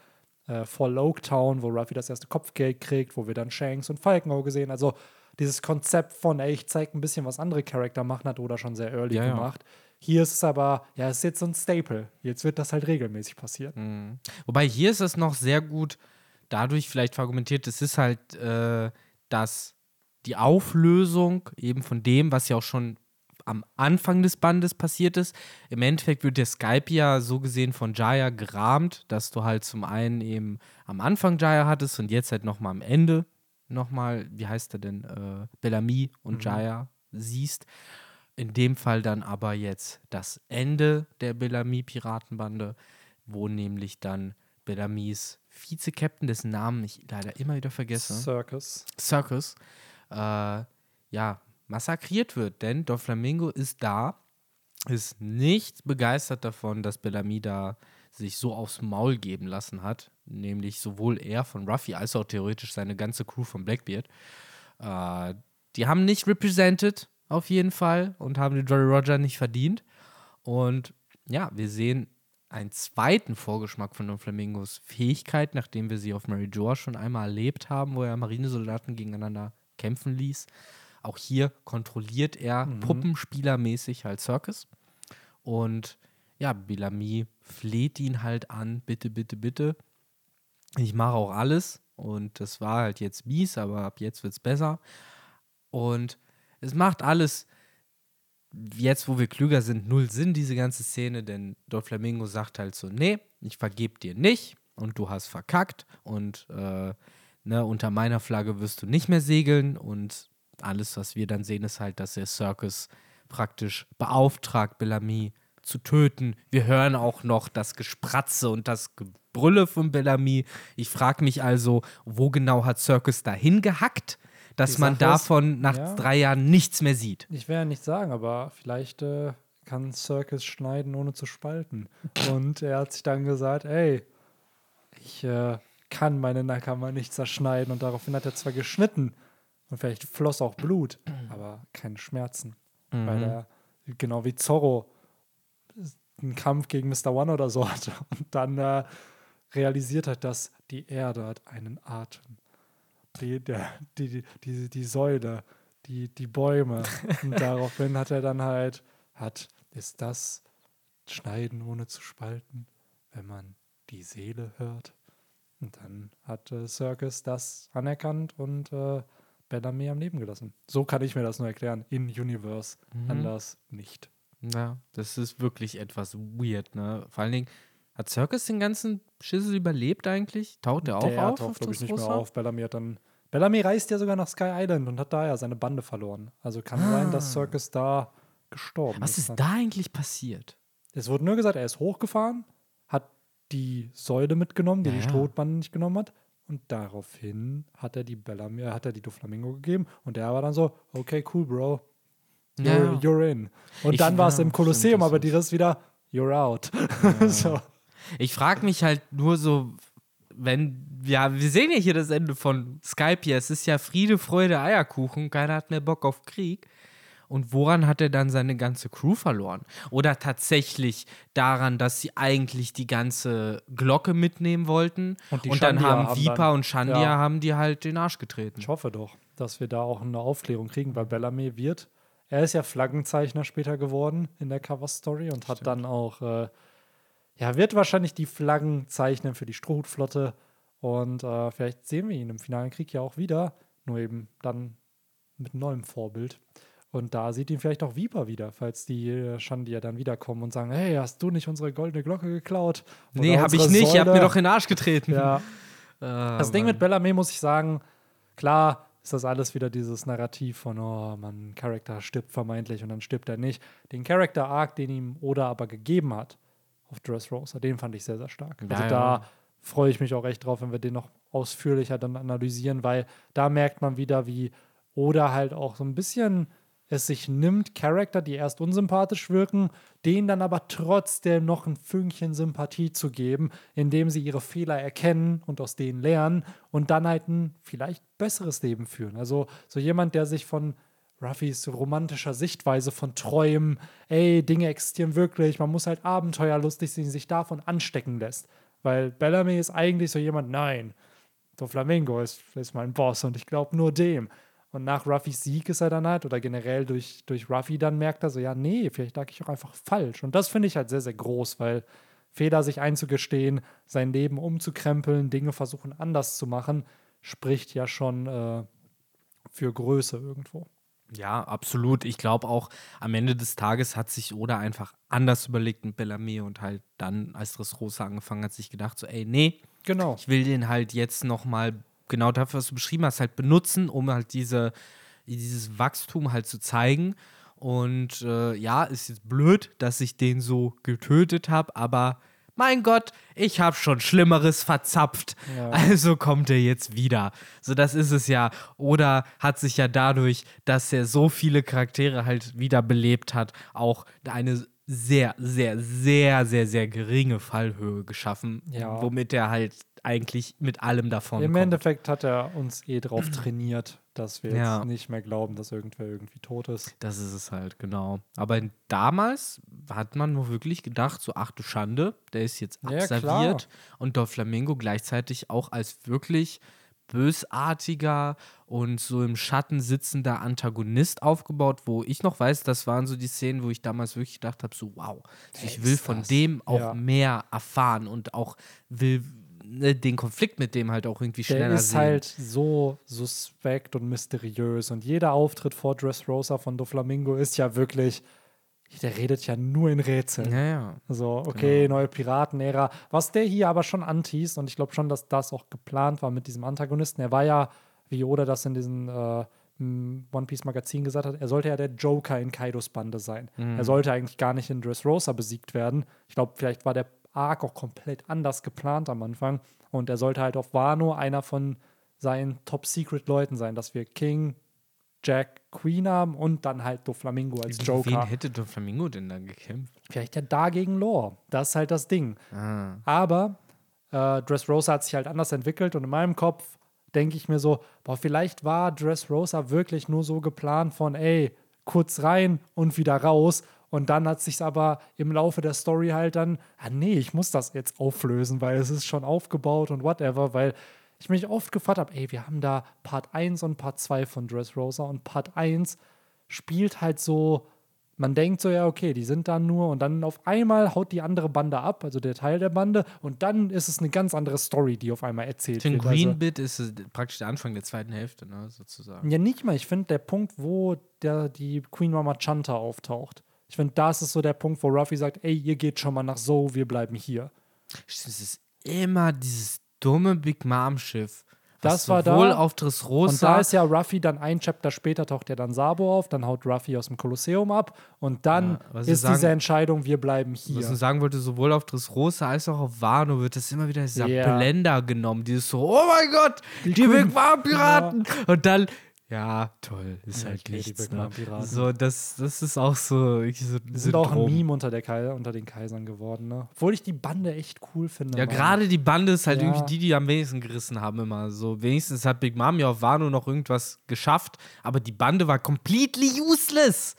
äh, vor Loketown, wo Ruffy das erste Kopfgeld kriegt, wo wir dann Shanks und Falkenauge sehen. Also dieses Konzept von, ey, ich zeig ein bisschen, was andere Charakter machen, hat Oda schon sehr early Ja, ja. gemacht. Hier ist es aber, ja, es ist jetzt so ein Staple. Jetzt wird das halt regelmäßig passieren. Mhm. Wobei hier ist es noch sehr gut dadurch vielleicht argumentiert, es ist halt, äh, dass die Auflösung eben von dem, was ja auch schon am Anfang des Bandes passiert ist. Im Endeffekt wird der Skype ja so gesehen von Jaya gerahmt, dass du halt zum einen eben am Anfang Jaya hattest und jetzt halt nochmal am Ende nochmal, wie heißt er denn, äh, Bellamy und Mhm. Jaya siehst. In dem Fall dann aber jetzt das Ende der Bellamy-Piratenbande, wo nämlich dann Bellamys Vize-Captain, dessen Namen ich leider immer wieder vergesse, Circus. Circus, äh, ja, massakriert wird. Denn Doflamingo ist da, ist nicht begeistert davon, dass Bellamy da sich so aufs Maul geben lassen hat. Nämlich sowohl er von Ruffy als auch theoretisch seine ganze Crew von Blackbeard. Äh, die haben nicht represented, auf jeden Fall, und haben den Jolly Roger nicht verdient. Und ja, wir sehen einen zweiten Vorgeschmack von Don Flamingos Fähigkeit, nachdem wir sie auf Mary Joa schon einmal erlebt haben, wo er Marinesoldaten gegeneinander kämpfen ließ. Auch hier kontrolliert er puppenspielermäßig halt Circus. Und ja, Bellamy fleht ihn halt an, bitte, bitte, bitte. Ich mache auch alles. Und das war halt jetzt mies, aber ab jetzt wird es besser. Und es macht alles, jetzt wo wir klüger sind, null Sinn, diese ganze Szene, denn Doflamingo sagt halt so, nee, ich vergeb dir nicht und du hast verkackt und äh, ne, unter meiner Flagge wirst du nicht mehr segeln und alles, was wir dann sehen, ist halt, dass der Circus praktisch beauftragt, Bellamy zu töten. Wir hören auch noch das Gespratze und das Gebrülle von Bellamy. Ich frage mich also, wo genau hat Circus dahin gehackt, dass man Sache ist, davon nach ja. drei Jahren nichts mehr sieht? Ich will ja nicht sagen, aber vielleicht äh, kann Circus schneiden, ohne zu spalten. [laughs] Und er hat sich dann gesagt, ey, ich äh, kann meine Nakama nicht zerschneiden. Und daraufhin hat er zwar geschnitten und vielleicht floss auch Blut, aber keine Schmerzen. Weil er, genau wie Zorro, einen Kampf gegen Mr. One oder so hatte und dann äh, realisiert hat, dass die Erde hat einen Atem. Die, der, die, die, die Säule, die, die Bäume. Und [laughs] daraufhin hat er dann halt, hat, ist das Schneiden ohne zu spalten, wenn man die Seele hört? Und dann hat äh, Circus das anerkannt und äh, Bellamy am Leben gelassen. So kann ich mir das nur erklären. In Universe. Mhm. Anders nicht. Ja, das ist wirklich etwas weird, ne? Vor allen Dingen, hat Circus den ganzen Schissel überlebt eigentlich? Taucht der auch Der auf? taucht, auf glaube ich, nicht mehr auf. Bellamy hat dann. Bellamy reist ja sogar nach Sky Island und hat da ja seine Bande verloren. Also kann sein, dass Circus da gestorben Ah. Was ist. ist da eigentlich passiert? Es wurde nur gesagt, er ist hochgefahren, hat die Säule mitgenommen, die Ja, die. Strohbande nicht genommen hat. Und daraufhin hat er die Bellamy, hat er die Doflamingo gegeben. Und der war dann so, okay, cool, Bro. You're, Ja, ja. you're in. Und Ich- dann war es ja, im Kolosseum, das aber die ist wieder, you're out. [laughs] so. Ich frage mich halt nur so, wenn, ja, wir sehen ja hier das Ende von Skype hier. Es ist ja Friede, Freude, Eierkuchen. Keiner hat mehr Bock auf Krieg. Und woran hat er dann seine ganze Crew verloren? Oder tatsächlich daran, dass sie eigentlich die ganze Glocke mitnehmen wollten Und und dann haben haben Viper dann- und Shandia ja. haben die halt den Arsch getreten. Ich hoffe doch, dass wir da auch eine Aufklärung kriegen, weil Bellamy wird, er ist ja Flaggenzeichner später geworden in der Cover-Story und hat dann auch, äh, ja, wird wahrscheinlich die Flaggen zeichnen für die Strohhutflotte und äh, vielleicht sehen wir ihn im finalen Krieg ja auch wieder, nur eben dann mit neuem Vorbild. Und da sieht ihn vielleicht auch Viper wieder, falls die äh, Shandia dann wiederkommen und sagen, hey, hast du nicht unsere goldene Glocke geklaut? Oder Nee, hab ich nicht. Ihr habt mir Säule?" doch in den Arsch getreten. Ja, [laughs] Ah, das Ding Mann. mit Bellamy muss ich sagen, klar ist das alles wieder dieses Narrativ von, oh, man, Charakter stirbt vermeintlich und dann stirbt er nicht. Den Character Arc, den ihm Oda aber gegeben hat auf Dressrosa, den fand ich sehr, sehr stark. Ja, also da freue ich mich auch echt drauf, wenn wir den noch ausführlicher dann analysieren, weil da merkt man wieder, wie Oda halt auch so ein bisschen es sich nimmt, Charakter, die erst unsympathisch wirken, denen dann aber trotzdem noch ein Fünkchen Sympathie zu geben, indem sie ihre Fehler erkennen und aus denen lernen und dann halt ein vielleicht besseres Leben führen. Also so jemand, der sich von Ruffys romantischer Sichtweise von Träumen, ey, Dinge existieren wirklich, man muss halt abenteuerlustig sein, sich davon anstecken lässt. Weil Bellamy ist eigentlich so jemand, nein, Doflamingo ist, ist mein Boss und ich glaube nur dem. Und nach Ruffys Sieg ist er dann halt, oder generell durch, durch Ruffy dann merkt er so, ja, nee, vielleicht lag ich auch einfach falsch. Und das finde ich halt sehr, sehr groß, weil Fehler sich einzugestehen, sein Leben umzukrempeln, Dinge versuchen anders zu machen, spricht ja schon äh, für Größe irgendwo. Ja, absolut. Ich glaube auch, am Ende des Tages hat sich Oda einfach anders überlegt mit Bellamy und halt dann, als Dressrosa angefangen hat, sich gedacht, so, ey, nee, Genau. ich will den halt jetzt nochmal genau dafür, was du beschrieben hast, halt benutzen, um halt diese, dieses Wachstum halt zu zeigen. Und äh, ja, ist jetzt blöd, dass ich den so getötet habe, aber mein Gott, ich habe schon Schlimmeres verzapft. Ja. Also kommt er jetzt wieder. So, das ist es ja. Oder hat sich ja dadurch, dass er so viele Charaktere halt wiederbelebt hat, auch eine sehr, sehr, sehr, sehr, sehr geringe Fallhöhe geschaffen, Ja. womit er halt eigentlich mit allem davon Im kommt. Endeffekt hat er uns eh drauf trainiert, dass wir Ja. jetzt nicht mehr glauben, dass irgendwer irgendwie tot ist. Das ist es halt, genau. Aber damals hat man nur wirklich gedacht, so, ach du Schande, der ist jetzt Ja, abserviert. und Doflamingo gleichzeitig auch als wirklich bösartiger und so im Schatten sitzender Antagonist aufgebaut, wo ich noch weiß, das waren so die Szenen, wo ich damals wirklich gedacht habe, so wow, ich will von das? dem auch Ja. mehr erfahren und auch will den Konflikt mit dem halt auch irgendwie Der schneller ist sehen. halt so suspekt und mysteriös. Und jeder Auftritt vor Dressrosa von Doflamingo ist ja wirklich, der redet ja nur in Rätseln. ja, ja. So, okay, Genau. neue Piratenära. Was der hier aber schon antießt, und ich glaube schon, dass das auch geplant war mit diesem Antagonisten. Er war ja, wie Oda das in diesem äh, m, One Piece Magazin gesagt hat, er sollte ja der Joker in Kaidos Bande sein. Mhm. Er sollte eigentlich gar nicht in Dressrosa besiegt werden. Ich glaube, vielleicht war der Arc auch komplett anders geplant am Anfang. Und er sollte halt auf Wano einer von seinen Top-Secret-Leuten sein, dass wir King, Jack, Queen haben und dann halt Doflamingo als Gegen Wen Joker. hätte Doflamingo denn dann gekämpft? Vielleicht ja da gegen Lore. Das ist halt das Ding. Ah. Aber äh, Dressrosa hat sich halt anders entwickelt und in meinem Kopf denke ich mir so, boah, vielleicht war Dressrosa wirklich nur so geplant von, ey, kurz rein und wieder raus. Und dann hat sich aber im Laufe der Story halt dann, ah nee, ich muss das jetzt auflösen, weil es ist schon aufgebaut und whatever, weil ich mich oft gefragt habe, ey, wir haben da Part 1 und Part 2 von Dressrosa und Part 1 spielt halt so man denkt so, ja, okay, die sind da nur und dann auf einmal haut die andere Bande ab, also der Teil der Bande, und dann ist es eine ganz andere Story, die auf einmal erzählt Den wird. Green also, Bit ist äh, praktisch der Anfang der zweiten Hälfte, ne, sozusagen. ja, nicht mal. Ich finde, der Punkt, wo der, die Queen Mama Chanta auftaucht, ich finde, das ist so der Punkt, wo Ruffy sagt, ey, ihr geht schon mal nach So, wir bleiben hier. Es ist immer dieses dumme Big Mom Schiff. Das war da. auf Dressrosa Und da ist ja Ruffy dann ein Chapter später taucht ja dann Sabo auf, dann haut Ruffy aus dem Kolosseum ab und dann Ja, was ist sagen- diese Entscheidung, wir bleiben Was hier. ich sagen wollte, sowohl auf Dressrosa als auch auf Wano wird das immer wieder dieser Ja. Blender genommen. Dieses so, oh mein Gott, die, Queen- Big Mom Piraten. Und dann, ja, toll, ist Ja, halt ich nichts. Ne? So, das, das ist auch so, wirklich so sind auch ein Syndrom. Meme unter, der Kai unter den Kaisern geworden, ne? Obwohl ich die Bande echt cool finde. Ja, gerade die Bande ist halt Ja. irgendwie die, die am wenigsten gerissen haben immer. So, wenigstens hat Big Mom ja auf Wano noch irgendwas geschafft, aber die Bande war completely useless.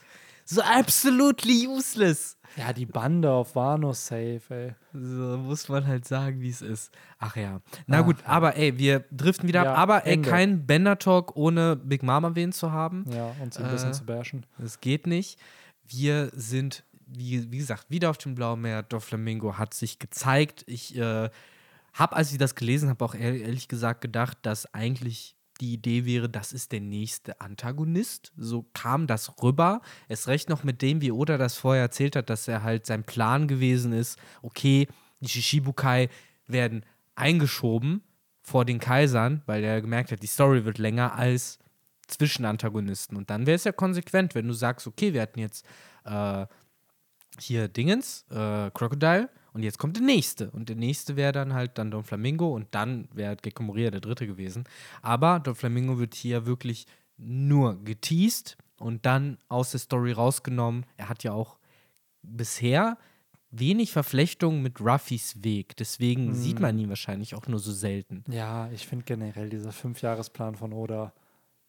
So absolutely useless. Ja, die Bande auf Wano safe, ey. So muss man halt sagen, wie es ist. Ach ja. Na Ach gut, aber ey, wir driften wieder Ja, ab. Aber ey, Ende. kein Bender-Talk ohne Big Mom erwähnt zu haben. Ja, und sie ein bisschen Äh, zu bashen. Das geht nicht. Wir sind, wie, wie gesagt, wieder auf dem Blauen Meer. Doflamingo hat sich gezeigt. Ich äh, habe, als ich das gelesen habe, auch ehr- ehrlich gesagt gedacht, dass eigentlich die Idee wäre, das ist der nächste Antagonist. So kam das rüber. Es recht noch mit dem, wie Oda das vorher erzählt hat, dass er halt sein Plan gewesen ist, okay, die Shishibukai werden eingeschoben vor den Kaisern, weil er gemerkt hat, die Story wird länger als Zwischenantagonisten. Und dann wäre es ja konsequent, wenn du sagst, okay, wir hatten jetzt äh, hier Dingens, äh, Crocodile, und jetzt kommt der nächste. Und der nächste wäre dann halt dann Don Flamingo und dann wäre halt Gecko Moria der dritte gewesen. Aber Don Flamingo wird hier wirklich nur geteased und dann aus der Story rausgenommen. Er hat ja auch bisher wenig Verflechtung mit Ruffys Weg. Deswegen sieht man ihn wahrscheinlich auch nur so selten. Ja, ich finde generell dieser Fünfjahresplan von Oda,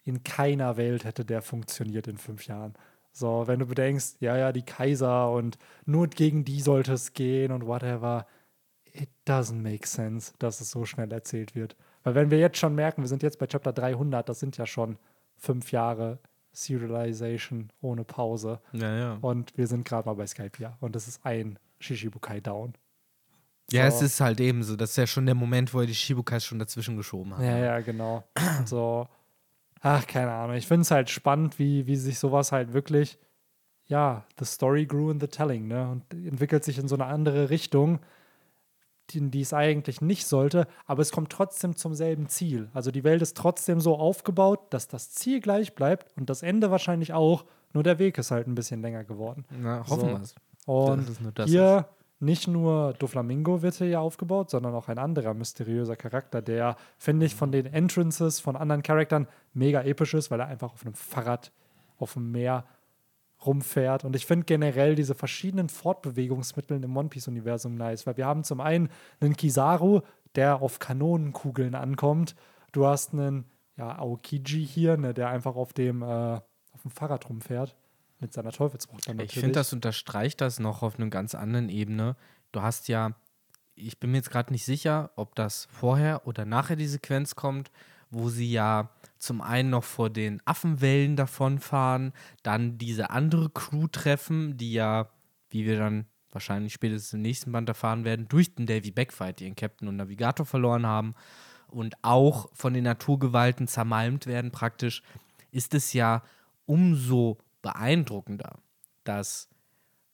in keiner Welt hätte der funktioniert in fünf Jahren. So, wenn du bedenkst, ja, ja, die Kaiser und nur gegen die sollte es gehen und whatever, it doesn't make sense, dass es so schnell erzählt wird. Weil wenn wir jetzt schon merken, wir sind jetzt bei Chapter 300, das sind ja schon fünf Jahre Serialization ohne Pause. Ja, ja. Und wir sind gerade mal bei Skype, Und es ist ein Shishibukai down. Ja, So. es ist halt eben so. Das ist ja schon der Moment, wo er die Shibukais schon dazwischen geschoben hat. Ja, ja, genau. So, ach, keine Ahnung. Ich finde es halt spannend, wie, wie sich sowas halt wirklich, ja, the story grew in the telling, ne? Und entwickelt sich in so eine andere Richtung, die, in die es eigentlich nicht sollte, aber es kommt trotzdem zum selben Ziel. Also die Welt ist trotzdem so aufgebaut, dass das Ziel gleich bleibt und das Ende wahrscheinlich auch, nur der Weg ist halt ein bisschen länger geworden. Na, hoffen So. wir es. Und nur das hier nicht nur Doflamingo wird hier aufgebaut, sondern auch ein anderer mysteriöser Charakter, der, finde ich, von den Entrances von anderen Charakteren mega episch ist, weil er einfach auf einem Fahrrad auf dem Meer rumfährt. Und ich finde generell diese verschiedenen Fortbewegungsmittel im One Piece-Universum nice, weil wir haben zum einen einen Kizaru, der auf Kanonenkugeln ankommt. Du hast einen ja, Aokiji hier, ne, der einfach auf dem, äh, auf dem Fahrrad rumfährt. Mit seiner Teufelsfrucht dann Ich natürlich. finde, das unterstreicht das noch auf einer ganz anderen Ebene. Du hast ja, ich bin mir jetzt gerade nicht sicher, ob das vorher oder nachher die Sequenz kommt, wo sie ja zum einen noch vor den Affenwellen davonfahren, dann diese andere Crew treffen, die ja, wie wir dann wahrscheinlich spätestens im nächsten Band erfahren werden, durch den Davy Backfight ihren Captain und Navigator verloren haben und auch von den Naturgewalten zermalmt werden praktisch, ist es ja umso beeindruckender, dass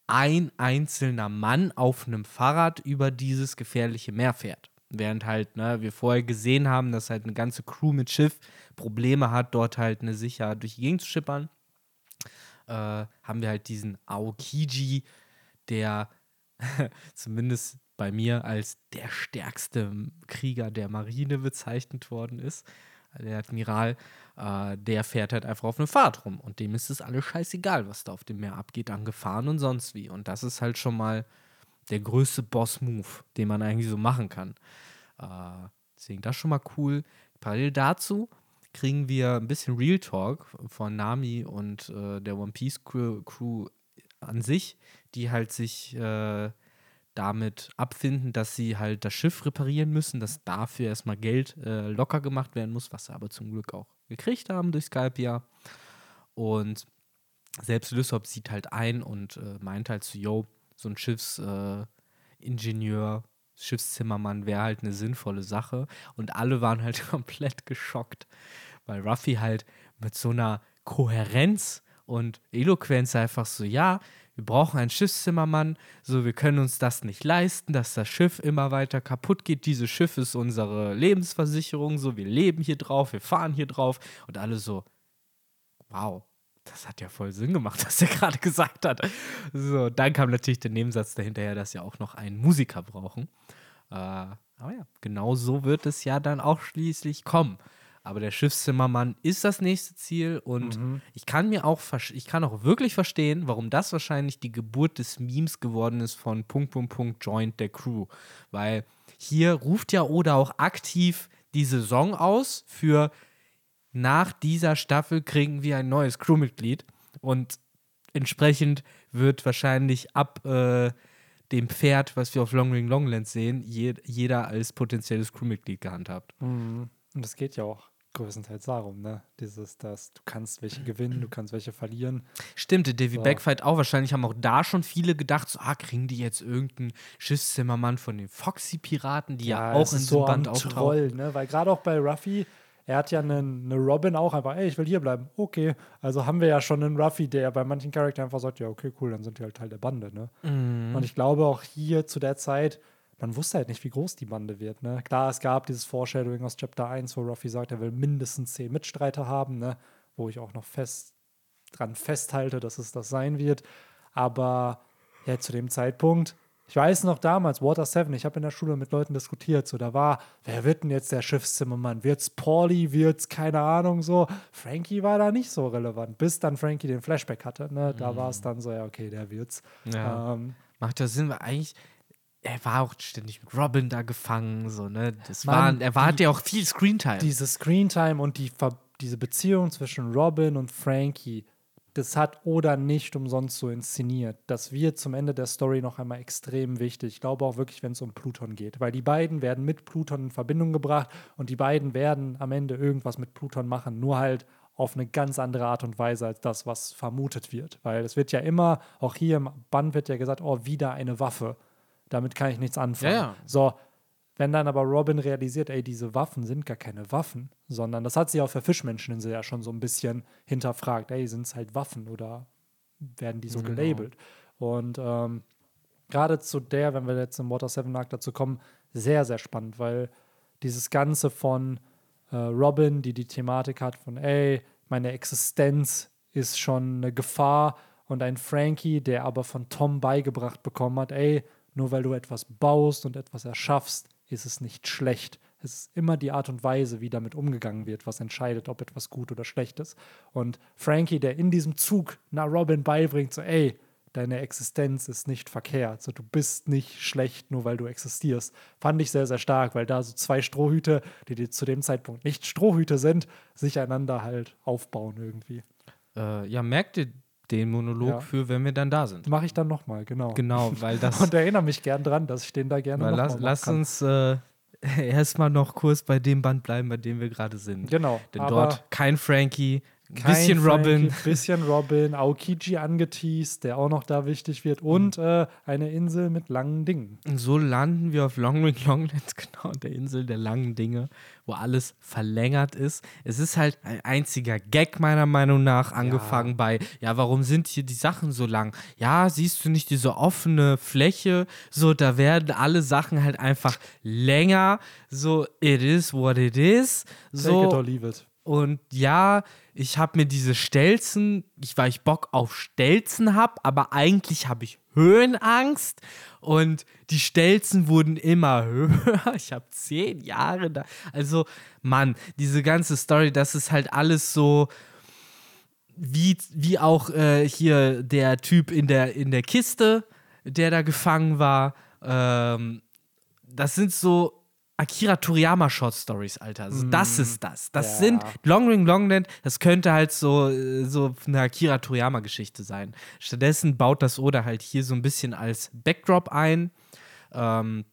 ein einzelner Mann auf einem Fahrrad über dieses gefährliche Meer fährt. Während halt, ne, wir vorher gesehen haben, dass halt eine ganze Crew mit Schiff Probleme hat, dort halt eine Sicherheit durch die Gegend zu schippern, äh, haben wir halt diesen Aokiji, der [laughs] zumindest bei mir als der stärkste Krieger der Marine bezeichnet worden ist. Der Admiral, äh, der fährt halt einfach auf einem Fahrrad rum und dem ist es alles scheißegal, was da auf dem Meer abgeht, an Gefahren und sonst wie. Und das ist halt schon mal der größte Boss-Move, den man eigentlich so machen kann. Äh, deswegen das schon mal cool. Parallel dazu kriegen wir ein bisschen Real Talk von Nami und äh, der One Piece Crew, Crew an sich, die halt sich äh, damit abfinden, dass sie halt das Schiff reparieren müssen, dass dafür erstmal Geld äh, locker gemacht werden muss, was sie aber zum Glück auch gekriegt haben durch Skype ja. Und selbst Lysop sieht halt ein und äh, meint halt so, yo, so ein Schiffsingenieur, äh, Schiffszimmermann wäre halt eine sinnvolle Sache. Und alle waren halt [laughs] komplett geschockt, weil Ruffy halt mit so einer Kohärenz und Eloquenz einfach so, ja, wir brauchen einen Schiffszimmermann, so wir können uns das nicht leisten, dass das Schiff immer weiter kaputt geht. Dieses Schiff ist unsere Lebensversicherung, so wir leben hier drauf, wir fahren hier drauf und alle so, wow, das hat ja voll Sinn gemacht, [laughs] was er gerade gesagt hat. So, dann kam natürlich der Nebensatz dahinterher, dass wir auch noch einen Musiker brauchen. Äh, aber ja, genau so wird es ja dann auch schließlich kommen. Aber der Schiffszimmermann ist das nächste Ziel und mhm. ich kann mir auch, ich kann auch wirklich verstehen, warum das wahrscheinlich die Geburt des Memes geworden ist von Punkt, Punkt, Punkt, Joint der Crew. Weil hier ruft ja Oda auch aktiv die Saison aus für nach dieser Staffel kriegen wir ein neues Crewmitglied und entsprechend wird wahrscheinlich ab äh, dem Pferd, was wir auf Long Ring Longland sehen, je, jeder als potenzielles Crewmitglied gehandhabt. Mhm. Und es geht ja auch größtenteils darum, ne? Dieses, dass du kannst welche gewinnen, du kannst welche verlieren. Stimmt, der Davy so. Backfight auch. Wahrscheinlich haben auch da schon viele gedacht, so, ah, kriegen die jetzt irgendeinen Schiffszimmermann von den Foxy-Piraten, die ja, ja auch in so Band auftauchen. Troll, ne? Weil gerade auch bei Ruffy, er hat ja einen, eine Robin auch einfach, ey, ich will hier bleiben. Okay. Also haben wir ja schon einen Ruffy, der bei manchen Charakteren einfach sagt, ja, okay, cool, dann sind die halt Teil der Bande, ne? Mhm. Und ich glaube auch hier zu der Zeit, man wusste halt nicht, wie groß die Bande wird. Ne? Klar, es gab dieses Foreshadowing aus Chapter 1, wo Ruffy sagt, er will mindestens zehn Mitstreiter haben, ne? wo ich auch noch fest dran festhalte, dass es das sein wird. Aber ja, zu dem Zeitpunkt, ich weiß noch damals, Water 7, ich habe in der Schule mit Leuten diskutiert, so da war, wer wird denn jetzt der Schiffszimmermann? Wird's Pauli, wird's keine Ahnung so. Frankie war da nicht so relevant, bis dann Frankie den Flashback hatte, ne? Da mhm. war es dann so, ja, okay, der wird's. Ja. Ähm, Macht ja Sinn, weil eigentlich, er war auch ständig mit Robin da gefangen, so, ne? Das Mann, war, er war, die, hatte ja auch viel Screentime. Diese Screentime und die, diese Beziehung zwischen Robin und Frankie, das hat Oda nicht umsonst so inszeniert. Das wird zum Ende der Story noch einmal extrem wichtig. Ich glaube auch wirklich, wenn es um Pluton geht. Weil die beiden werden mit Pluton in Verbindung gebracht und die beiden werden am Ende irgendwas mit Pluton machen. Nur halt auf eine ganz andere Art und Weise als das, was vermutet wird. Weil es wird ja immer, auch hier im Band wird ja gesagt, oh, wieder eine Waffe damit kann ich nichts anfangen. Ja, ja. So, wenn dann aber Robin realisiert, ey, diese Waffen sind gar keine Waffen, sondern das hat sie auch für Fischmenscheninsel ja schon so ein bisschen hinterfragt, ey, sind es halt Waffen oder werden die so genau. gelabelt? Und ähm, gerade zu der, wenn wir jetzt im Water 7 Arc dazu kommen, sehr, sehr spannend, weil dieses Ganze von äh, Robin, die die Thematik hat von, ey, meine Existenz ist schon eine Gefahr und ein Frankie, der aber von Tom beigebracht bekommen hat, ey, nur weil du etwas baust und etwas erschaffst, ist es nicht schlecht. Es ist immer die Art und Weise, wie damit umgegangen wird, was entscheidet, ob etwas gut oder schlecht ist. Und Frankie, der in diesem Zug nach Robin beibringt, so, ey, deine Existenz ist nicht verkehrt. So, du bist nicht schlecht, nur weil du existierst. Fand ich sehr, sehr stark, weil da so zwei Strohhüte, die, die zu dem Zeitpunkt nicht Strohhüte sind, sich einander halt aufbauen irgendwie. Äh, ja, merkt ihr den Monolog ja. für, wenn wir dann da sind. Mache ich dann nochmal, genau. Genau, weil [laughs] das. Und erinnere mich gern dran, dass ich den da gerne nochmal lass, lass kann. uns äh, [laughs] erstmal noch kurz bei dem Band bleiben, bei dem wir gerade sind. Genau. Denn dort kein Frankie, kein bisschen Frankie, Robin. [laughs] Bisschen Robin, Aokiji angeteased, der auch noch da wichtig wird. Und äh, eine Insel mit langen Dingen. Und so landen wir auf Long Ring Longlands, [laughs] genau, der Insel der langen Dinge, wo alles verlängert ist. Es ist halt ein einziger Gag, meiner Meinung nach, angefangen ja. bei, ja, warum sind hier die Sachen so lang? Ja, siehst du nicht diese offene Fläche? So, da werden alle Sachen halt einfach länger. So, it is what it is. So, Take it or leave it. Und ja, ich habe mir diese Stelzen, ich weil ich Bock auf Stelzen habe, aber eigentlich habe ich Höhenangst und die Stelzen wurden immer [laughs] höher. Ich habe zehn Jahre da. Also, Mann, diese ganze Story, das ist halt alles so wie, wie auch äh, hier der Typ in der, in der Kiste, der da gefangen war. Ähm, das sind so Akira Toriyama Short Stories, Alter. Also mm. Das ist das. Das ja. sind Long Ring Longland, das könnte halt so, so eine Akira Toriyama Geschichte sein. Stattdessen baut das Oda halt hier so ein bisschen als Backdrop ein. Ähm,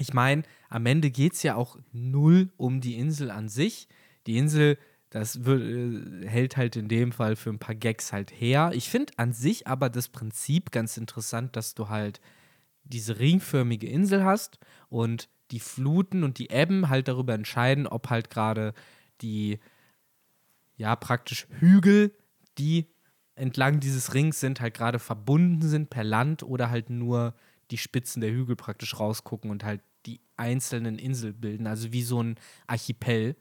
ich meine, am Ende geht es ja auch null um die Insel an sich. Die Insel das wür- äh, hält halt in dem Fall für ein paar Gags halt her. Ich finde an sich aber das Prinzip ganz interessant, dass du halt diese ringförmige Insel hast und die Fluten und die Ebben halt darüber entscheiden, ob halt gerade die, ja, praktisch Hügel, die entlang dieses Rings sind, halt gerade verbunden sind per Land oder halt nur die Spitzen der Hügel praktisch rausgucken und halt die einzelnen Inseln bilden, also wie so ein Archipel.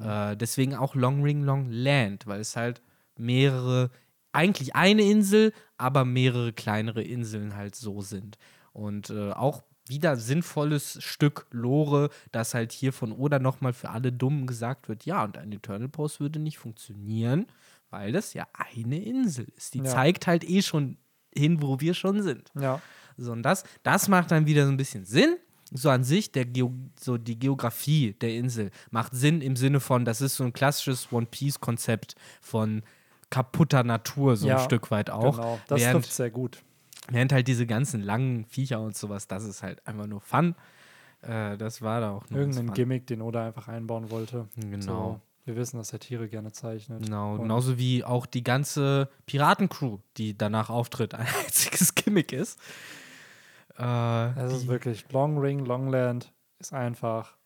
Äh, deswegen auch Long Ring Long Land, weil es halt mehrere, eigentlich eine Insel, aber mehrere kleinere Inseln halt so sind. Und äh, auch wieder sinnvolles Stück Lore, dass halt hier von Oda nochmal für alle Dummen gesagt wird, ja, und ein Eternal Post würde nicht funktionieren, weil das ja eine Insel ist. Die Ja. zeigt halt eh schon hin, wo wir schon sind. Ja. So, und das, das macht dann wieder so ein bisschen Sinn. So an sich, der Geo so die Geografie der Insel macht Sinn im Sinne von, das ist so ein klassisches One Piece-Konzept von kaputter Natur, so Ja, ein Stück weit auch. Genau. Das während, trifft sehr gut. Während halt diese ganzen langen Viecher und sowas, das ist halt einfach nur Fun. Äh, das war da auch nur Irgendein. Gimmick, den Oda einfach einbauen wollte. Genau. So, wir wissen, dass er Tiere gerne zeichnet. Genau, Und- genauso wie auch die ganze Piratencrew, die danach auftritt, [laughs] ein einziges Gimmick ist. Äh, Das ist wirklich Long Ring, Longland ist einfach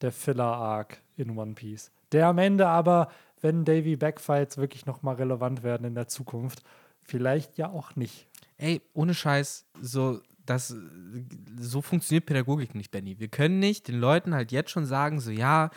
der Filler-Arc in One Piece. Der am Ende aber, wenn Davy Backfights wirklich nochmal relevant werden in der Zukunft, vielleicht ja auch nicht. Ey, ohne Scheiß, so, das, so funktioniert Pädagogik nicht, Benny. Wir können nicht den Leuten halt jetzt schon sagen, so, ja,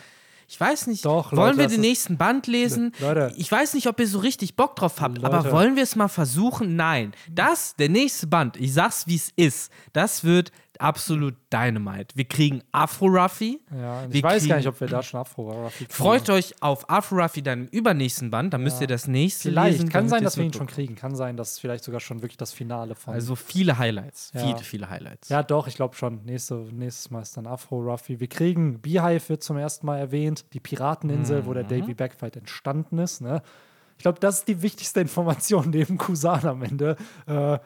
ich weiß nicht, Doch, wollen Leute, wir den nächsten Band lesen? Leute. Ich weiß nicht, ob ihr so richtig Bock drauf habt, aber Leute. wollen wir es mal versuchen? Nein. Das, der nächste Band, ich sag's wie es ist, das wird absolut Dynamite. Wir kriegen Afro-Ruffy. Ja, und Wir ich weiß gar nicht, ob wir da schon Afro-Ruffy kriegen. Freut euch auf Afro-Ruffy dann im übernächsten Band, dann müsst ihr das nächste Vielleicht. lesen. Kann sein, dass wir ihn schon kriegen. Kann sein, dass vielleicht sogar schon wirklich das Finale von. Also viele Highlights. Ja. Viele, viele Highlights. ja, doch, ich glaube schon. Nächste, nächstes Mal ist dann Afro-Ruffy. Wir kriegen Beehive wird zum ersten Mal erwähnt. Die Pirateninsel, wo der Mhm. Davy Backfight entstanden ist. Ne? Ich glaube, das ist die wichtigste [laughs] Information neben Kusan am Ende, äh,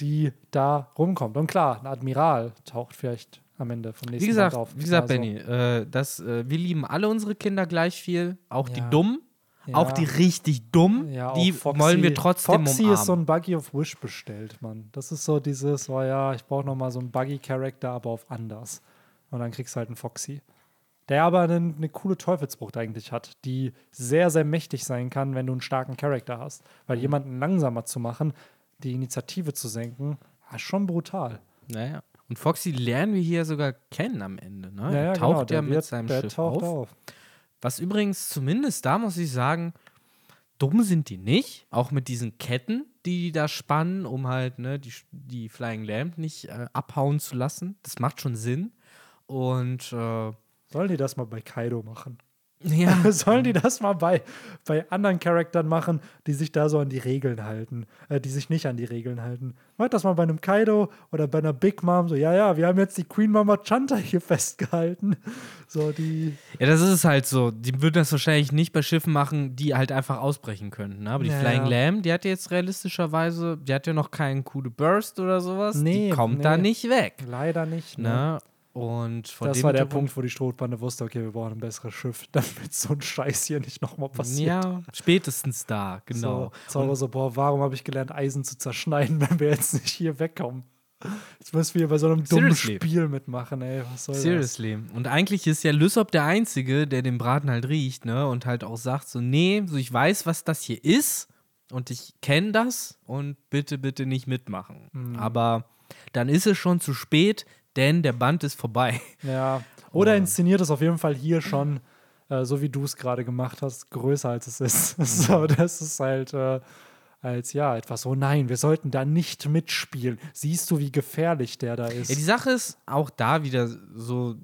die da rumkommt. Und klar, ein Admiral taucht vielleicht am Ende vom nächsten Wie gesagt, Band auf. wie gesagt, Also, Benny, äh, das, äh, wir lieben alle unsere Kinder gleich viel, auch die Ja. dummen, Ja. auch die richtig dummen, Ja, die Foxy. wollen wir trotzdem Foxy umarmen. ist so ein Buggy of Wish bestellt, Mann. Das ist so dieses, oh ja, ich brauche noch mal so einen Buggy-Charakter, aber auf anders. Und dann kriegst du halt einen Foxy. Der aber eine, eine coole Teufelsbrucht eigentlich hat, die sehr, sehr mächtig sein kann, wenn du einen starken Charakter hast. Mhm. Weil jemanden langsamer zu machen, die Initiative zu senken, ist schon brutal. naja. Und Foxy lernen wir hier sogar kennen am Ende. Ne? Ja, Er ja, taucht genau, ja mit wird- seinem Schiff auf. auf. Was übrigens zumindest, da muss ich sagen, dumm sind die nicht. Auch mit diesen Ketten, die die da spannen, um halt ne, die, die Flying Lamp nicht äh, abhauen zu lassen. Das macht schon Sinn. Und äh, Sollen die das mal bei Kaido machen? Ja, [laughs] Sollen die das mal bei, bei anderen Charaktern machen, die sich da so an die Regeln halten, äh, die sich nicht an die Regeln halten? Macht das mal bei einem Kaido oder bei einer Big Mom, so, ja, ja, wir haben jetzt die Queen Mama Chanta hier [laughs] festgehalten. So, die, Ja, das ist halt so. Die würden das wahrscheinlich nicht bei Schiffen machen, die halt einfach ausbrechen könnten. Ne? Aber die Ja, Flying. Lamb, die hat jetzt realistischerweise, die hat ja noch keinen coole Burst oder sowas. Nee, die kommt nee. da nicht weg. leider nicht. Ne? Ne? Und von Das war der Punkt, wo die Strohbande wusste, okay, wir brauchen ein besseres Schiff, [laughs] damit so ein Scheiß hier nicht nochmal passiert. Ja, spätestens da, genau. So, Zauberer so, boah, warum habe ich gelernt, Eisen zu zerschneiden, [laughs] wenn wir jetzt nicht hier wegkommen? Jetzt müssen wir hier bei so einem dummen Seriously. Spiel mitmachen, ey. Was soll das? Seriously. Und eigentlich ist ja Lysop der Einzige, der den Braten halt riecht, ne? Und halt auch sagt so, nee, so ich weiß, was das hier ist und ich kenne das und bitte, bitte nicht mitmachen. Mhm. Aber dann ist es schon zu spät, denn der Band ist vorbei. [laughs] Ja. Oder inszeniert es auf jeden Fall hier schon, äh, so wie du es gerade gemacht hast, größer als es ist. [laughs] so, das ist halt äh, als ja etwas, oh nein, wir sollten da nicht mitspielen. Siehst du, wie gefährlich der da ist? Ja, die Sache ist auch da wieder so,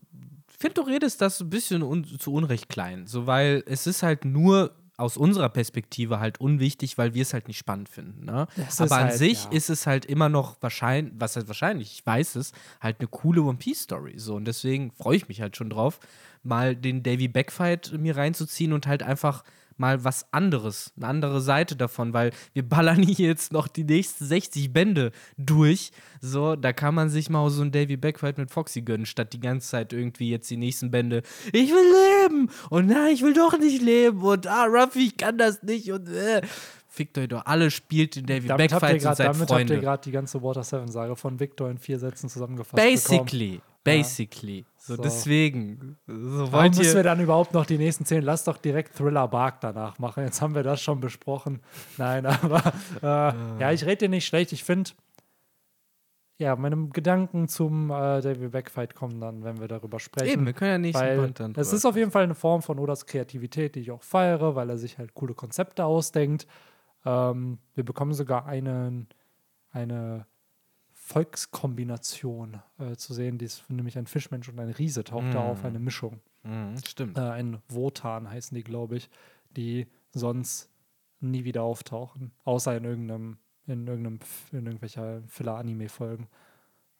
ich finde, du redest das ein bisschen un zu Unrecht klein, so weil es ist halt nur aus unserer Perspektive halt unwichtig, weil wir es halt nicht spannend finden. Ne? Aber an halt, sich ja. ist es halt immer noch wahrscheinlich, was heißt wahrscheinlich, ich weiß es, halt eine coole One Piece Story. So und deswegen freue ich mich halt schon drauf, mal den Davy Backfight mir reinzuziehen und halt einfach mal was anderes, eine andere Seite davon, weil wir ballern [laughs] hier jetzt noch die nächsten 60 Bände durch. So, da kann man sich mal so ein Davy Backfight mit Foxy gönnen, statt die ganze Zeit irgendwie jetzt die nächsten Bände. Ich will leben! Und nein, ich will doch nicht leben! Und ah, Ruffy, ich kann das nicht! Und äh. Fickt euch doch alle, spielt den Davy Damit Backfight und grad- seid damit habt ihr Freunde. gerade die ganze Water 7-Sage von Victor in vier Sätzen zusammengefasst. bekommen. Basically, basically. So, So. deswegen. So Warum müssen wir ihr. dann überhaupt noch die nächsten zehn? Lass doch direkt Thriller Bark danach machen. Jetzt haben wir das schon besprochen. Nein, [laughs] aber äh, ja, ich rede dir nicht schlecht. Ich finde, ja, meine Gedanken zum äh, David Backfight kommen dann, wenn wir darüber sprechen. Eben, wir können ja nächsten weil dann. es ist auf jeden Fall eine Form von Odas Kreativität, die ich auch feiere, weil er sich halt coole Konzepte ausdenkt. Ähm, wir bekommen sogar einen, eine Volkskombination äh, zu sehen, die ist nämlich ein Fischmensch und ein Riese taucht da auf, eine Mischung. Mhm, stimmt. Äh, ein Wotan heißen die, glaube ich, die sonst nie wieder auftauchen, außer in irgendeinem, in irgendeinem, in irgendwelcher Filler-Anime-Folgen.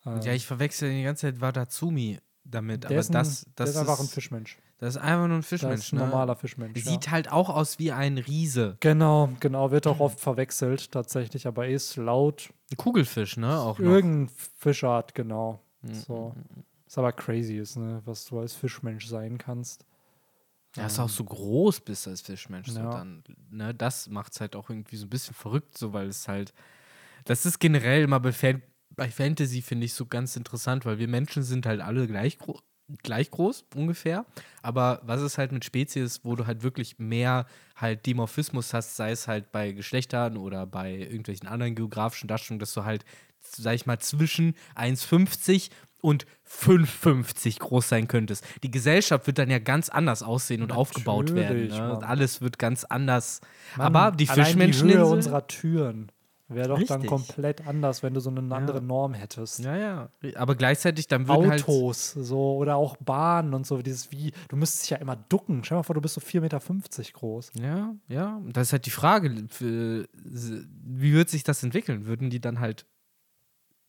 Ähm, Ja, ich verwechsel die ganze Zeit Wadatsumi damit, der aber ist, ein, das, das ist einfach ein ist, Fischmensch. Das ist einfach nur ein Das Fischmensch, ist ein ne? normaler Fischmensch. ja. Sieht halt auch aus wie ein Riese. Genau, genau, wird auch oft verwechselt tatsächlich, aber ist laut Ein Kugelfisch, ne? Auch noch. irgendein Fischart, genau. Mhm. So. Was aber crazy ist, ne? was du als Fischmensch sein kannst. Ja, ist auch so groß bist als Fischmensch. So Ja. dann, ne, das macht es halt auch irgendwie so ein bisschen verrückt, so weil es halt. Das ist generell immer Fan bei Fantasy, finde ich, so ganz interessant, weil wir Menschen sind halt alle gleich, gro gleich groß, ungefähr. Aber was ist halt mit Spezies, wo du halt wirklich mehr halt Dimorphismus hast, sei es halt bei Geschlechtern oder bei irgendwelchen anderen geografischen Darstellungen, dass du halt, sag ich mal, zwischen 1,50 und 5,50 groß sein könntest. Die Gesellschaft wird dann ja ganz anders aussehen und aufgebaut werden. Natürlich, Ne? Alles wird ganz anders. Mann, Aber die Fischmenschen. Die Höhe unserer Türen wäre doch dann Richtig. komplett anders, wenn du so eine andere Norm hättest. ja, ja. Aber gleichzeitig dann würden halt. Autos, so oder auch Bahnen und so, dieses wie, du müsstest dich ja immer ducken. Stell dir mal vor, du bist so 4,50 Meter groß. Ja, ja. Und Das ist halt die Frage, wie wird sich das entwickeln? Würden die dann halt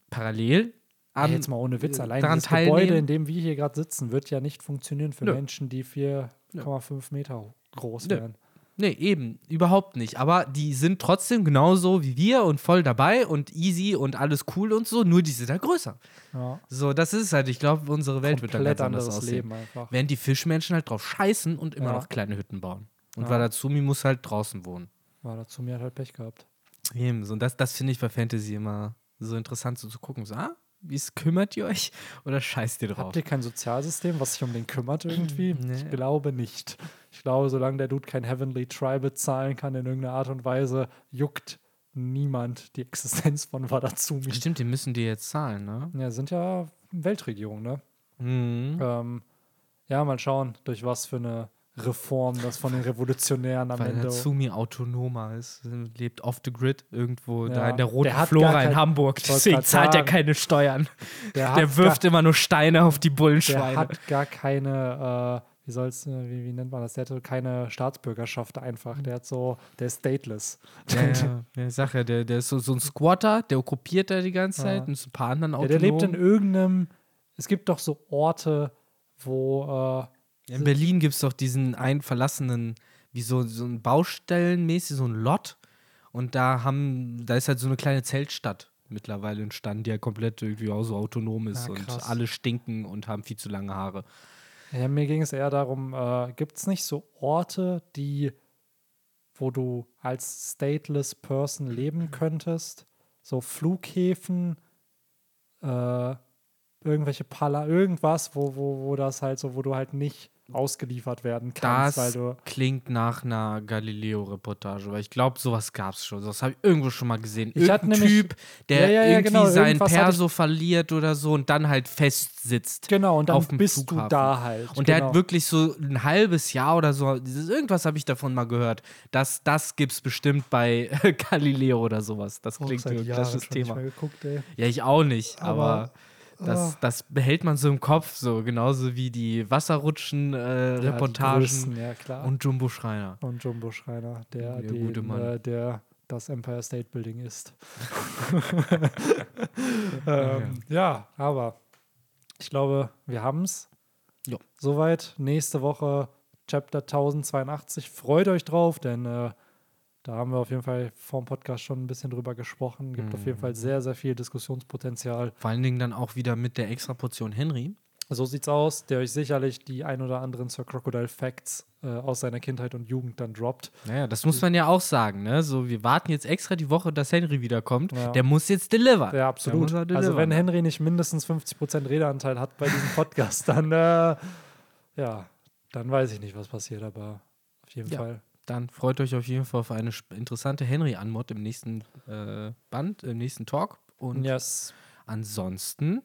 parallel Ja, an. jetzt mal ohne Witz, äh, allein dieses Gebäude, in dem wir hier gerade sitzen, wird ja nicht funktionieren für Nö. Menschen, die 4,5 Meter groß Nö. wären. Nee, eben, überhaupt nicht. Aber die sind trotzdem genauso wie wir und voll dabei und easy und alles cool und so, nur die sind halt größer. Ja. So, das ist halt. Ich glaube, unsere Welt wird dann Komplett ganz anders aussehen. Leben einfach. Während die Fischmenschen halt drauf scheißen und immer Ja. noch kleine Hütten bauen. Und Ja. Wadatsumi muss halt draußen wohnen. War dazu mir halt Pech gehabt. Eben, so, und das, das finde ich bei Fantasy immer so interessant, so zu gucken. So, ah, wie es kümmert ihr euch oder scheißt ihr drauf? Habt ihr kein Sozialsystem, was sich um den kümmert irgendwie? [laughs] Nee. Ich glaube nicht. Ich glaube, solange der Dude kein Heavenly Tribe bezahlen kann in irgendeiner Art und Weise, juckt niemand die Existenz von Wadatsumi. Stimmt, die müssen die jetzt zahlen, ne? Ja, sind ja Weltregierung, ne? Mhm. Ähm, ja, mal schauen, durch was für eine Reform das von den Revolutionären am Weil Ende. Natsumi autonomer ist, lebt off the grid irgendwo da Ja. in der roten Der Flora in kein- Hamburg. Deswegen zahlt er keine Steuern. Der, [laughs] Der wirft gar, immer nur Steine auf die der Bullenschweine. hat gar keine, äh, wie soll's, äh, wie, wie nennt man das? Der hatte keine Staatsbürgerschaft einfach. Der hat so, der ist stateless. Ja, ja, [laughs] ja, ja, der, der ist so, so ein Squatter, der okkupiert da die ganze Zeit Ja. mit so ein paar anderen Ja, Autonomen. der lebt in irgendeinem, es gibt doch so Orte, wo, äh, Ja, in Berlin gibt es doch diesen einen verlassenen, wie so, so ein Baustellenmäßig, so ein Lot. Und da haben, da ist halt so eine kleine Zeltstadt mittlerweile entstanden, die ja komplett irgendwie auch so autonom ist Ja, und alle stinken und haben viel zu lange Haare. Ja, mir ging es eher darum, äh, gibt es nicht so Orte, die, wo du als stateless Person leben könntest? So Flughäfen, äh, irgendwelche Pala, irgendwas, wo, wo, wo das halt so, wo du halt nicht ausgeliefert werden kannst, Das du. klingt nach einer Galileo-Reportage, weil ich glaube, sowas gab es schon. Das habe ich irgendwo schon mal gesehen. Ich hatte Irgendein nämlich- Typ, der Ja, ja, irgendwie genau, sein Perso verliert oder so und dann halt festsitzt. Genau, und dann auf dem bist du Flughafen. da halt. Und der genau. hat wirklich so ein halbes Jahr oder so, irgendwas habe ich davon mal gehört. Das, das gibt es bestimmt bei [laughs] Galileo oder sowas. Das klingt Jahren klassisches schon nicht Thema. geguckt, ey. Ja, ich auch nicht, aber, Aber- das, Ah. das behält man so im Kopf, so genauso wie die Ja, Wasserrutschen-Reportagen größten, ja, klar. und Jumbo Schreiner. Und Jumbo Schreiner, der, Der den, gute Mann. Äh, der das Empire State Building ist. [laughs] [laughs] ähm, ja, aber ich glaube, wir haben es. Soweit. Nächste Woche Chapter 1082. Freut euch drauf, denn äh, da haben wir auf jeden Fall vor dem Podcast schon ein bisschen drüber gesprochen. Gibt auf jeden Mhm. Fall sehr, sehr viel Diskussionspotenzial. Vor allen Dingen dann auch wieder mit der extra Portion Henry. So sieht's aus, der euch sicherlich die ein oder anderen Sir Crocodile Facts äh, aus seiner Kindheit und Jugend dann droppt. Naja, das muss man ja auch sagen, ne? So, wir warten jetzt extra die Woche, dass Henry wiederkommt. Ja. Der muss jetzt delivern. Ja, absolut. Der muss er Also wenn. Henry nicht mindestens 50% Redeanteil hat bei diesem Podcast, [laughs] dann äh, ja, dann weiß ich nicht, was passiert, aber auf jeden Ja. Fall. Dann freut euch auf jeden Fall auf eine interessante Henry-Anmod im nächsten äh, Band, im nächsten Talk. Und Yes. ansonsten,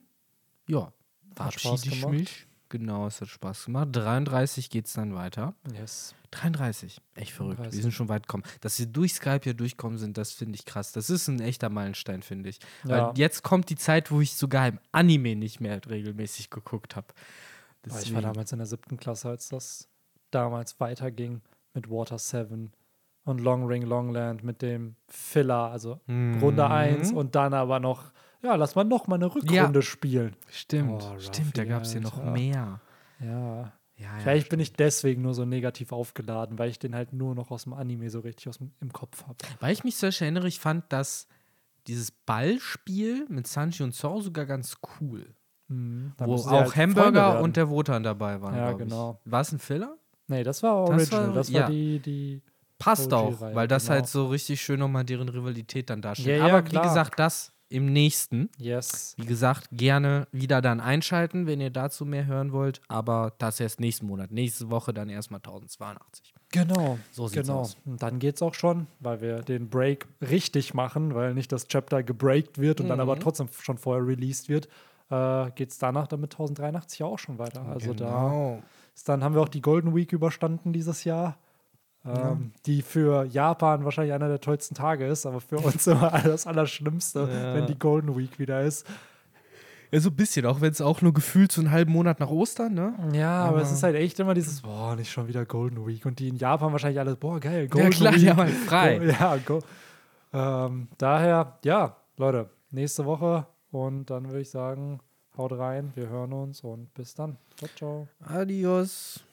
ja, verabschiede ich mich. Genau, es hat Spaß gemacht. 33 geht es dann weiter. Yes. 33, echt verrückt. 33. Wir sind schon weit gekommen. Dass wir durch Skype hier durchkommen sind, das finde ich krass. Das ist ein echter Meilenstein, finde ich. Ja. Weil jetzt kommt die Zeit, wo ich sogar im Anime nicht mehr regelmäßig geguckt habe. Ich war damals in der siebten Klasse, als das damals weiterging mit Water 7 und Long Ring Longland mit dem Filler, also Runde 1 und dann aber noch, ja, lass mal noch mal eine Rückrunde spielen. Stimmt, Oh, stimmt, da gab es hier noch mehr. Ja. Ja, ja, Vielleicht bin ich deswegen nur so negativ aufgeladen, weil ich den halt nur noch aus dem Anime so richtig aus dem, im Kopf habe. Weil ich mich so erinnere, ich fand, dass dieses Ballspiel mit Sanji und Zoro sogar ganz cool. Mhm. Wo halt auch Freunde Hamburger und der Wotan dabei waren. Ja, genau. War es ein Filler? Nee, das war Das war- Original. Das war, ja. die, die. Passt auch, weil das genau. halt so richtig schön nochmal deren Rivalität dann darstellt. Ja, Aber wie gesagt, das im nächsten. Yes. Wie gesagt, gerne wieder dann einschalten, wenn ihr dazu mehr hören wollt. Aber das erst nächsten Monat. Nächste Woche dann erstmal 1082. Genau. So sieht's genau. aus. Und dann geht's auch schon, weil wir den Break richtig machen, weil nicht das Chapter gebreakt wird und dann Mhm. aber trotzdem schon vorher released wird. Äh, geht's danach dann mit 1083 ja auch schon weiter. Also da Genau. ist dann haben wir auch die Golden Week überstanden dieses Jahr. Ähm, Die für Japan wahrscheinlich einer der tollsten Tage ist, aber für uns [laughs] immer das Allerschlimmste, Ja. wenn die Golden Week wieder ist. Ja, so ein bisschen, auch wenn es auch nur gefühlt so einen halben Monat nach Ostern, ne? Ja, aber es Aber- ist halt echt immer dieses, boah, nicht schon wieder Golden Week. Und die in Japan wahrscheinlich alles, boah, geil, Golden klar, Week. die haben halt frei. [laughs] Ja, go. Ähm, daher, ja, Leute, nächste Woche und dann würde ich sagen, haut rein, wir hören uns und bis dann. Ciao, ciao. Adios.